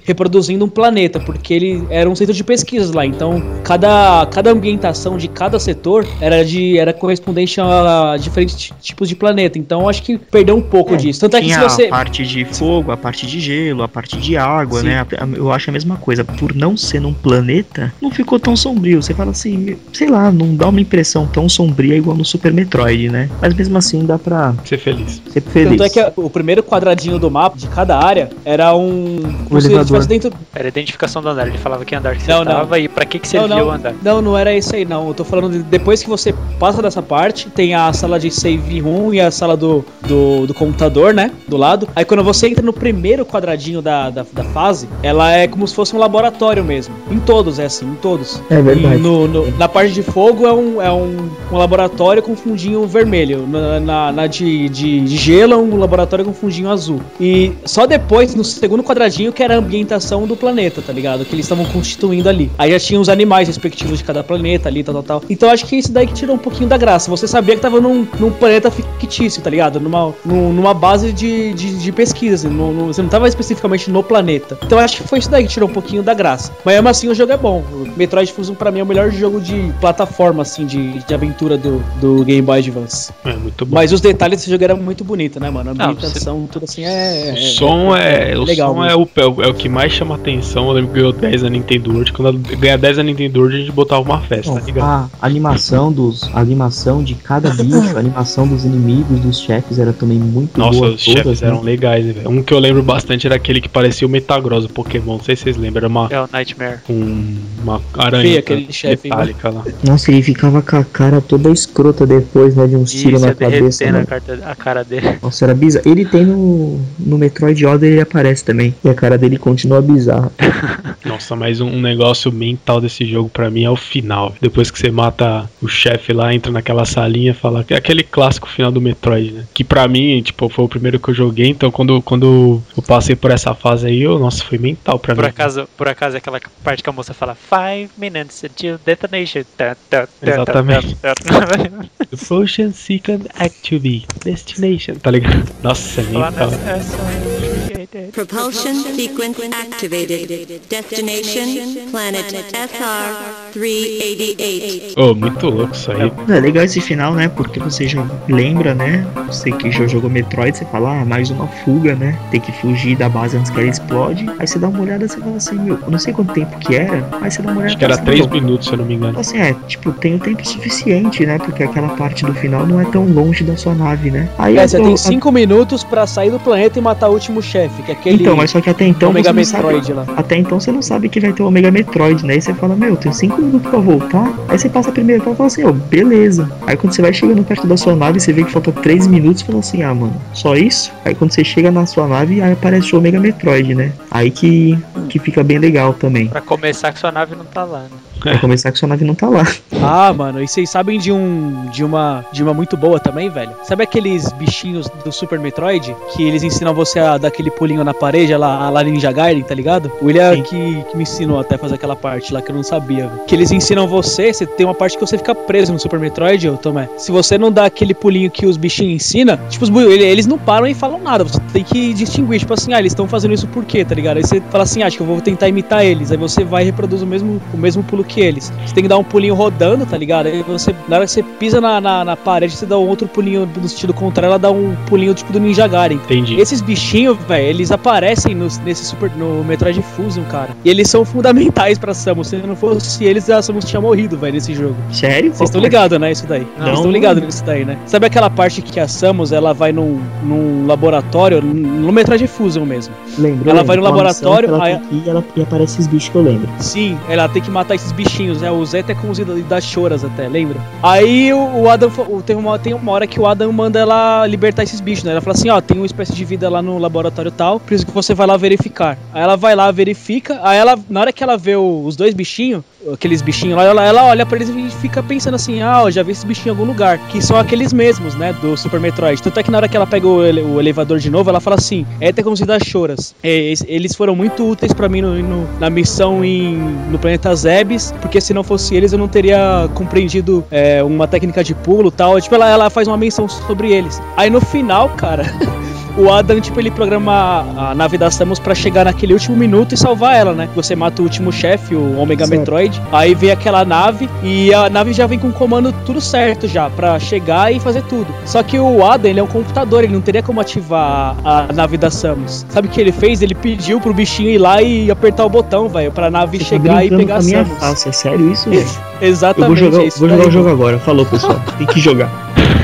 reproduzindo um planeta, porque ele era um centro de pesquisas lá. Então, cada, cada ambientação de cada setor era de era correspondente a diferentes tipos de planeta. Então, acho que perdeu um pouco é, disso. Tanto é que se você a parte de fogo, a parte de gelo, a parte de água, Sim. né? Eu acho a mesma coisa. Por não ser num planeta, não ficou tão sombrio. Você fala assim, sei lá, não dá uma impressão tão sombria igual no Super Metroid, né? Mas mesmo assim dá pra ser feliz. Ser feliz. Tanto é que o primeiro quadradinho do mapa de cada área era um. Um elevador. Dentro, Era a identificação do andar. Ele falava que andar que você Não, não. tava e pra que, que Não, servia o não, andar. não, não era isso aí não. Eu tô falando de, depois que você passa dessa parte, tem a sala de save room e a sala do, do, do computador, né? Do lado. Aí quando você entra no primeiro quadradinho da, da, da fase, ela é como se fosse um laboratório mesmo. Em todos, é assim, em todos. É verdade. E no- no- na parte de fogo é um, é um, um laboratório com fundinho vermelho. Na, na, na de, de, de gelo é um laboratório com fundinho azul. E só depois, no segundo quadradinho, que era a ambientação do planeta, tá ligado? Que eles estavam constituindo ali. Aí já tinha os animais respectivos de cada planeta ali, tal, tal, tal. Então acho que isso daí que tirou um pouquinho da graça. Você sabia que tava num, num planeta fictício, tá ligado? Numa, num- numa base de, de, de pesquisa. assim, no- no- você não tava especificamente no planeta. Então acho que foi isso daí que tirou um pouquinho da graça. Mas mesmo assim o jogo é bom. O Metroid Fusion pra mim é o melhor jogo de plataforma, assim, de, de aventura do, do Game Boy Advance. É muito bom. Mas os detalhes desse jogo eram muito bonito, né, mano? A Não, ambientação, tudo assim é. O é- som é, o legal som é o, é o- é o que mais chama atenção. Eu lembro que ganhou 10 na Nintendo World. Quando ganhar 10 na Nintendo World, a gente botava uma festa, tá Bom, ligado? a animação dos. A animação de cada bicho, a animação dos inimigos, dos chefes era também muito Nossa, boa. os chefes né? eram legais, né, velho. Um que eu lembro bastante era aquele que parecia o Metagross do Pokémon. Não sei se vocês lembram. Era uma, É o Nightmare. um, uma aranha Feio aquele chefe, hein, metálica lá. Nossa, ele ficava com a cara toda escrota depois, né? De uns tiros Isso, na cabeça. carta- a cara dele. Nossa, era bizarro. Ele tem no, no Metroid Other, ele aparece também. E a cara dele continua bizarra. <laughs> Nossa, mas um, um negócio mental desse jogo pra mim é o final. Depois que você mata o chefe lá, entra naquela salinha, fala que é aquele clássico final do Metroid, né? Que pra mim, tipo, foi o primeiro que eu joguei, então quando, quando eu passei por essa fase aí, eu, nossa, foi mental pra Por mim. acaso, por acaso é aquela parte que a moça fala Five minutes until detonation. Tá, tá, tá, Exatamente. <laughs> The Potion Second Activity Destination, tá ligado? Nossa, é mental. nessa Propulsion sequence activated. Destination planet SR 388. Ô, muito louco isso aí. É legal esse final, né? Porque você já lembra, né? Você que já jogou Metroid, você fala, ah, mais uma fuga, né? Tem que fugir da base antes que ela explode. Aí você dá uma olhada e você fala assim, meu, eu não sei quanto tempo que era, mas você dá uma olhada Acho que era fala assim, 3 meu, minutos, se eu não me engano. Assim, é, tipo, tem o tempo suficiente, né? Porque aquela parte do final não é tão longe da sua nave, né? Aí É, você tô- tem 5 minutos pra sair do planeta e matar o último chefe, é aquele Então, mas só que até então Omega você não sabe- Metroid lá. Até então você não sabe que vai ter o Omega Metroid, né? Aí você fala, meu, tem 5 minutos pra voltar. Aí você passa a primeira fase e fala assim, ó, beleza. Aí quando você vai chegando perto da sua nave, você vê que falta 3 minutos e fala assim, ah, mano, só isso? Aí quando você chega na sua nave, aí aparece o Omega Metroid, né? Aí que, que fica bem legal também. Pra começar que sua nave não tá lá, né? Vai começar que sua nave não tá lá. Ah, mano, e vocês sabem de um de uma de uma muito boa também, velho? Sabe aqueles bichinhos do Super Metroid que eles ensinam você a dar aquele pulinho na parede, lá, lá Ninja Gaiden, tá ligado? O William Sim. que, que me ensinou até a fazer aquela parte lá que eu não sabia. velho. Que eles ensinam você, você tem uma parte que você fica preso no Super Metroid, ô Tomé. Se você não dá aquele pulinho que os bichinhos ensinam, tipo, os, eles não param e falam nada. Você tem que distinguir, tipo assim, ah, eles estão fazendo isso por quê, tá ligado? Aí você fala assim, ah, acho que eu vou tentar imitar eles. Aí você vai e reproduz o mesmo, o mesmo pulo que eles. Você tem que dar um pulinho rodando, tá ligado? Aí você, na hora que você pisa na, na, na parede, você dá um outro pulinho do sentido contrário, ela dá um pulinho tipo do Ninja Gaiden. Entendi. Esses bichinhos, velho, eles aparecem no, nesse super, no Metroid Fusion, cara. E eles são fundamentais pra Samus. Se não fosse eles, a Samus tinha morrido, velho, nesse jogo. Sério? Vocês estão ligados, né? Isso daí. Vocês estão ligados nisso daí, né? Sabe aquela parte que a Samus ela vai num, num laboratório, no Metroid Fusion mesmo? Lembro, Ela lembro. vai no Uma laboratório, aí- Ela tem que ir, e ela, e aparece esses bichos que eu lembro. Sim, ela tem que matar esses bichinhos, né? Os Etecons e da- e das choras até, lembra? Aí o, o Adam o- tem uma, tem uma hora que o Adam manda ela libertar esses bichos, né? Ela fala assim, ó, tem uma espécie de vida lá no laboratório tal, por isso que você vai lá verificar. Aí ela vai lá, verifica, aí ela, na hora que ela vê o- os dois bichinhos, aqueles bichinhos lá, ela, ela olha pra eles e fica pensando assim, ah, eu já vi esses bichinhos em algum lugar, que são aqueles mesmos, né, do Super Metroid. Tanto é que na hora que ela pega o, ele- o elevador de novo, ela fala assim, Etecons e das choras. É, es- eles foram muito úteis pra mim no- no- na missão em, no planeta Zebes, porque se não fosse eles eu não teria compreendido é, uma técnica de pulo tal. Tipo, ela, ela faz uma menção sobre eles. Aí no final, cara. <laughs> O Adam, tipo, ele programa a, nave da Samus pra chegar naquele último minuto e salvar ela, né? Você mata o último chefe, o Omega Certo. Metroid. Aí vem aquela nave e a nave já vem com o comando tudo certo já, pra chegar e fazer tudo. Só que o Adam, ele é um computador, ele não teria como ativar a, a nave da Samus. Sabe o que ele fez? Ele pediu pro bichinho ir lá e apertar o botão, velho, pra nave Você tá chegar e brincando pegar a Samus. face, é sério isso? velho? <laughs> Eu Exatamente. vou jogar, é isso vou jogar o jogo agora. Falou, pessoal. Tem que jogar. <laughs>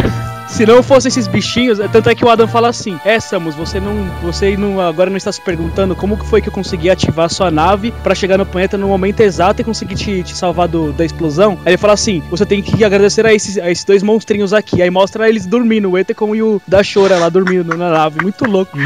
Se não fosse esses bichinhos, é- tanto é que o Adam fala assim: É, Samus, você não. Você não, agora não está se perguntando como que foi que eu consegui ativar sua nave pra chegar no planeta no momento exato e conseguir te, te salvar do- da explosão. Aí ele fala assim: você tem que agradecer a esses, a esses dois monstrinhos aqui. Aí mostra eles dormindo, o Etecon e o Dashora lá dormindo na nave. Muito louco.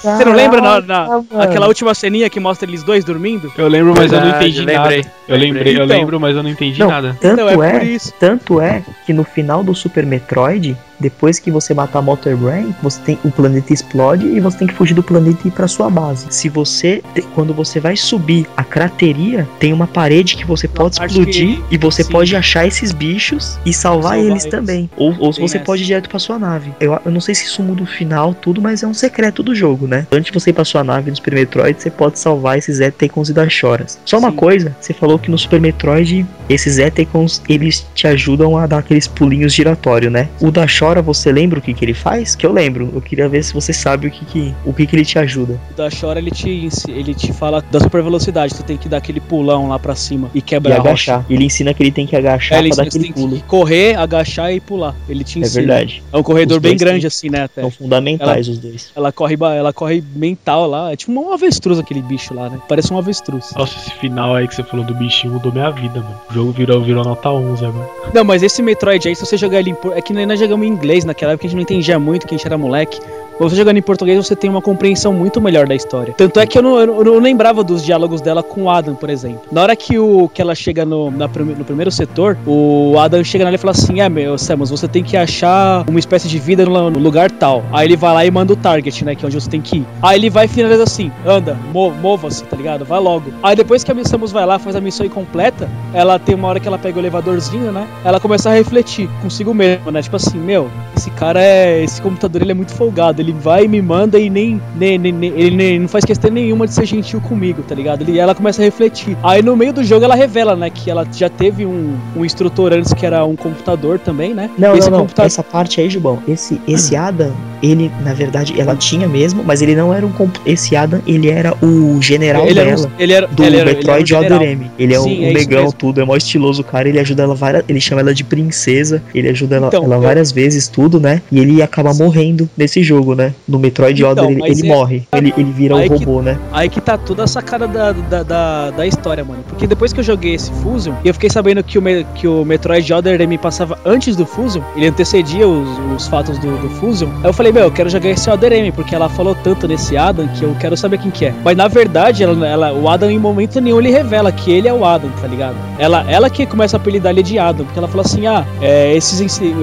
Você não lembra na, na- aquela última ceninha que mostra eles dois dormindo? Eu lembro, mas eu não Verdade, entendi lembrei, nada. Eu lembrei, eu Então. lembro, mas eu não entendi Não. nada. Tanto Não, é é, por isso. tanto é que no final do Super Metroid, depois que você matar Motor Brain, você tem o planeta explode e você tem que fugir do planeta e ir pra sua base. Se você quando você vai subir a crateria, tem uma parede que você pode explodir e você sim. pode achar esses bichos e salvar, Salvar eles, eles. também. Ou, ou se você essa. pode ir direto pra sua nave. Eu, eu não sei se isso muda o final tudo, mas é um secreto do jogo, né? Antes de você ir pra sua nave no Super Metroid, você pode salvar esses Etecons e Dashoras. Só uma Sim. coisa, você falou que no Super Metroid esses Etecons, eles te ajudam a dar aqueles pulinhos giratórios, né? O Dashora, você lembra o que que ele faz? Que eu lembro. Eu queria ver se você sabe o que que, o que, que ele te ajuda. O Dashora ele te, ele te fala da super velocidade, tu tem que dar aquele pulão lá pra cima e E quebrar a rocha. agachar. Ele ensina que ele tem que agachar É, ele pra dar aquele tem pulo. que correr, agachar e pular. Ele te É ensina. verdade. É um corredor bem grande têm- assim, né, até. São fundamentais os dois. Ela corre, ela corre mental lá. É tipo um avestruz aquele bicho lá, né? Parece um avestruz. Nossa, esse final aí que você falou do bichinho mudou minha vida, mano. O jogo virou, virou nota 11 agora. Não, mas esse Metroid aí, se você jogar ele em. É que nós jogamos em inglês naquela época, a gente não entendia muito, que a gente era moleque. Você jogando em português, você tem uma compreensão muito melhor da história. Tanto é que eu não, eu não- lembrava dos diálogos dela com o Adam, por exemplo. Na hora que, o, que ela chega no, na no primeiro setor, o Adam chega nela e fala assim: É, meu, Samus, você tem que achar uma espécie de vida no, no lugar tal. Aí ele vai lá e manda o target, né? Que é onde você tem que ir. Aí ele vai e finaliza assim: Anda, mo- mova-se, tá ligado? Vai logo. Aí depois que a Samus vai lá, faz a missão incompleta, ela tem uma hora que ela pega o elevadorzinho, né? Ela começa a refletir consigo mesma, né? Tipo assim, meu, esse cara é. Esse computador ele é muito folgado. Ele vai e me manda e nem. nem, nem- nem- ele nem, não faz questão nenhuma de ser gentil comigo, tá ligado? Ele, ela começa a refletir. Aí no meio do jogo ela revela, né? Que ela já teve um, um instrutor antes que era um computador também, né? Não, esse não, não. computador. Essa parte aí, Gilbão. Esse, esse Adam, ele, na verdade, ela tinha mesmo, mas ele não era um. compu- Esse Adam, ele era o general Ele era, dela. um, ele era do ele era, Metroid ele era um Other. M. Ele é Sim, um, é negão, tudo, é mó estiloso o cara, ele ajuda ela várias. Ele chama ela de princesa, ele ajuda ela, Então, ela eu- várias vezes, tudo, né? E ele acaba morrendo nesse jogo, né? No Metroid Então, Other ele, ele é- morre. Ele, ele vira um aí que- robô, né? Aí que tá toda a sacada da, da, da, da história, mano. Porque depois que eu joguei esse Fusion, e eu fiquei sabendo que o, me- que o Metroid Other M passava antes do Fusion, ele antecedia os, os fatos do, do Fusion. Aí eu falei, meu, eu quero jogar esse Other M, porque ela falou tanto nesse Adam que eu quero saber quem que é. Mas na verdade, ela, ela- o Adam em momento nenhum ele revela que ele é o Adam, tá ligado? Ela, ela que começa a apelidar ele de Adam, porque ela fala assim, ah, é, esses, esse,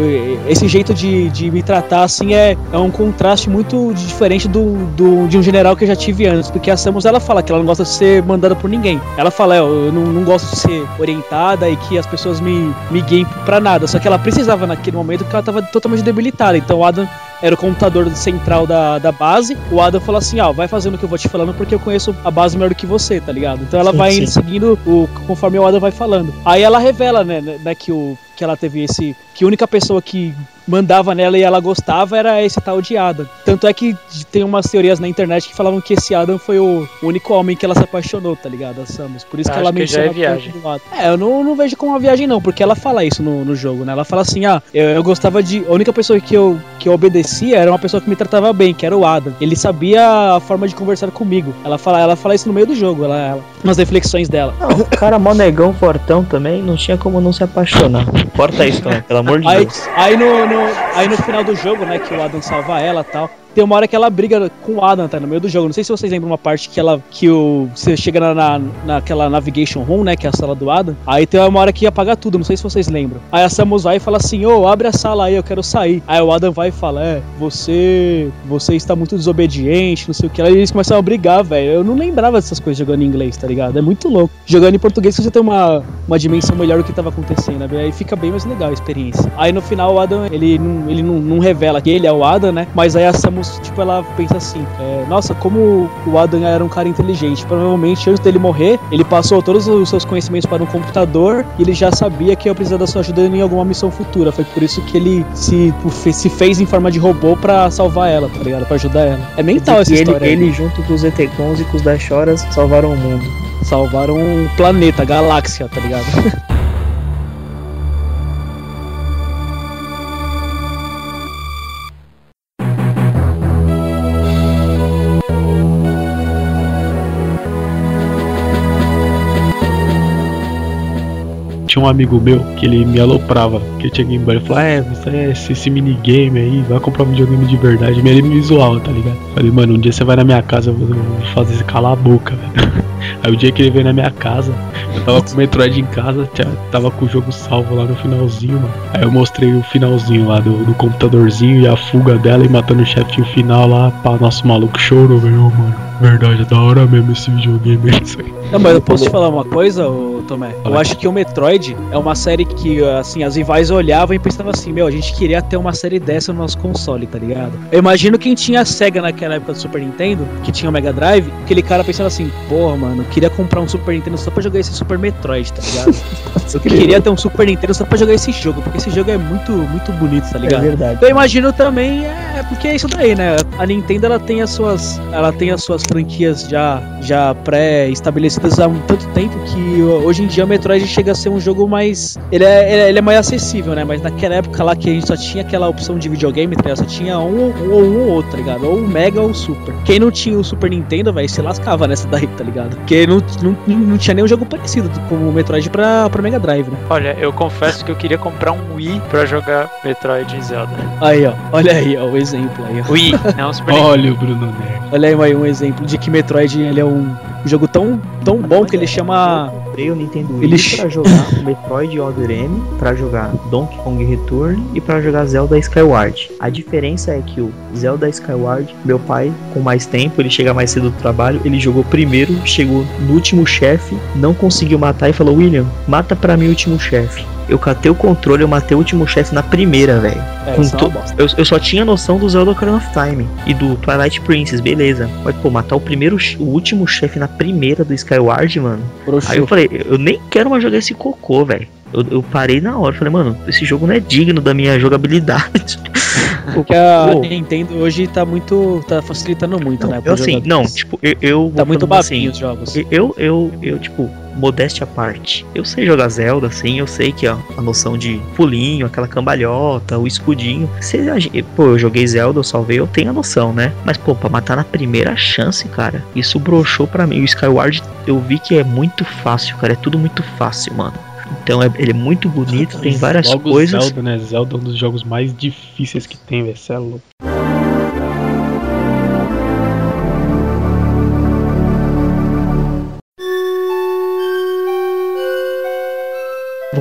esse jeito de, de me tratar assim é, é um contraste muito diferente do, do, de um general que eu já tive antes. Porque a Samus ela fala que ela não gosta de ser mandada por ninguém. Ela fala, "É, eu não, não gosto de ser orientada e que as pessoas me, me guiem pra nada. Só que ela precisava naquele momento que ela tava totalmente debilitada. Então o Adam era o computador central da, da base. O Adam falou assim: ó, vai fazendo o que eu vou te falando porque eu conheço a base melhor do que você, tá ligado? Então ela Sim, vai sim. seguindo o, conforme o Adam vai falando. Aí ela revela, né, né, que, o, que ela teve esse. Que a única pessoa que mandava nela e ela gostava era esse tal de Adam. Tanto é que tem umas teorias na internet que falavam que esse Adam foi o único homem que ela se apaixonou, tá ligado? A Samus. Por isso que Acho ela que já é menciona tanto viagem. É, eu não, não vejo como uma viagem, não, porque ela fala isso no, no jogo, né? Ela fala assim: ah, eu, eu gostava de. A única pessoa que eu, que eu obedecia era uma pessoa que me tratava bem, que era o Adam. Ele sabia a forma de conversar comigo. Ela fala, ela fala isso no meio do jogo, ela, ela, nas reflexões dela. Não, o cara mó negão, fortão também, não tinha como não se apaixonar. Corta isso, né? Pelo amor de Aí, Deus. aí, no, no- aí no final do jogo, né, que o Adam salva ela tal. Tem uma hora que ela briga com o Adam, tá? No meio do jogo. Não sei se vocês lembram uma parte que ela. que o. Você chega na, na, naquela navigation room, né? Que é a sala do Adam. Aí tem uma hora que apaga tudo, não sei se vocês lembram. Aí a Samus vai e fala assim, ô, abre a sala aí, eu quero sair. Aí o Adam vai e fala, é, você. Você está muito desobediente, não sei o que. Aí eles começam a brigar, velho. Eu não lembrava dessas coisas jogando em inglês, tá ligado? É muito louco. Jogando em português você tem uma, uma dimensão melhor do que tava acontecendo, né? Aí fica bem mais legal a experiência. Aí no final o Adam, ele não, ele não, não revela que ele é o Adam, né? Mas aí a Samus, tipo, ela pensa assim: é, Nossa, como o Adam era um cara inteligente. Provavelmente antes dele morrer, ele passou todos os seus conhecimentos para um computador e ele já sabia que ia precisar da sua ajuda em alguma missão futura. Foi por isso que ele se, se fez em forma de robô pra salvar ela, tá ligado? Pra ajudar ela. É mental essa ele, história. aí. ele junto com os Etecons e com os Dashoras salvaram o mundo. Salvaram um planeta, galáxia, tá ligado? <laughs> tinha um amigo meu que ele me aloprava, que tinha Game Boy. Ele falou: É, você é esse, esse minigame aí, vai comprar um videogame de verdade. Mas ele me zoava, tá ligado? Falei, mano, um dia você vai na minha casa, eu vou fazer você calar a boca, velho. <laughs> Aí o dia que ele veio na minha casa, eu tava com o Metroid em casa, tava com o jogo salvo lá no finalzinho, mano. Aí eu mostrei o finalzinho lá do, do computadorzinho e a fuga dela e matando o chefe final lá. Pá, nosso maluco chorou, Ô, mano. Verdade, é da hora mesmo esse videogame, é isso aí. Não, mas eu posso te falar uma coisa, ô, Tomé? Eu acho que o Metroid é uma série que, assim, as rivais olhavam e pensavam assim, meu, a gente queria ter uma série dessa no nosso console, tá ligado? Eu imagino quem tinha a SEGA naquela época do Super Nintendo, que tinha o Mega Drive, aquele cara pensando assim, porra, mano, eu queria comprar um Super Nintendo só pra jogar esse Super Metroid, tá ligado? <laughs> eu queria ter um Super Nintendo só pra jogar esse jogo, porque esse jogo é muito, muito bonito, tá É ligado? verdade. Eu imagino também é porque é isso daí, né? A Nintendo ela tem as suas, ela tem as suas franquias já, já pré-estabelecidas há um tanto tempo que hoje em dia o Metroid chega a ser um jogo mais, ele é, ele é- é mais acessível, né? Mas naquela época lá que a gente só tinha aquela opção de videogame, tá só tinha um, um ou um ou outro, tá ligado? Ou o Mega ou o Super. Quem não tinha o Super Nintendo, velho, se lascava nessa daí, tá ligado? Porque não, não, não tinha nenhum jogo parecido com o Metroid pra, pra Mega Drive, né? Olha, eu confesso que eu queria comprar um Wii pra jogar Metroid e Zelda. Aí, ó, olha aí, ó, o exemplo aí, ó. Wii, não Super. <laughs> Olha o Bruno Nerd. Olha aí um exemplo de que Metroid ele é um jogo tão, tão bom que ele chama. Eu comprei o Nintendo Ele Wii pra jogar o <laughs> Metroid Other M, pra jogar Donkey Kong Return e pra jogar Zelda Skyward. A diferença é que o Zelda Skyward, meu pai, com mais tempo, ele chega mais cedo do trabalho, ele jogou primeiro, chegou no último chefe, não conseguiu matar e falou: William, mata pra mim o último chefe. Eu catei o controle, eu matei o último chefe na primeira, velho. É, é to- eu, eu só tinha noção do Zelda Ocarina of Time e do Twilight Princess, beleza. Mas, pô, matar o primeiro, o último chefe na primeira do Skyward, mano. Aí eu falei, eu nem quero mais jogar esse cocô, velho. Eu, eu parei na hora, falei, mano, esse jogo não é digno da minha jogabilidade. <laughs> Porque a Pô, Nintendo hoje tá muito. tá facilitando muito, né? eu pros assim, jogadores. não, tipo, eu, eu Tá muito babinho assim, os jogos. eu, eu, eu, tipo, modéstia à parte. Eu sei jogar Zelda, assim, eu sei que ó, a noção de pulinho, aquela cambalhota, o escudinho. Se pô, eu joguei Zelda, eu salvei, eu tenho a noção, né? Mas, pô, pra matar na primeira chance, cara, isso broxou pra mim. O Skyward, eu vi que é muito fácil, cara, é tudo muito fácil, mano. Então é, ele é muito bonito, tem várias Logo coisas. Zelda, né? Zelda é um dos jogos mais difíceis que tem, velho. Cê é louco.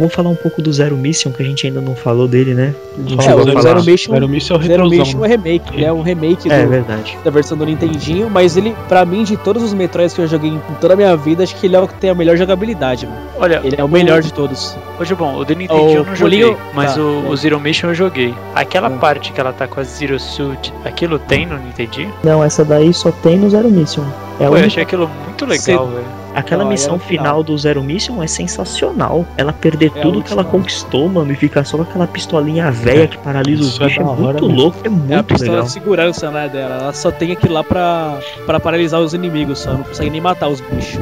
Vamos falar um pouco do Zero Mission, que a gente ainda não falou dele, né? É, o falar. Zero Mission, Zero Mission é o Zero. Mission é remake, ele é um remake É do- verdade. da versão do Nintendinho, mas ele, pra mim, de todos os Metroids que eu joguei em toda a minha vida, acho que ele é o que tem a melhor jogabilidade, mano. Olha, Ele é o melhor de todos. Hoje, bom, o do Nintendo eu não O joguei, pulinho- mas tá, o, é. o Zero Mission eu joguei. Aquela É. parte que ela tá com a Zero Suit, aquilo tem no Nintendinho? Não, essa daí só tem no Zero Mission. É Pô, eu achei aquilo muito legal, velho. Aquela aí missão final. final do Zero Mission é sensacional. Ela perder É tudo que ela conquistou, mano, e ficar só com aquela pistolinha velha que paralisa os é bichos. É, muito mesmo. louco, é É a muito pistola legal. de segurança, né, dela. Ela só tem aquilo lá pra, pra paralisar os inimigos, só. Não consegue nem matar os bichos.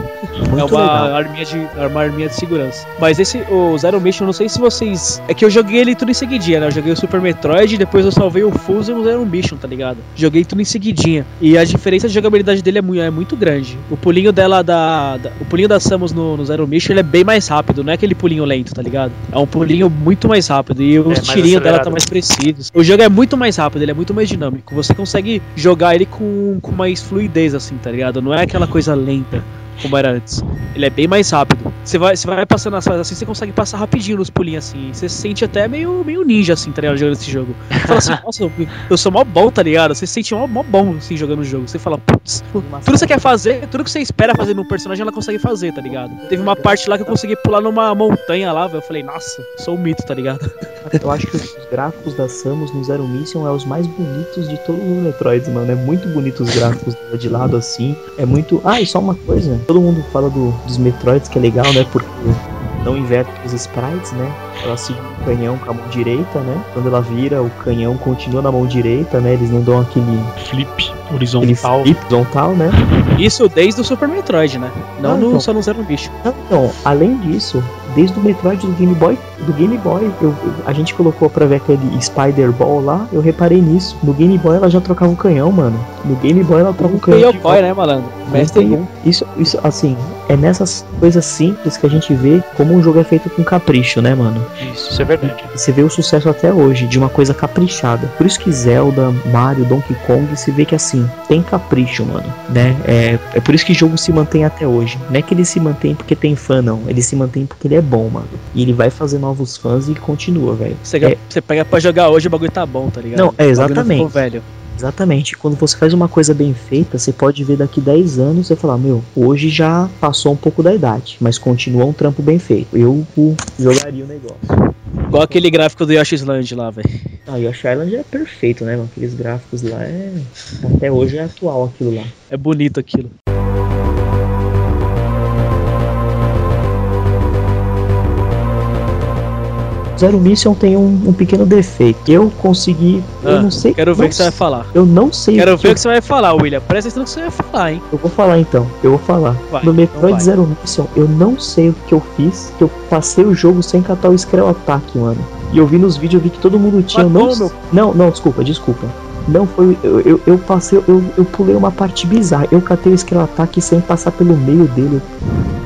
Muito <laughs> é uma legal. arminha, de, é uma arminha de segurança. Mas esse, o Zero Mission, não sei se vocês. É que eu joguei ele tudo em seguidinha, né? Eu joguei o Super Metroid, depois eu salvei o Fuso e o Zero Mission, tá ligado? Joguei tudo em seguidinha. E a diferença de jogabilidade dele é muito, é muito grande. O pulinho dela da. Da- o pulinho da Samus no, no Zero Mission ele é bem mais rápido, não é aquele pulinho lento, tá ligado? É um pulinho muito mais rápido. E os mais tirinhos dela acelerado. tá mais precisos. O jogo é muito mais rápido, ele é muito mais dinâmico. Você consegue jogar ele com, com mais fluidez, assim, tá ligado? Não é aquela coisa lenta como era antes. Ele é bem mais rápido. Você vai, você vai passando as fases assim, você consegue passar rapidinho nos pulinhos assim. Você se sente até meio, meio ninja, assim, tá ligado? Jogando esse jogo. Você fala assim, <laughs> nossa, eu- eu sou mó bom, tá ligado? Você se sente mó, mó bom, assim, jogando o jogo. Você fala, putz, tudo que você quer fazer, tudo que você espera fazer num personagem, ela consegue fazer, tá ligado? Teve uma parte lá que eu consegui pular numa montanha lá, velho. Eu falei, nossa, sou um mito, tá ligado? Eu acho que os gráficos da Samus no Zero Mission é os mais bonitos de todos os Metroids, mano. É muito bonito os gráficos de lado assim. É muito. Ah, e só uma coisa: todo mundo fala do- dos Metroids que é legal, né? Porque não inverte os sprites, né? Ela segura o canhão com a mão direita, né? Quando ela vira, o canhão continua na mão direita, né? Eles não dão aquele, Flip aquele horizontal. flip horizontal, né? Isso desde o Super Metroid, né? Não Ah, no, então. só no Zero Bicho. Então, além disso, desde o Metroid do Game Boy, do Game Boy, eu, eu- a gente colocou pra ver aquele Spider Ball lá, eu reparei nisso. No Game Boy ela já trocava o canhão, mano. No Game Boy ela troca o canhão. Play de Boy, né, malandro? Mestre um. Isso, isso, assim, é nessas coisas simples que a gente vê como um jogo é feito com capricho, né, mano? Isso, isso é verdade. E você vê o sucesso até hoje, de uma coisa caprichada. Por isso que Zelda, Mario, Donkey Kong, se vê que assim, tem capricho, mano, né? É, é por isso que o jogo se mantém até hoje. Não é que ele se mantém porque tem fã, não. Ele se mantém porque ele é bom, mano. E ele vai fazer novos fãs e continua, velho. Você, É. você pega pra jogar hoje, o bagulho tá bom, tá ligado? Não, é O exatamente. ficou velho. Exatamente. Quando você faz uma coisa bem feita, você pode ver daqui 10 anos e falar, meu, hoje já passou um pouco da idade, mas continua um trampo bem feito. Eu uh, jogaria o negócio. Igual aquele gráfico do Yoshi's Land lá, velho. Ah, Yoshi Island é perfeito, né, mano? Aqueles gráficos lá é. Até hoje é atual aquilo lá. É bonito aquilo. Zero Mission tem um, um pequeno defeito. Eu consegui. eu Ah, não sei. Quero ver o que você vai falar. Eu não sei Quero o ver o que você vai falar, William. Presta atenção no que você vai falar, hein? Eu vou falar então, eu vou falar. Vai, no então Metroid vai. Zero Mission, eu não sei o que eu fiz, que eu passei o jogo sem catar o Screll Attack, mano. E eu vi nos vídeos, eu vi que todo mundo tinha. eu não, meu- não, não, desculpa, desculpa. Não foi. Eu, eu, eu passei, eu, eu pulei uma parte bizarra. Eu catei o Attack sem passar pelo meio dele.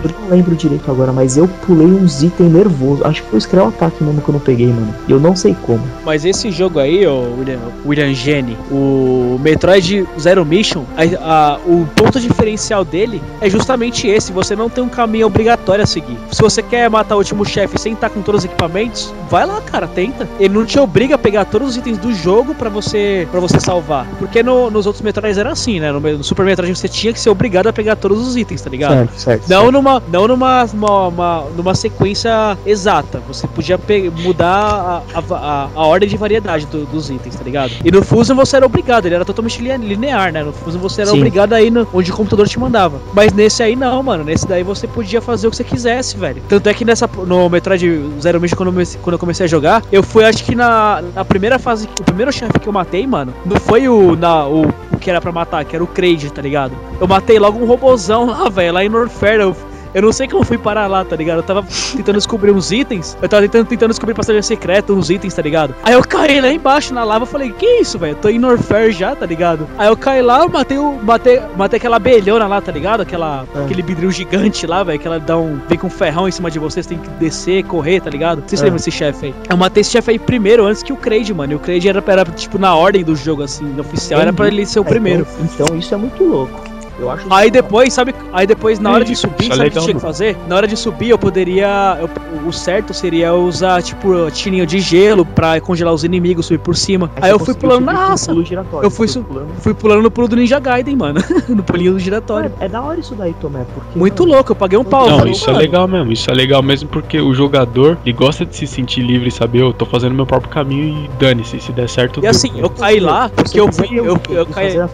Eu não lembro direito agora, mas eu pulei uns itens nervosos. Acho que foi o Screll Attack mesmo que eu não peguei, mano. E eu não sei como. Mas esse jogo aí, ô William, William Gene, o Metroid Zero Mission, a- a- o ponto diferencial dele é justamente esse: você não tem um caminho obrigatório a seguir. Se você quer matar o último chefe sem estar com todos os equipamentos, vai lá, cara, tenta. Ele não te obriga a pegar todos os itens do jogo pra você para você salvar. Porque no- nos outros Metroids era assim, né? No, no Super Metroid você tinha que ser obrigado a pegar todos os itens, tá ligado? Certo, certo. Não numa, não numa, uma, uma- numa sequência exata. Você podia mudar a, a, a- a ordem de variedade do- dos itens, tá ligado? E no Fusion você era obrigado, ele era totalmente line- linear, né? No Fusion você era Sim. obrigado a ir no- onde o computador te mandava. Mas nesse aí não, mano. Nesse daí você podia fazer o que você quisesse, velho. Tanto é que nessa, no Metroid Zero Mission, quando eu comecei, quando eu comecei a jogar, eu fui, acho que na, na primeira fase, o primeiro chefe que eu matei, mano, não foi o, na, o, o que era pra matar, que era o Kraid, tá ligado? Eu matei logo um robozão lá, velho, lá em Norfair. Eu, eu não sei como eu fui parar lá, tá ligado? Eu tava tentando descobrir uns itens. Eu tava tentando, tentando descobrir passagem secreta, uns itens, tá ligado? Aí eu caí lá embaixo na lava. Falei, que isso, velho? Eu tô em Norfair já, tá ligado? Aí eu caí lá, eu matei o. Matei, matei aquela abelhona lá, tá ligado? Aquela, Ah. Aquele vidril gigante lá, velho. Que ela dá um. Vem com um ferrão em cima de você, você tem que descer, correr, tá ligado? Vocês Ah. lembram desse chefe aí? Eu matei esse chefe aí primeiro, antes que o Kraid, mano. E o Kraid era, era, tipo, na ordem do jogo, assim, oficial, era pra ele ser o Ah, primeiro. Então, então isso é muito louco. Eu acho Aí depois, sabe? Aí depois, na hora de subir, é sabe o que tinha que mano. fazer? Na hora de subir, eu poderia. eu- o certo seria usar, tipo, tirinho de gelo pra congelar os inimigos, subir por cima. Aí, você eu fui pulando, pulo giratório, eu fui su- pulando. Fui pulando no pulo do Ninja Gaiden, mano. <laughs> no pulinho do giratório. É, é da hora isso daí, Tomé, porque. Muito mano, louco, eu paguei um pau. Não, falei, isso é mano, legal mesmo, isso é legal mesmo porque o jogador ele gosta de se sentir livre e saber, eu tô fazendo meu próprio caminho e dane-se, se der certo. E assim, eu caí lá, porque eu fui. Eu, o- eu e caí. Eu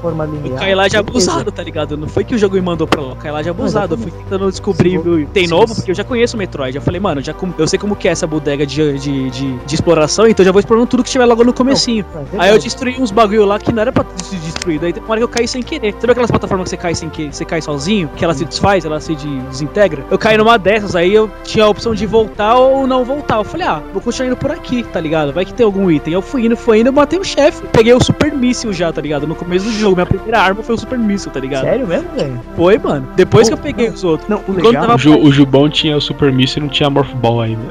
caí lá de beleza. abusado, tá ligado? Não foi que o jogo me mandou pra de abusado. Eu fui tentando descobrir. Viu, Tem novo, porque eu já conheço o Metroid. Eu falei, mano, já com- eu sei como que é essa bodega de, de, de, de exploração, então eu já vou explorando tudo que tiver logo no comecinho. É Aí eu destruí uns bagulho lá que não era pra se destruir. Daí tem uma hora que eu caí sem querer. Sabe aquelas plataformas que você cai sem querer? Você cai sozinho, que ela se desfaz, ela se de- desintegra? Eu caí numa dessas, aí eu tinha a opção de voltar ou não voltar. Eu falei, ah, vou continuar indo por aqui, tá ligado? Vai que tem algum item. Eu fui indo, fui indo, eu matei o chefe. Peguei o Super Míssil já, tá ligado? No começo do jogo, minha primeira arma foi o Super Míssil, tá ligado? Sério mesmo, velho? Foi, mano. Depois Pô, que eu peguei não. os outros. Não, o Quando legal. tava- O, Ju, o Jubão tinha o Super Missile e não tinha Morph Ball ainda.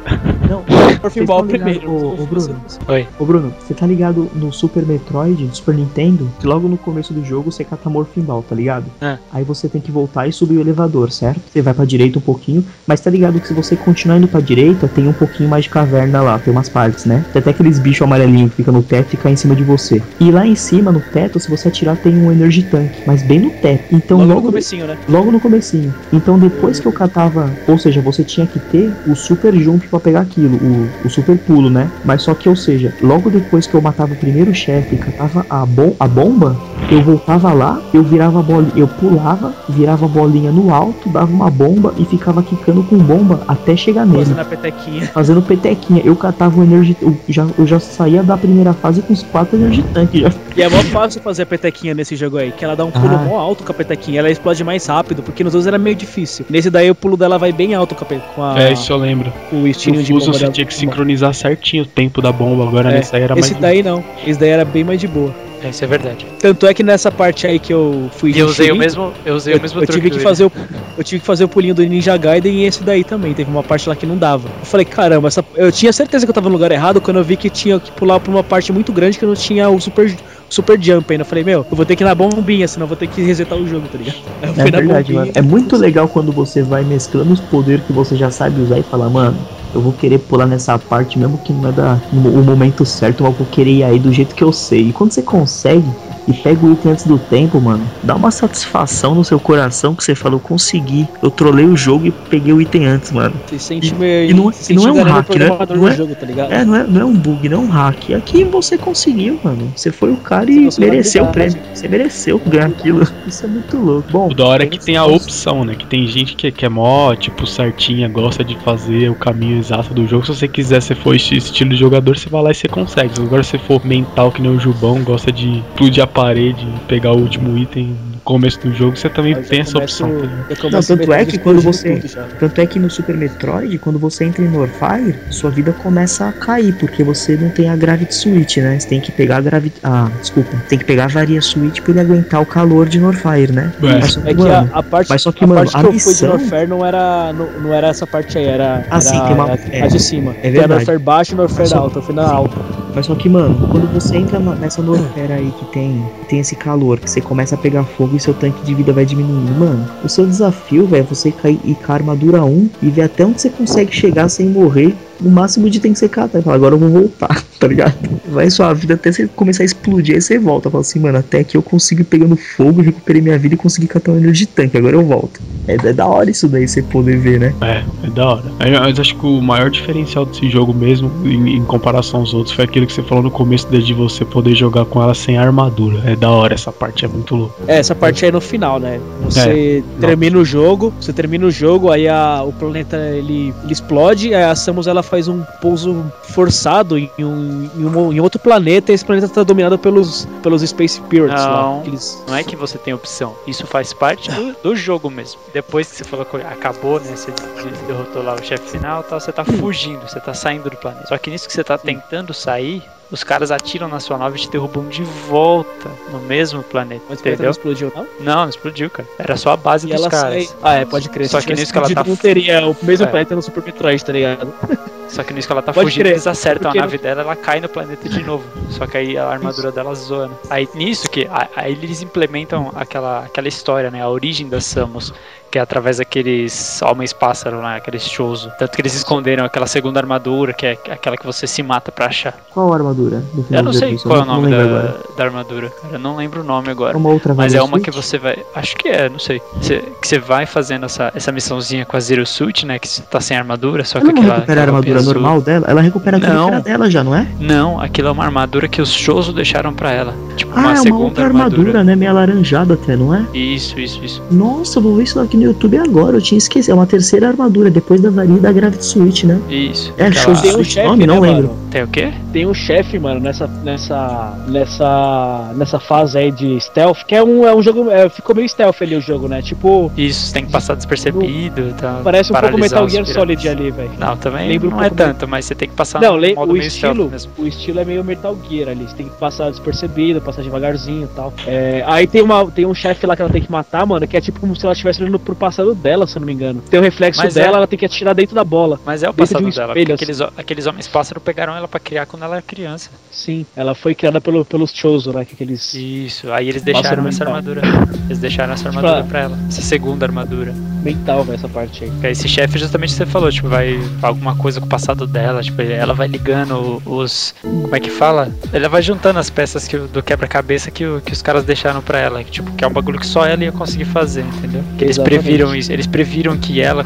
Não, <laughs> vocês Ball primeiro. Ô, Bruno, Oi. ô Bruno, você tá ligado no Super Metroid, do Super Nintendo? Que logo no começo do jogo você cata Morphin Ball, tá ligado? É. Aí você tem que voltar e subir o elevador, certo? Você vai pra direita um pouquinho, mas tá ligado que se você continuar indo pra direita, tem um pouquinho mais de caverna lá, tem umas partes, né? Tem até aqueles bichos amarelinhos que ficam no teto e caem em cima de você. E lá em cima, no teto, se você atirar, tem um Energy Tank, mas bem no teto. Então Logo logo, no comecinho, né? logo no comecinho. Então depois que eu catava, ou seja, você tinha que ter o super jump pra pegar aquilo. aquilo, o, o super pulo, né? Mas só que, ou seja, logo depois que eu matava o primeiro chefe e catava a, bom, a bomba, eu voltava lá, eu virava a bolinha, eu pulava, virava a bolinha no alto, dava uma bomba e ficava quicando com bomba até chegar nele. Fazendo a petequinha. <laughs> Fazendo petequinha. Eu catava o energy. Eu já, eu já saía da primeira fase com os quatro energy tank já. E é mó fácil fazer a petequinha nesse jogo aí, que ela dá um pulo Ah. mó alto com a petequinha, ela explode mais rápido, porque nos outros era meio difícil. Nesse daí o pulo dela vai bem alto com, a pe- com, a- É, isso eu lembro. o No estilinho de Fuso bomba você tinha que sincronizar certinho o tempo da bomba, agora É, nesse aí era mais. Esse daí não, esse daí era bem mais de boa. É, Isso é verdade. Tanto é que nessa parte aí que eu fui E eu usei o mesmo, eu usei eu, o mesmo eu truque tive que fazer o, eu tive que fazer o pulinho do Ninja Gaiden e esse daí também. Teve uma parte lá que não dava. Eu falei, caramba, essa, eu tinha certeza que eu tava no lugar errado quando eu vi que tinha que pular pra uma parte muito grande que eu não tinha o super, super jump ainda. Eu falei, meu, eu vou ter que ir na bombinha, senão eu vou ter que resetar o jogo, tá ligado? <laughs> Eu É verdade, mano. É muito legal quando você vai mesclando os poderes que você já sabe usar e fala, mano, eu vou querer pular nessa parte, mesmo que não é da, o momento certo, mas eu vou querer ir aí do jeito que eu sei. E quando você consegue e pega o item antes do tempo, mano, dá uma satisfação no seu coração que você fala, eu consegui. Eu trolei o jogo e peguei o item antes, mano. Você sente E- meio. e não- se e não é um hack, né? Não é- jogo, tá ligado? É, não é, não é um bug, não é um hack. Aqui você conseguiu, mano. Você foi o cara Você e mereceu o prêmio. Você mereceu ganhar aquilo. <laughs> Isso é muito louco. Bom, O da hora é que tem a opção, né? Que tem gente que, que é mó, tipo, certinha, gosta de fazer o caminho exato do jogo. Se você quiser, se for esse estilo de jogador, você vai lá e você consegue. Agora, se for mental, que nem o Jubão, gosta de explodir a parede, pegar o último item no começo do jogo, você também tem essa começo- opção. tá Não, tanto é que quando você-. Tanto é que no Super Metroid, quando você entra em Norfire, sua vida começa a cair, porque você não tem a Gravity Switch, né? Você tem que pegar a Gravity. Ah, desculpa. Tem que pegar a Varia Switch pra ele aguentar o calor de Norfire, né? É. Mas só que, É que mano, a, a parte, mas só que, a mano, parte a que eu fui de missão- Norfair não era, não, não era essa parte aí, era, Ah, sim, era tem uma- a, é. a de cima. É Tem a verdade. Norfair baixa e Norfair Mas só- alta, eu fui na alta. Mas só que, mano, quando você entra nessa Norfera aí que tem, tem esse calor, que você começa a pegar fogo e seu tanque de vida vai diminuindo, mano, o seu desafio, velho, é você cair e com a armadura 1 e ver até onde você consegue chegar sem morrer. No máximo de tem que você catar. Fala, agora eu vou voltar, <laughs> tá ligado? Vai sua vida até você começar a explodir, aí você volta. Fala assim, mano, até aqui eu consigo ir pegando fogo, recuperei minha vida e consegui catar um energy tanque, agora eu volto. É, é da hora isso daí, você poder ver, né? É, é da hora. Mas acho que o maior diferencial desse jogo mesmo, em, em comparação aos outros, foi aquilo que você falou no começo de você poder jogar com ela sem armadura. É da hora essa parte, é muito louco. É, essa parte aí no final, né? Você termina o jogo, você termina o jogo, aí a, o planeta ele, ele explode, aí a Samus ela faz um pouso forçado em, um, em, um, em outro planeta e esse planeta tá dominado pelos, pelos Space Spirits lá. Não. Aqueles, Não é que você tem opção, isso faz parte do, do jogo mesmo. Depois que você falou que acabou, né? Você de- derrotou lá o chefe final tal, você tá fugindo, você tá saindo do planeta. Só que nisso que você tá tentando sair, os caras atiram na sua nave e te derrubam de volta no mesmo planeta. mas planeta não Entendeu? explodiu, não? Não, não explodiu, cara. Era só a base E dos caras. sai. Ah, é, pode crer. Só que nisso que ela tá- não teria o mesmo É. planeta no Super Metroid, tá ligado? <laughs> Só que nisso que ela tá Pode fugindo, crer, eles acertam a porque nave dela, ela cai no planeta de novo. Só que aí a armadura dela zoa. né? Aí nisso que a- aí eles implementam aquela, aquela história, né? A origem da Samus, que é através daqueles homens pássaro, né? Aqueles shows. Tanto que eles esconderam aquela segunda armadura, que é aquela que você se mata pra achar. Qual a armadura? Eu não sei qual é o nome da, da armadura, cara. Eu não lembro o nome agora. Uma outra Mas é uma que Switch? você vai. Acho que é, não sei. Você, que você vai fazendo essa, essa missãozinha com a Zero Suit, né? Que você tá sem armadura, só que Ela não aquela. recupera a armadura roupinha azul. normal dela? Ela recupera que era dela já, não é? Não, aquilo é uma armadura que os Shoso deixaram pra ela. Tipo, Ah, uma é uma segunda outra armadura, né? Meio alaranjada até, não é? Isso, isso, isso. Nossa, vou ver isso aqui no YouTube agora. Eu tinha esquecido. É uma terceira armadura, depois da varia da Gravity Switch, né? Isso. É, show de Tem um chefe, nome? Não né, lembro. mano? Tem o quê? Tem um chefe, mano, nessa, nessa, nessa, nessa fase aí de stealth, que é um, é um jogo, é, ficou meio stealth ali o jogo, né? Tipo, Isso, você tem que passar despercebido. Tá, parece um pouco Metal Gear. Solid ali, velho. Não, também Lembra um não é pouco tanto, mas você tem que passar Não, le- modo o estilo, mesmo. o estilo é meio Metal Gear ali, você tem que passar despercebido, passar devagarzinho e tal. É, aí tem, uma, tem um chefe lá que ela tem que matar, mano, que é tipo como se ela estivesse olhando pro passado dela, se eu não me engano. Tem o reflexo Mas dela, é. ela tem que atirar dentro da bola. Mas é o dentro de passado um dela, espelho, aqueles, aqueles homens pássaro pegaram ela pra criar quando ela era criança. Sim, ela foi criada pelo, pelos Chozo, né? Que aqueles. Isso, aí eles deixaram essa armadura. Eles deixaram essa Tipo, armadura ah. pra ela. Essa segunda armadura. Mental, velho, essa parte aí. Esse chefe justamente você falou, tipo, vai alguma coisa com o passado dela, tipo, ela vai ligando os. Como é que fala? Ela vai juntando as peças que, do quebra-cabeça que, o- que os caras deixaram pra ela. Que, tipo, que é um bagulho que só ela ia conseguir fazer, entendeu? Que eles Exatamente. previram isso, eles previram que ela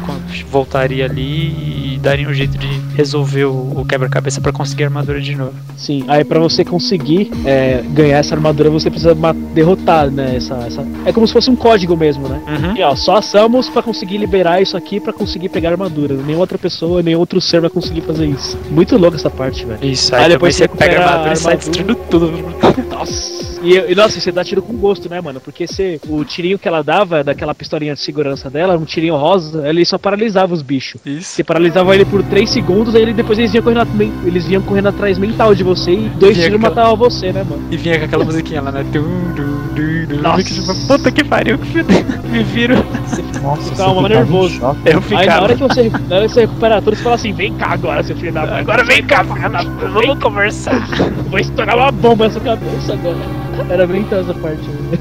voltaria ali e darem um jeito de resolver o, o quebra-cabeça pra conseguir a armadura de novo. Sim, aí pra você conseguir é, ganhar essa armadura, você precisa derrotar, né? Essa, essa- É como se fosse um código mesmo, né? Uhum. E ó, só a Samus pra conseguir liberar isso aqui pra conseguir pegar a armadura. Nem outra pessoa, nem outro ser vai conseguir fazer isso. Muito louco essa parte, velho. Isso, Aí aí, depois você pega a recupera armadura e a sai armadura. destruindo tudo. <laughs> Nossa. E, e, nossa, você dá tiro com gosto, né, mano? Porque você, o tirinho que ela dava, daquela pistolinha de segurança dela, um tirinho rosa, ele só paralisava os bichos. Isso. Você paralisava ele por 3 segundos, aí ele, depois eles vinham correndo, eles vinham correndo atrás mental de você e dois tiros aquela- matavam você, né, mano? E vinha com aquela musiquinha lá, né? Tum, dum, dum, dum. Nossa. Que tipo, Puta que pariu, que <laughs> me viro. Nossa, Ficava você ficava nervoso. Eu Aí na ficava. hora que você, na hora que você recupera tudo, você fala assim, vem cá agora, seu filho da puta. Agora vem cá, filho da puta. Vamos conversar. Vou estourar uma bomba na sua cabeça agora. Era bem então essa parte. né?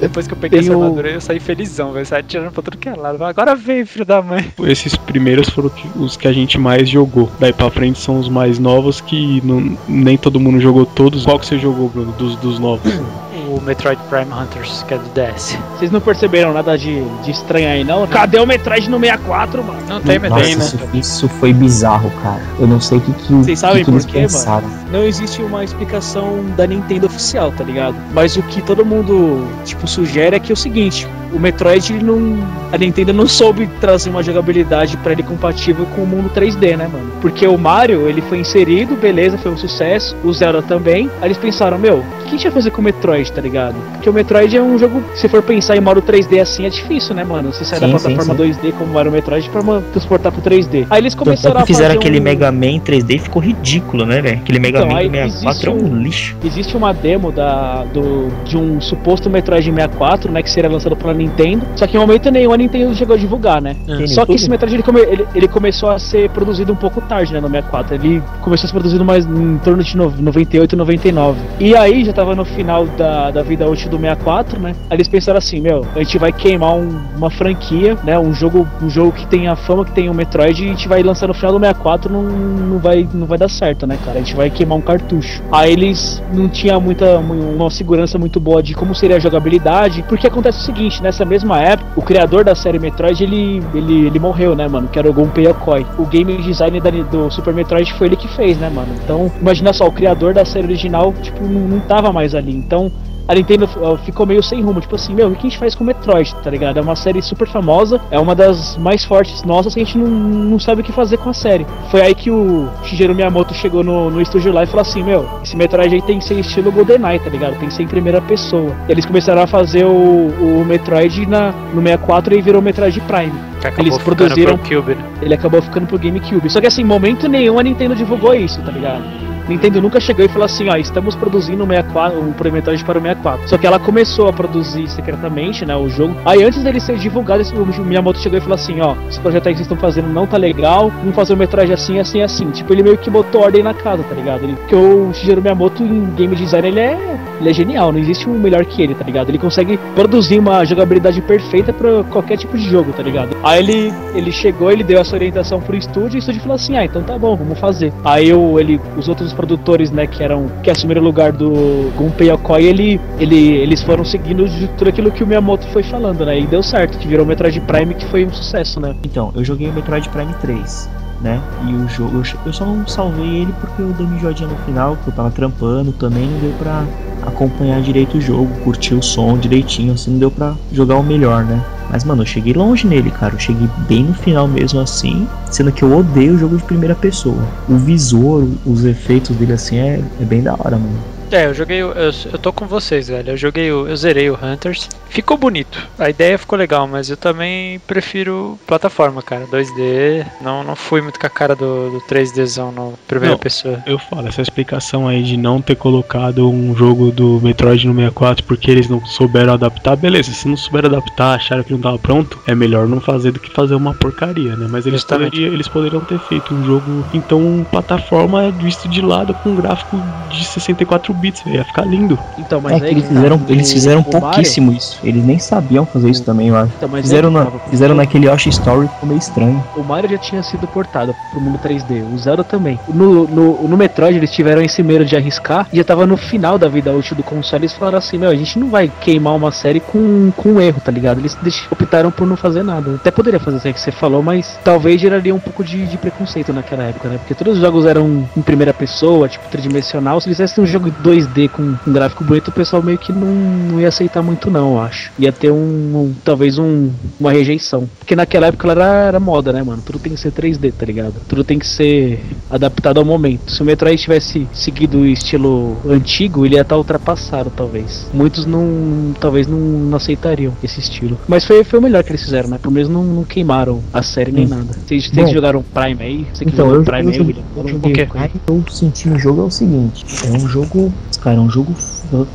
Depois que eu peguei Tem essa o- armadura, eu saí felizão, velho. Saí tirando pra tudo que é lado. Agora vem, filho da mãe. Esses primeiros foram que- os que a gente mais jogou. Daí pra frente são os mais novos que não- nem todo mundo jogou todos. Qual que você jogou, Bruno, dos, dos novos? <clears throat> O Metroid Prime Hunters, que é do DS. Vocês não perceberam nada de, de estranho aí, não? Cadê o Metroid no 64, mano? Não tem Nossa, Metroid, né? isso, isso foi bizarro, cara. Eu não sei o que, que, Vocês sabem que, que eles por quê, mano? pensaram. Não existe uma explicação da Nintendo oficial, tá ligado? Mas o que todo mundo, tipo, sugere é que é o seguinte: o Metroid, ele não. A Nintendo não soube trazer uma jogabilidade pra ele compatível com o mundo 3D, né, mano? Porque o Mario, ele foi inserido, beleza, foi um sucesso. O Zelda também. Aí eles pensaram: meu, o que a gente vai fazer com o Metroid, tá ligado? Porque o Metroid é um jogo. Se for pensar em Mario 3D assim, é difícil, né, mano? Você sai da Sim, sim, plataforma sim. 2D como era o Metroid pra transportar pro 3D. Aí eles começaram é a fizeram aquele um... Mega Man em 3D e ficou ridículo, né, velho? Aquele Mega Então, Man aí do 64 é um lixo. Existe uma demo da, do, de um suposto Metroid 64, né? Que seria lançado pela Nintendo. Só que em momento nenhum a Nintendo chegou a divulgar, né? Tem Só que esse Metroid ele, come- ele- ele começou a ser produzido um pouco tarde, né? No 64. Ele começou a ser produzido mais em torno de no- 98 e 99. E aí já tava no final da, da vida útil do 64, né? Aí eles pensaram assim: meu, a gente vai queimar um- uma franquia, né? Um jogo, um jogo que tem a fama que tem o Metroid e a gente vai lançar no final do 64. Não, não, vai, não vai dar certo, né, cara? A gente vai queimar um cartucho. Aí eles não tinha muita uma segurança muito boa de como seria a jogabilidade, porque acontece o seguinte, nessa mesma época, o criador da série Metroid, ele, ele, ele morreu, né, mano, que era o Gunpei Yokoi. O game design da- do Super Metroid foi ele que fez, né, mano. Então, imagina só, o criador da série original, tipo, não, não tava mais ali. Então, a Nintendo ficou meio sem rumo, tipo assim, meu, o que a gente faz com Metroid, tá ligado? É uma série super famosa, é uma das mais fortes nossas que a gente não, não sabe o que fazer com a série. Foi aí que o Shigeru Miyamoto chegou no, no estúdio lá e falou assim, meu, esse Metroid aí tem que ser estilo GoldenEye, tá ligado? Tem que ser em primeira pessoa. E eles começaram a fazer o, o Metroid na, no 64 e virou Metroid Prime. Eles produziram- pro Cube, né? Ele acabou ficando pro GameCube. Só que assim, momento nenhum a Nintendo divulgou isso, tá ligado? Nintendo nunca chegou e falou assim, ó, estamos produzindo o 64, o Metroid para o 64. Só que ela começou a produzir secretamente, né, o jogo. Aí antes dele ser divulgado, o Miyamoto chegou e falou assim, ó, esse projeto aí que vocês estão fazendo não tá legal, vamos fazer o Metroid assim, assim, assim. Tipo, ele meio que botou ordem na casa, tá ligado? Ele, porque o Shigeru Miyamoto em game design, ele é, ele é genial, não existe um melhor que ele, tá ligado? Ele consegue produzir uma jogabilidade perfeita pra qualquer tipo de jogo, tá ligado? Aí ele, ele chegou, ele deu essa orientação pro estúdio e o estúdio falou assim, ah, então tá bom, vamos fazer. Aí o, ele, os outros produtores, né, que eram, que assumiram o lugar do Gunpei Yokoi, ele, ele, eles foram seguindo de tudo aquilo que o Miyamoto foi falando, né, e deu certo, que virou o Metroid Prime, que foi um sucesso, né. Então, eu joguei o Metroid Prime 3, né? E o jogo, eu, só não salvei ele porque eu dei uma enjoadinha no final, porque eu tava trampando também, não deu pra acompanhar direito o jogo, curtir o som direitinho, assim, não deu pra jogar o melhor, né? Mas, mano, eu cheguei longe nele, cara. Eu cheguei bem no final mesmo assim, sendo que eu odeio o jogo de primeira pessoa. O visor, os efeitos dele assim é, é bem da hora, mano. É, eu joguei. Eu, eu tô com vocês, velho. Eu joguei. Eu zerei o Hunters. Ficou bonito. A ideia ficou legal, mas eu também prefiro plataforma, cara. 2D. Não, não fui muito com a cara do, do 3Dzão, não. Primeira Não. pessoa. Eu falo, essa explicação aí de não ter colocado um jogo do Metroid no 64 porque eles não souberam adaptar, beleza. Se não souberam adaptar, acharam que não tava pronto, é melhor não fazer do que fazer uma porcaria, né? Mas eles, Justamente. poderiam, eles poderiam ter feito um jogo, então, plataforma visto de lado com um gráfico de 64 bits, véio, ia ficar lindo. Então, mas é aí que eles tá, fizeram, eles fizeram o Mario- pouquíssimo isso. Eles nem sabiam fazer isso também, eu acho. Então, mas Fizeram, aí, na, tava- fizeram naquele Yoshi Story, ficou meio estranho. O Mario já tinha sido portado pro mundo 3D, o Zelda também. No, no, no Metroid eles tiveram esse medo de arriscar e já tava no final da vida útil do console. Eles falaram assim: Meu, a gente não vai queimar uma série com, com um erro, tá ligado? Eles optaram por não fazer nada. Até poderia fazer isso aí que você falou, mas talvez geraria um pouco de, de preconceito naquela época, né? Porque todos os jogos eram em primeira pessoa, tipo tridimensional. Se eles fizessem um jogo 2D com um gráfico bonito, o pessoal meio que não, não ia aceitar muito, não, eu acho. Ia ter um, um- talvez um, uma rejeição. Porque naquela época ela era, era moda, né, mano? Tudo tem que ser 3D, tá ligado? Tudo tem que ser adaptado ao momento. Se o Metroid tivesse seguido o estilo antigo, ele ia estar ultrapassado, talvez. Muitos não, talvez não, não aceitariam esse estilo. Mas foi, foi o melhor que eles fizeram, né? Pelo menos não, não queimaram a série nem Hum. nada. Vocês, vocês jogaram Prime aí? Você que Então, jogou eu, Prime aí, eu, William? eu O Prime, eu senti no jogo é o seguinte, é um jogo, cara, é um jogo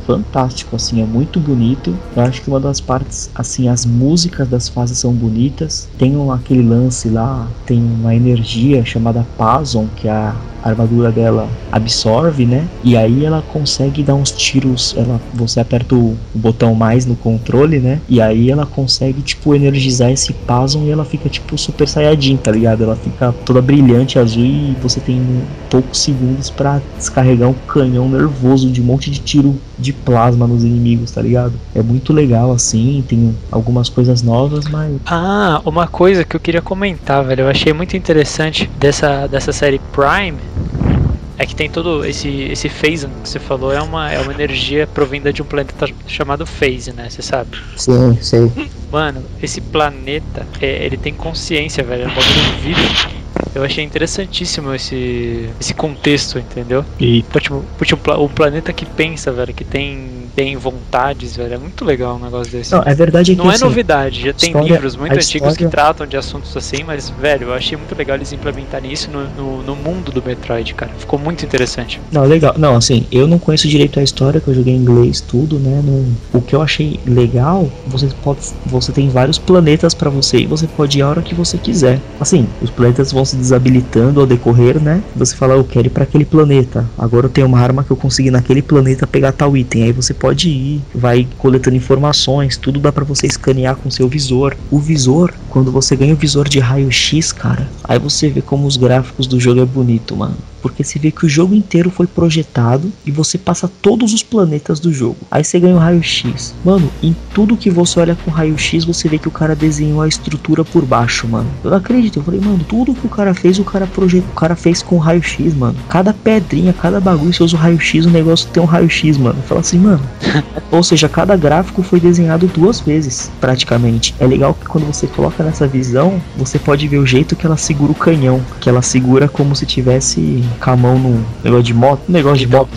fantástico, assim, é muito bonito. Eu acho que uma das partes, assim, as músicas das fases são bonitas. Tem aquele lance lá, tem uma energia chamada Pazon, que é a armadura dela absorve, né? E aí ela consegue dar uns tiros, ela você aperta o, o botão mais no controle, né? E aí ela consegue tipo energizar esse Pazon e ela fica tipo super saiyajin, tá ligado? Ela fica toda brilhante azul e você tem poucos segundos pra descarregar um canhão nervoso de um monte de tiro de plasma nos inimigos, tá ligado? É muito legal assim, tem algumas coisas novas, mas Ah, uma coisa que eu queria comentar, velho, eu achei muito interessante dessa, dessa série Prime é que tem todo esse esse phase que você falou é uma é uma energia provinda de um planeta chamado phase, né? Você sabe? sim, sei. Mano, esse planeta, é, ele tem consciência, velho, é um bagulho vivo. Eu achei interessantíssimo esse esse contexto, entendeu? E Pô, Tipo, tipo, um pla- um planeta que pensa, velho, que tem tem vontades, velho, é muito legal um negócio desse. Não, verdade é que Não é assim, novidade, já tem história- livros muito antigos que história- tratam de assuntos assim, mas, velho, eu achei muito legal eles implementarem isso no, no, no mundo do Metroid, cara. Ficou muito interessante. Não, legal. Não, assim, eu não conheço direito a história, que eu joguei em inglês, tudo, né? Não... O que eu achei legal, você pode. Você tem vários planetas pra você e você pode ir a hora que você quiser. Assim, os planetas vão se desabilitando ao decorrer, né? Você fala, eu quero ir pra aquele planeta. Agora eu tenho uma arma que eu consegui naquele planeta pegar tal item. Aí você pode ir, vai coletando informações, tudo dá pra você escanear com seu visor. O visor, quando você ganha o visor de raio-x, cara, aí você vê como os gráficos do jogo é bonito, mano. Porque você vê que o jogo inteiro foi projetado e você passa todos os planetas do jogo. Aí você ganha o raio-x. Mano, em tudo que você olha com raio-x, você vê que o cara desenhou a estrutura por baixo, mano. Eu não acredito. Eu falei, mano, tudo que o cara fez, o cara projetou, o cara fez com raio-x, mano. Cada pedrinha, cada bagulho, você usa o raio-x, o negócio tem um raio-x, mano. Fala assim, mano. <laughs> Ou seja, cada gráfico foi desenhado duas vezes, praticamente. É legal que quando você coloca nessa visão, você pode ver o jeito que ela segura o canhão. Que ela segura como se tivesse com a mão no negócio de moto. Negócio de moto?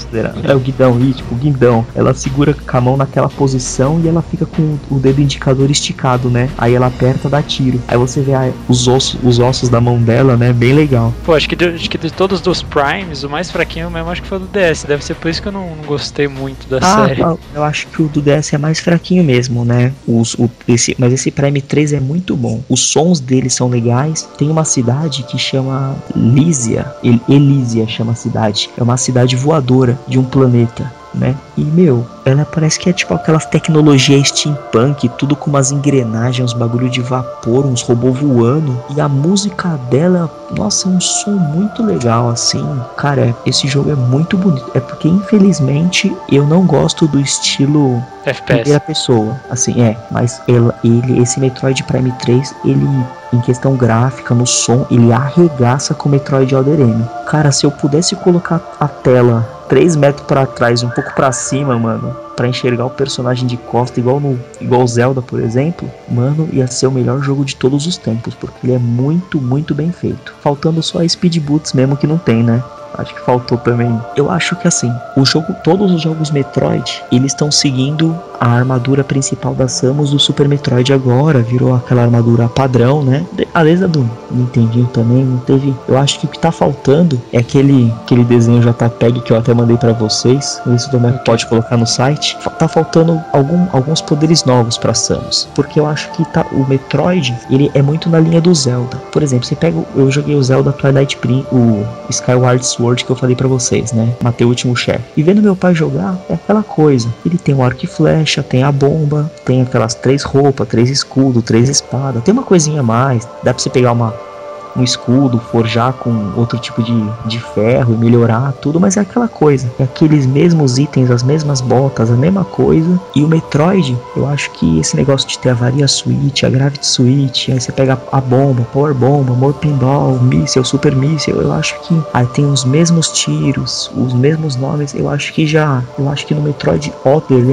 É o guidão, tipo, o guidão. Ela segura com a mão naquela posição e ela fica com o dedo indicador esticado, né? Aí ela aperta, dá tiro. Aí você vê a- os ossos, os ossos da mão dela, né? Bem legal. Pô, acho que, de, acho que de todos os Primes, o mais fraquinho mesmo acho que foi o do DS. Deve ser por isso que eu não, não gostei muito da Ah, série. eu- eu acho que o do DS é mais fraquinho mesmo, né? Os, o, esse, mas esse Prime 3 é muito bom. Os sons dele são legais. Tem uma cidade que chama Lísia. El- Elísia chama a cidade. É uma cidade voadora de um planeta. Né? E meu, ela parece que é tipo aquelas tecnologias steampunk, tudo com umas engrenagens, uns bagulho de vapor, uns robôs voando. E a música dela, nossa, é um som muito legal assim. Cara, esse jogo é muito bonito. É porque infelizmente eu não gosto do estilo FPS. primeira pessoa, assim, é, mas ele, esse Metroid Prime 3, ele, em questão gráfica, no som, ele arregaça com o Metroid Other M. Cara, se eu pudesse colocar a tela 3 metros pra trás, um pouco pra cima, mano, pra enxergar o personagem de costa, igual no igual Zelda, por exemplo, mano, ia ser o melhor jogo de todos os tempos, porque ele é muito, muito bem feito. Faltando só a Speed Boots mesmo que não tem, né? Acho que faltou também. Eu acho que assim, o jogo, todos os jogos Metroid, eles estão seguindo a armadura principal da Samus do Super Metroid agora, virou aquela armadura padrão, né? A desde a do Nintendinho também não teve. Eu acho que o que tá faltando é aquele aquele desenho JPEG que eu até mandei pra vocês. Isso também pode colocar no site. Tá faltando algum, alguns poderes novos pra Samus, porque eu acho que tá o Metroid, ele é muito na linha do Zelda. Por exemplo, você pega, eu joguei o Zelda Twilight Prin, o Skyward Sword Sword que eu falei pra vocês, né? Matei o último chefe. E vendo meu pai jogar, é aquela coisa. Ele tem o arco e flecha, tem a bomba, tem aquelas três roupas, três escudos, três espadas. Tem uma coisinha a mais. Dá pra você pegar uma um escudo, forjar com outro tipo de, de ferro e melhorar tudo, mas é aquela coisa, é aqueles mesmos itens, as mesmas botas, a mesma coisa. E o Metroid, eu acho que esse negócio de ter a varia switch, a gravity switch, aí você pega a bomba, power bomba, motor pinball, míssel, super míssel, eu acho que aí tem os mesmos tiros, os mesmos nomes, eu acho que já, eu acho que no Metroid Other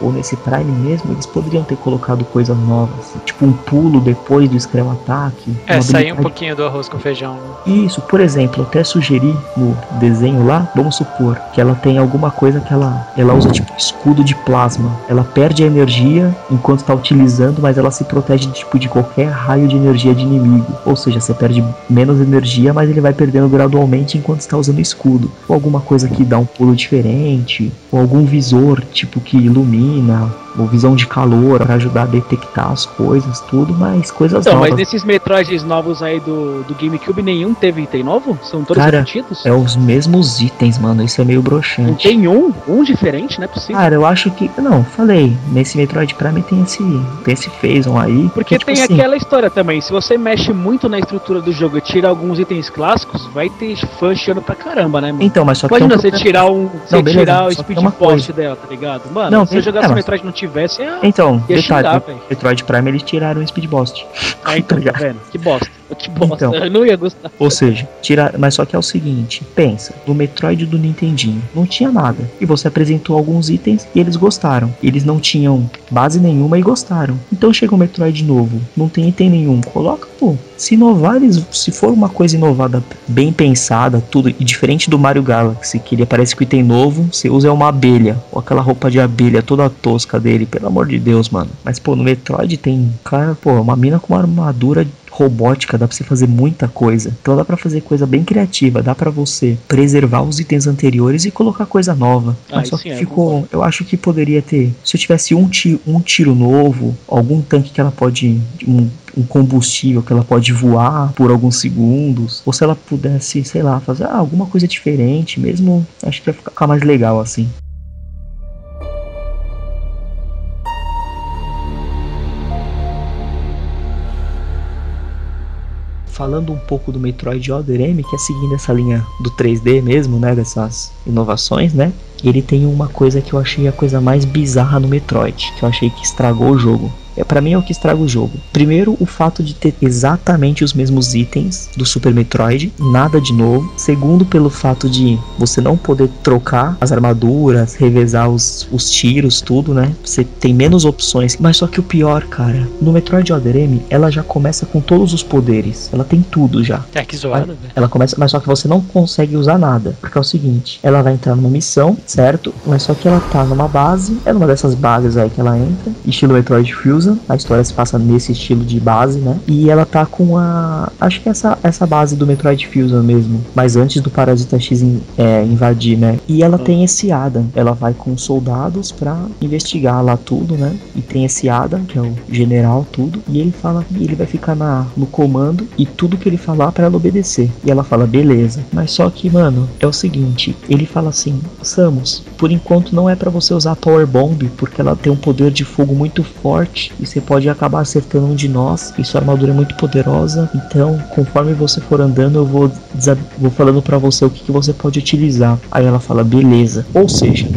ou nesse Prime mesmo, eles poderiam ter colocado coisas novas, tipo um pulo depois do Scram Attack. É, sair um pouquinho do do arroz com feijão. Isso, por exemplo, até sugeri no desenho lá, vamos supor que ela tem alguma coisa que ela, ela usa tipo escudo de plasma. Ela perde a energia enquanto está utilizando, mas ela se protege tipo de qualquer raio de energia de inimigo. Ou seja, você perde menos energia, mas ele vai perdendo gradualmente enquanto está usando escudo. Ou alguma coisa que dá um pulo diferente, ou algum visor tipo que ilumina, ou visão de calor para ajudar a detectar as coisas, tudo, mas coisas então, novas. mas nesses Metroids novos aí do, do GameCube, nenhum teve item novo? São todos Cara, repetidos? É os mesmos itens, mano. Isso é meio Não broxante. tem um? Um diferente? Não é possível. Cara, eu acho que. Não, falei. Nesse Metroid Prime tem esse. Tem esse Phazon aí. Porque que, tipo tem assim, aquela história também, se você mexe muito na estrutura do jogo e tira alguns itens clássicos, vai ter fã chiando pra caramba, né, mano? Então, mas só que. tem um Imagina você tirar um. Você beleza, tirar o speed post dela, tá ligado? Mano, Não, se eu tem- jogasse é, o mas- Metroid e não tivesse, ia, Então, detalhe. xingar. Metroid Prime eles tiraram o Speed Boost. <laughs> Aí, tá vendo? Que bosta. Que bosta. Então. Eu não ia gostar. Ou seja, tira, mas só que é o seguinte, pensa, no Metroid do Nintendinho não tinha nada. E você apresentou alguns itens e eles gostaram. Eles não tinham base nenhuma e gostaram. Então chega um Metroid novo, não tem item nenhum. Coloca, pô. Se inovar, eles, se for uma coisa inovada, bem pensada, tudo, e diferente do Mario Galaxy, que ele aparece com item novo, você usa uma abelha, ou aquela roupa de abelha toda tosca dele, pelo amor de Deus, mano. Mas, pô, no Metroid tem, cara, pô, uma mina com uma armadura robótica, dá pra você fazer muita coisa. Então dá pra fazer coisa bem criativa, dá pra você preservar os itens anteriores e colocar coisa nova. Ah, Mas só que é, ficou, eu acho que poderia ter, se eu tivesse um tiro, um tiro novo, algum tanque que ela pode um, um combustível que ela pode voar por alguns segundos, ou se ela pudesse, sei lá, fazer ah, alguma coisa diferente, mesmo, acho que ia ficar mais legal assim. Falando um pouco do Metroid Other M, que é seguindo essa linha do 3D mesmo, né, dessas inovações, né? Ele tem uma coisa que eu achei a coisa mais bizarra no Metroid, que eu achei que estragou o jogo. É, para mim é o que estraga o jogo. Primeiro, o fato de ter exatamente os mesmos itens do Super Metroid, nada de novo. Segundo, pelo fato de você não poder trocar as armaduras, revezar os, os tiros, tudo, né? Você tem menos opções. Mas só que o pior, cara, no Metroid Other M, ela já começa com todos os poderes. Ela tem tudo já. É que zoado, velho. Ela começa, mas só que você não consegue usar nada. Porque é o seguinte, ela vai entrar numa missão, certo? Mas só que ela tá numa base, é numa dessas bases aí que ela entra, estilo Metroid Fusion. A história se passa nesse estilo de base, né? E ela tá com a. Acho que essa, essa base do Metroid Fusion mesmo. Mas antes do Parasita X in- é, invadir, né? E ela tem esse Adam. Ela vai com soldados pra investigar lá tudo, né? E tem esse Adam, que é o general, tudo. E ele fala que ele vai ficar na, no comando e tudo que ele falar pra ela obedecer. E ela fala, beleza. Mas só que, mano, é o seguinte: ele fala assim, Samus, por enquanto não é pra você usar a Power Bomb, porque ela tem um poder de fogo muito forte e você pode acabar acertando um de nós. E sua armadura é muito poderosa. Então, conforme você for andando, eu vou, vou falando pra você o que, que você pode utilizar. Aí ela fala, beleza. Ou seja,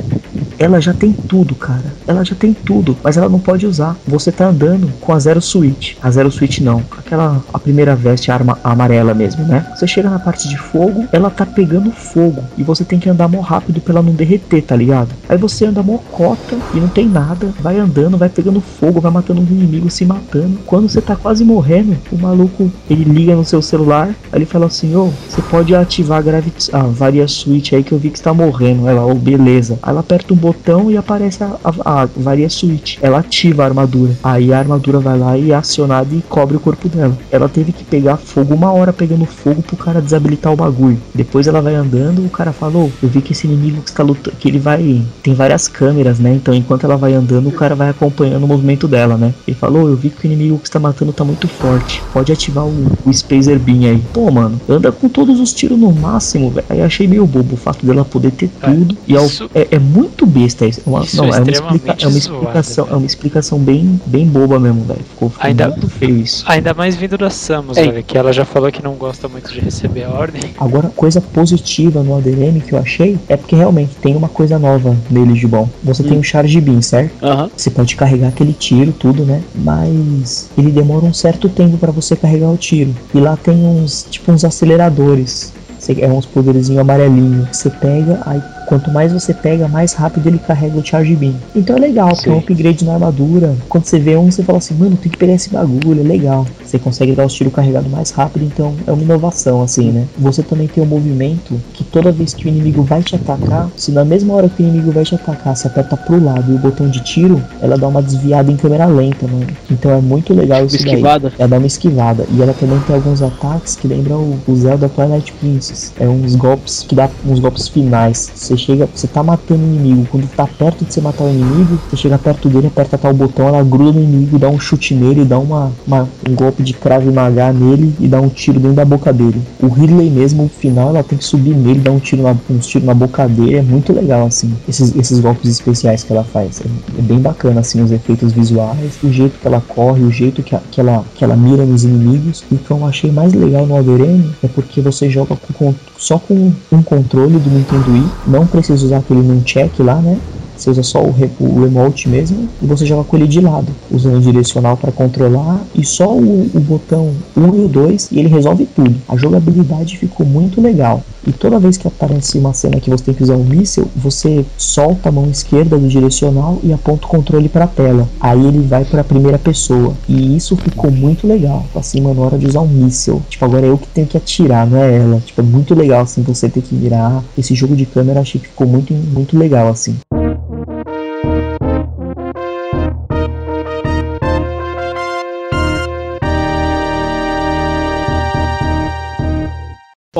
ela já tem tudo, cara. Ela já tem tudo, mas ela não pode usar. Você tá andando com a Zero Switch. A Zero Switch não. Aquela, a primeira veste a arma amarela mesmo, né? Você chega na parte de fogo, ela tá pegando fogo. E você tem que andar mó rápido pra ela não derreter, tá ligado? Aí você anda mó cota e não tem nada. Vai andando, vai pegando fogo, vai matando um inimigo, se matando. Quando você tá quase morrendo, o maluco, ele liga no seu celular. Aí ele fala assim, ô, você pode ativar a Gravity... A Varia Switch aí que eu vi que está morrendo. Ela, ô, beleza. Aí ela aperta um botão e aparece a, a, a varia switch. Ela ativa a armadura. Aí a armadura vai lá e é acionada e cobre o corpo dela. Ela teve que pegar fogo uma hora pegando fogo pro cara desabilitar o bagulho. Depois ela vai andando, o cara falou: Eu vi que esse inimigo que está lutando. Que ele vai. Tem várias câmeras, né? Então enquanto ela vai andando, o cara vai acompanhando o movimento dela, né? Ele falou: Eu vi que o inimigo que está matando tá muito forte. Pode ativar o, o Spacer Beam aí. Pô, mano, anda com todos os tiros no máximo, velho. Aí achei meio bobo o fato dela poder ter tudo. e ao, isso- é, é muito besta. É uma, Isso não, é é, uma explica- é uma explicação, é uma explicação bem, bem boba mesmo, velho. Ficou, ficou Ainda- muito feio isso. Ainda mais vindo da Samus, velho, que ela já falou que não gosta muito de receber a ordem. <laughs> Agora, coisa positiva no ADM que eu achei é porque realmente tem uma coisa nova nele de bom. Você tem um charge beam, certo? Aham. Você pode carregar aquele tiro, tudo, né? Mas ele demora um certo tempo pra você carregar o tiro. E lá tem uns, tipo, uns aceleradores. É uns poderzinho amarelinho que você pega, aí quanto mais você pega, mais rápido ele carrega o Charge Beam. Então é legal, porque é um upgrade na armadura. Quando você vê um, você fala assim, mano, tem que pegar esse bagulho, é legal. Você consegue dar os tiros carregados mais rápido, então é uma inovação, assim, né? Você também tem um movimento que toda vez que o inimigo vai te atacar, se na mesma hora que o inimigo vai te atacar, você aperta pro lado e o botão de tiro, ela dá uma desviada em câmera lenta, mano. Então é muito legal isso daí. Esquivada. Ela dá uma esquivada. E ela também tem alguns ataques que lembram o, o Zelda Twilight Princess. É uns golpes que dá uns golpes finais. Você chega, você tá matando o inimigo. Quando tá perto de você matar o inimigo, você chega perto dele, aperta tal botão, ela gruda no inimigo, dá um chute nele, dá uma, uma- um golpe de cravo e magar nele e dá um tiro dentro da boca dele. O Ridley mesmo, no final, ela tem que subir nele, dar um tiro na, uns tiros na boca dele. É muito legal, assim, esses, esses golpes especiais que ela faz. É, é bem bacana, assim, os efeitos visuais, o jeito que ela corre, o jeito que, a- que, ela, que ela mira nos inimigos. E o que eu achei mais legal no Alderane é porque você joga com con- só com um controle do Nintendo Wii, não precisa usar aquele nunchuck lá, né? Você usa só o, o remote mesmo e você joga com ele de lado, usando o direcional para controlar e só o, o botão 1 e o 2 e ele resolve tudo. A jogabilidade ficou muito legal. E toda vez que aparece uma cena que você tem que usar um míssil, você solta a mão esquerda do direcional e aponta o controle para a tela. Aí ele vai para a primeira pessoa. E isso ficou muito legal. Assim, mano, na hora de usar um míssil. Tipo, agora é eu que tenho que atirar, não é ela. Tipo, é muito legal assim você ter que mirar. Esse jogo de câmera achei que ficou muito, muito legal assim.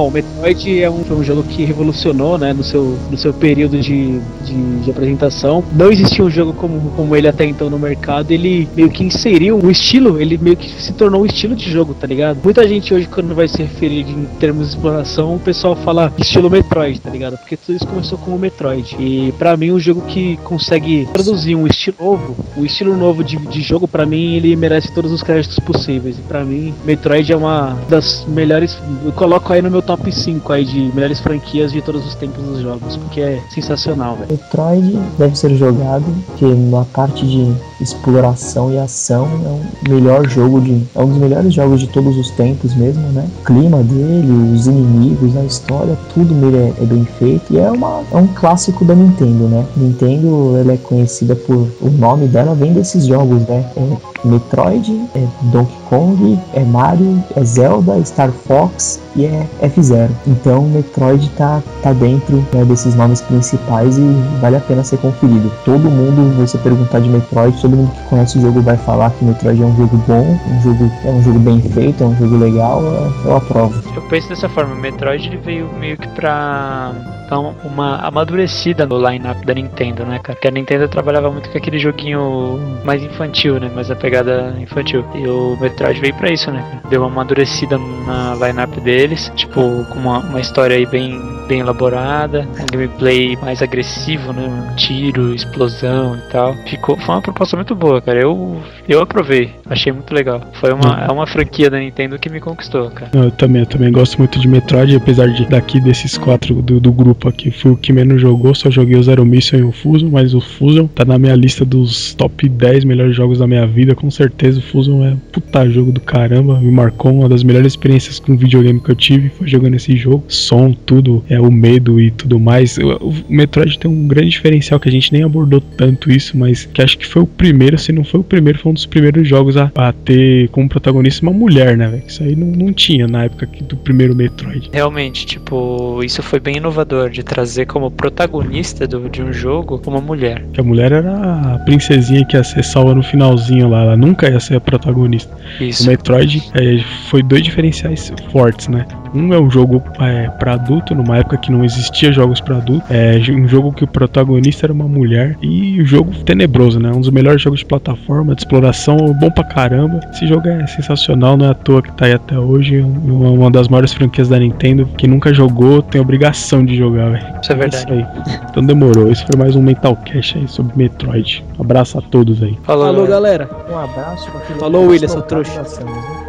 Bom, Metroid é um, foi um jogo que revolucionou, né, no seu, no seu período de, de, de apresentação. Não existia um jogo como, como ele até então no mercado. Ele meio que inseriu um estilo, ele meio que se tornou um estilo de jogo, tá ligado? Muita gente hoje, quando vai se referir em termos de exploração, o pessoal fala estilo Metroid, tá ligado? Porque tudo isso começou como Metroid. E pra mim, um jogo que consegue produzir um estilo novo, o estilo novo de, de jogo, pra mim, ele merece todos os créditos possíveis. E pra mim, Metroid é uma das melhores. Eu coloco aí no meu top 5 aí de melhores franquias de todos os tempos dos jogos, porque é sensacional, velho. Metroid deve ser jogado, porque na parte de exploração e ação é o melhor jogo de. É um dos melhores jogos de todos os tempos mesmo, né? O clima dele, os inimigos, a história, tudo nele é, é bem feito. E é, uma, é um clássico da Nintendo, né? Nintendo ela é conhecida por. O nome dela vem desses jogos, né? É Metroid, é Donkey Kong, é Mario, é Zelda, Star Fox e é F-Zero. Então Metroid tá, tá dentro né, desses nomes principais e vale a pena ser conferido. Todo mundo, você perguntar de Metroid, todo mundo que conhece o jogo vai falar que Metroid é um jogo bom, um jogo, é um jogo bem feito, é um jogo legal, é- eu aprovo. Eu penso dessa forma, Metroid ele veio meio que pra dar um- uma amadurecida no line-up da Nintendo, né, cara? Porque a Nintendo trabalhava muito com aquele joguinho mais infantil, né? Mais a pegada infantil. E o Metroid veio pra isso, né? Deu uma amadurecida na line-up deles, tipo, com uma, uma história aí bem, bem elaborada, um gameplay mais agressivo, né? mano? Tiro, explosão e tal. Ficou, foi uma proposta muito boa, cara. Eu, eu aprovei, achei muito legal. Foi uma, é uma franquia da Nintendo que me conquistou, cara. Eu também, eu também gosto muito de Metroid, apesar de daqui desses quatro do, do grupo aqui, fui o que menos jogou, só joguei o Zero Mission e o Fusion, mas o Fusion tá na minha lista dos top 10 melhores jogos da minha vida, com certeza o Fusion é um puta jogo do caramba, me marcou uma das melhores experiências com videogame que eu tive, foi jogando esse jogo, som, tudo, é é, o medo e tudo mais. O, o Metroid tem um grande diferencial que a gente nem abordou tanto isso, mas que acho que foi o primeiro, se não foi o primeiro, foi um dos primeiros jogos a, a ter como protagonista uma mulher, né, velho? Isso aí não, não tinha na época do primeiro Metroid. Realmente, tipo, isso foi bem inovador de trazer como protagonista do, de um jogo uma mulher. Que a mulher era a princesinha que ia ser salva no finalzinho lá, ela nunca ia ser a protagonista. O Isso. Metroid é, foi dois diferenciais fortes, né? Um é um jogo é, para adulto, numa época que não existia jogos para adulto. É um jogo que o protagonista era uma mulher. E o jogo tenebroso, né? Um dos melhores jogos de plataforma, de exploração, bom pra caramba. Esse jogo é sensacional, não é à toa que tá aí até hoje. Uma, uma das maiores franquias da Nintendo. Quem nunca jogou tem obrigação de jogar, velho. Isso é verdade. isso aí. Então demorou. Esse foi mais um Mental Cash aí sobre Metroid. Um abraço a todos aí. Falou, Falou, galera. Um abraço Falou, William, seu trouxa. né?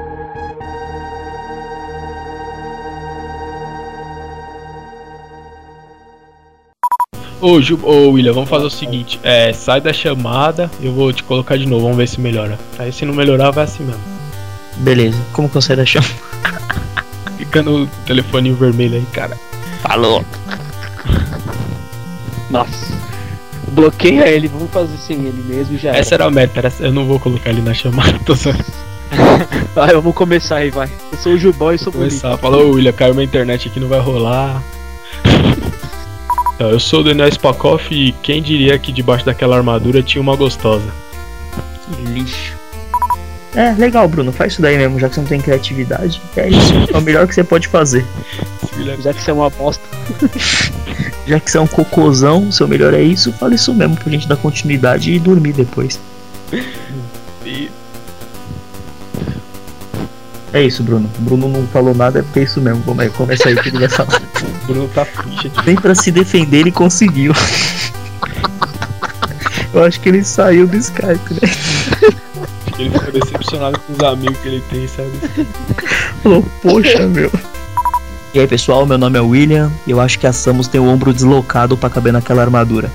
Ô, Ju, ô William, vamos fazer o seguinte: é, sai da chamada, eu vou te colocar de novo, vamos ver se melhora. Aí se não melhorar, vai assim mesmo. Beleza, como que eu saio da chama? <laughs> Fica no telefoninho vermelho aí, cara. Falou! Nossa. Bloqueia ele, vamos fazer sem ele mesmo e já era. Essa era a meta, era- eu não vou colocar ele na chamada, tô só Vai, vamos começar aí, vai. Eu sou o Jubão e sou bonito. começar. Falou, William, caiu minha internet aqui, não vai rolar. Então, eu sou o Daniel Spakoff e quem diria que debaixo daquela armadura tinha uma gostosa? Que lixo. É, legal, Bruno, faz isso daí mesmo, já que você não tem criatividade. É isso, é o melhor que você pode fazer. Já que você é uma bosta. <laughs> Já que você é um cocôzão, seu melhor é isso, fala isso mesmo pra gente dar continuidade e dormir depois. E- É isso, Bruno. Bruno não falou nada, é porque é isso mesmo. Vamos aí, começa aí que ele vai falar. O Bruno tá ficha de Nem pra se defender ele conseguiu. Eu acho que ele saiu do Skype, né? Ele ficou decepcionado com os amigos que ele tem, sabe? Falou, poxa, meu. E aí, pessoal, meu nome é William e eu acho que a Samus tem o ombro deslocado pra caber naquela armadura.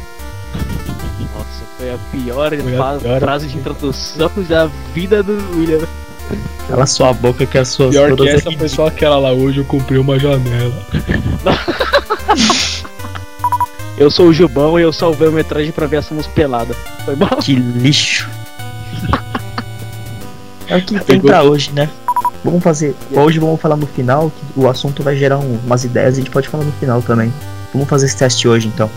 Nossa, foi a pior, Foi a pior. frase de introdução da vida do William. Cala sua boca que as suas Pior que essa aqui- foi só aquela lá hoje, eu comprei uma janela. <laughs> Eu sou o Jubão e eu salvei o metragem pra ver a Samus pelada. Foi bom? Que lixo. É o que tem Pegou. pra hoje, né? Vamos fazer. Hoje vamos falar no final, que o assunto vai gerar um- umas ideias e a gente pode falar no final também. Vamos fazer esse teste hoje então.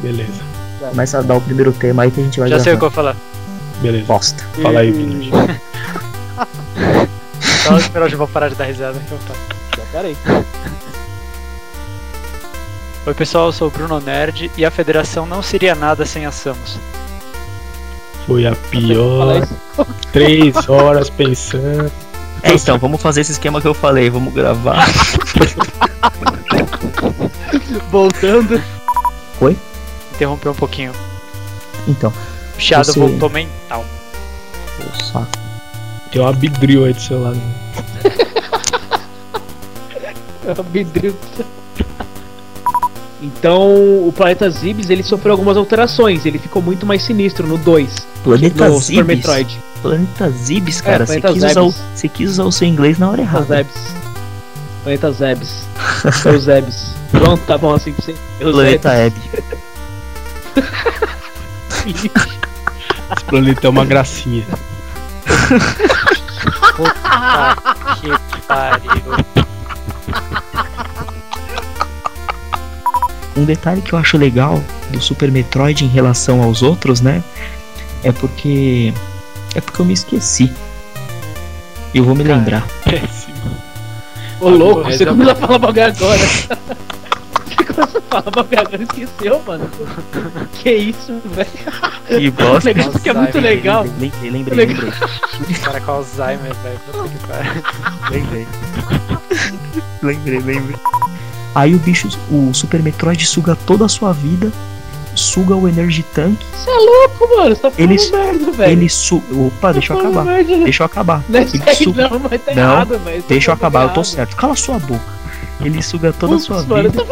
Beleza, Começa a dar o primeiro tema aí que a gente vai Já sei o que eu vou falar. beleza. Bosta. Fala aí, Vini. <laughs> <laughs> Só esperar eu vou parar de dar risada que eu falo. Já, aí. <laughs> Oi pessoal, eu sou o Bruno Nerd e a federação não seria nada sem a Samus. Foi a pior <laughs> três horas pensando. É, então, vamos fazer esse esquema que eu falei, vamos gravar. <laughs> Voltando. Interrompeu um pouquinho. Então, O chiado Você- voltou mental. o saco. Tem uma bidril aí do seu lado. <laughs> Vidril. Então, o planeta Zibs ele sofreu algumas alterações. Ele ficou muito mais sinistro no 2. Planeta no Super. Metroid. Planeta Zibs, cara. você, Planeta quis usar o, Zebes. você quis usar o seu inglês na hora Planeta errada. Zebs. Planeta Zebs. Seu Zebs. Pronto, tá bom assim pra você. Eu Planeta Hebe. Zebs. <laughs> Esse planeta é uma gracinha. Ah, que pariu. Um detalhe que eu acho legal do Super Metroid em relação aos outros, né? É porque. É porque eu me esqueci. Eu vou me Cara. lembrar. Péssimo. Ô louco, você é- começou a falar bagulho agora. <laughs> Você começou a falar bagulho agora esqueceu, mano. Que isso, velho. Que O bosta. negócio que é muito Lembrei, legal. Lembrei, lembrei, Legal. lembrei. Cara com Alzheimer, velho. Puta que pariu. Lembrei. lembrei, lembrei. Aí o bicho, o Super Metroid suga toda a sua vida, suga o Energy Tank, Você é louco, mano. Você tá falando Eles- merda, velho. ele suga. Opa, deixa eu Tá acabar. merda? Deixa eu acabar. Não é Ele suga. não, mas tá Não, errado, mas tá Deixa eu acabar, eu tô errado. certo. Cala sua boca. Ele suga toda a Putz, sua mano, vida.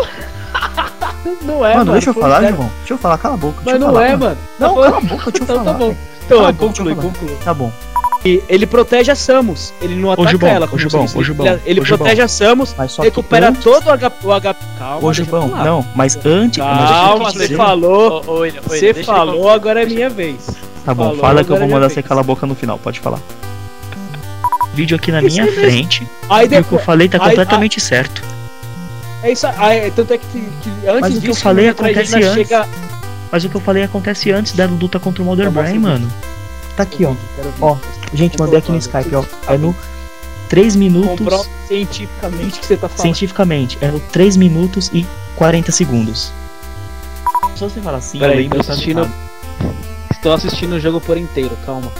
Não é, mano, mano. deixa eu falar, irmão. Deixa eu falar, cala a boca. Mas não falar, é, mano. Não, Tá cala a boca, deixa eu <laughs> Então falar. tá bom. Então, é, conclui, conclui. Tá bom. E ele protege a Samus. Ele não ataca Gilbão, ela. ô, disse. ô, Gilbão, ele ele protege a Samus, Mas só que recupera antes- todo o HP. O HP calma, Ô, falar. não, mas antes. Calma, você dizer- falou. Você falou, agora é minha vez. Tá bom, falou, fala que eu vou é mandar você calar a boca no final, pode falar. Vídeo aqui na minha aí mesmo. frente. Aí E o que eu depois. falei tá aí- completamente certo. É isso aí. Tanto é que, que antes Mas o que eu disso, falei o Metroid acontece ainda antes. chega. Mas o que eu falei acontece antes da luta contra o Mother Tá Brain, mano. Tá aqui, ó. Ó, Gente, mandei aqui no Skype, ó. É no 3 minutos. Comprova cientificamente que você tá falando. Cientificamente, é no 3 minutos e 40 segundos. Só você falar assim, Peraí, eu lembro tô tá assistindo-. Estou assistindo o jogo por inteiro, calma.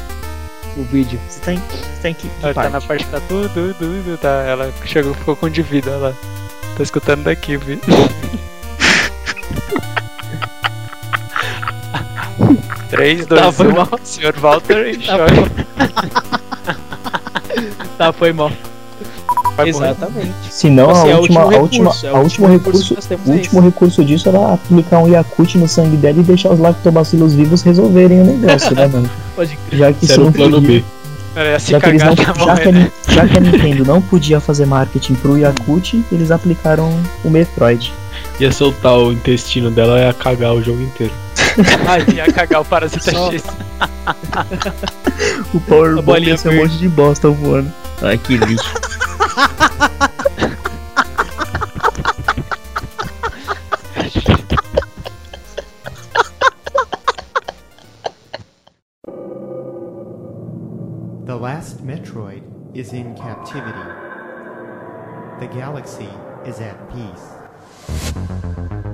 O vídeo. Você tá em, você tá em que, que Ela tá parte? na parte que tá tudo, tudo, tudo, tá. Ela chegou, ficou com de vida, ela tá escutando daqui, viu? 3, 2, Tá, foi 1, mal. Sr. Walter e Tá. Tá, foi mal. Vai morrer. Exatamente. Se não, Assim, é a o última, último a última, recurso, é o a último recurso recurso, o é último recurso disso era aplicar um Yakut no sangue dela e deixar os lactobacilos vivos resolverem o negócio, né, mano? Pode crer. Já que Isso era o plano podia, B. Já que, não, tá já, que a, já que a Nintendo não podia fazer marketing pro Yakut, eles aplicaram o Metroid. Ia soltar o intestino dela e ia cagar o jogo inteiro. <laughs> Ai, ia cagar o parasita Só- X. O Power A bolinha ia ser um monte de bosta voando. Ai, que lixo. <laughs> is in captivity. The galaxy is at peace.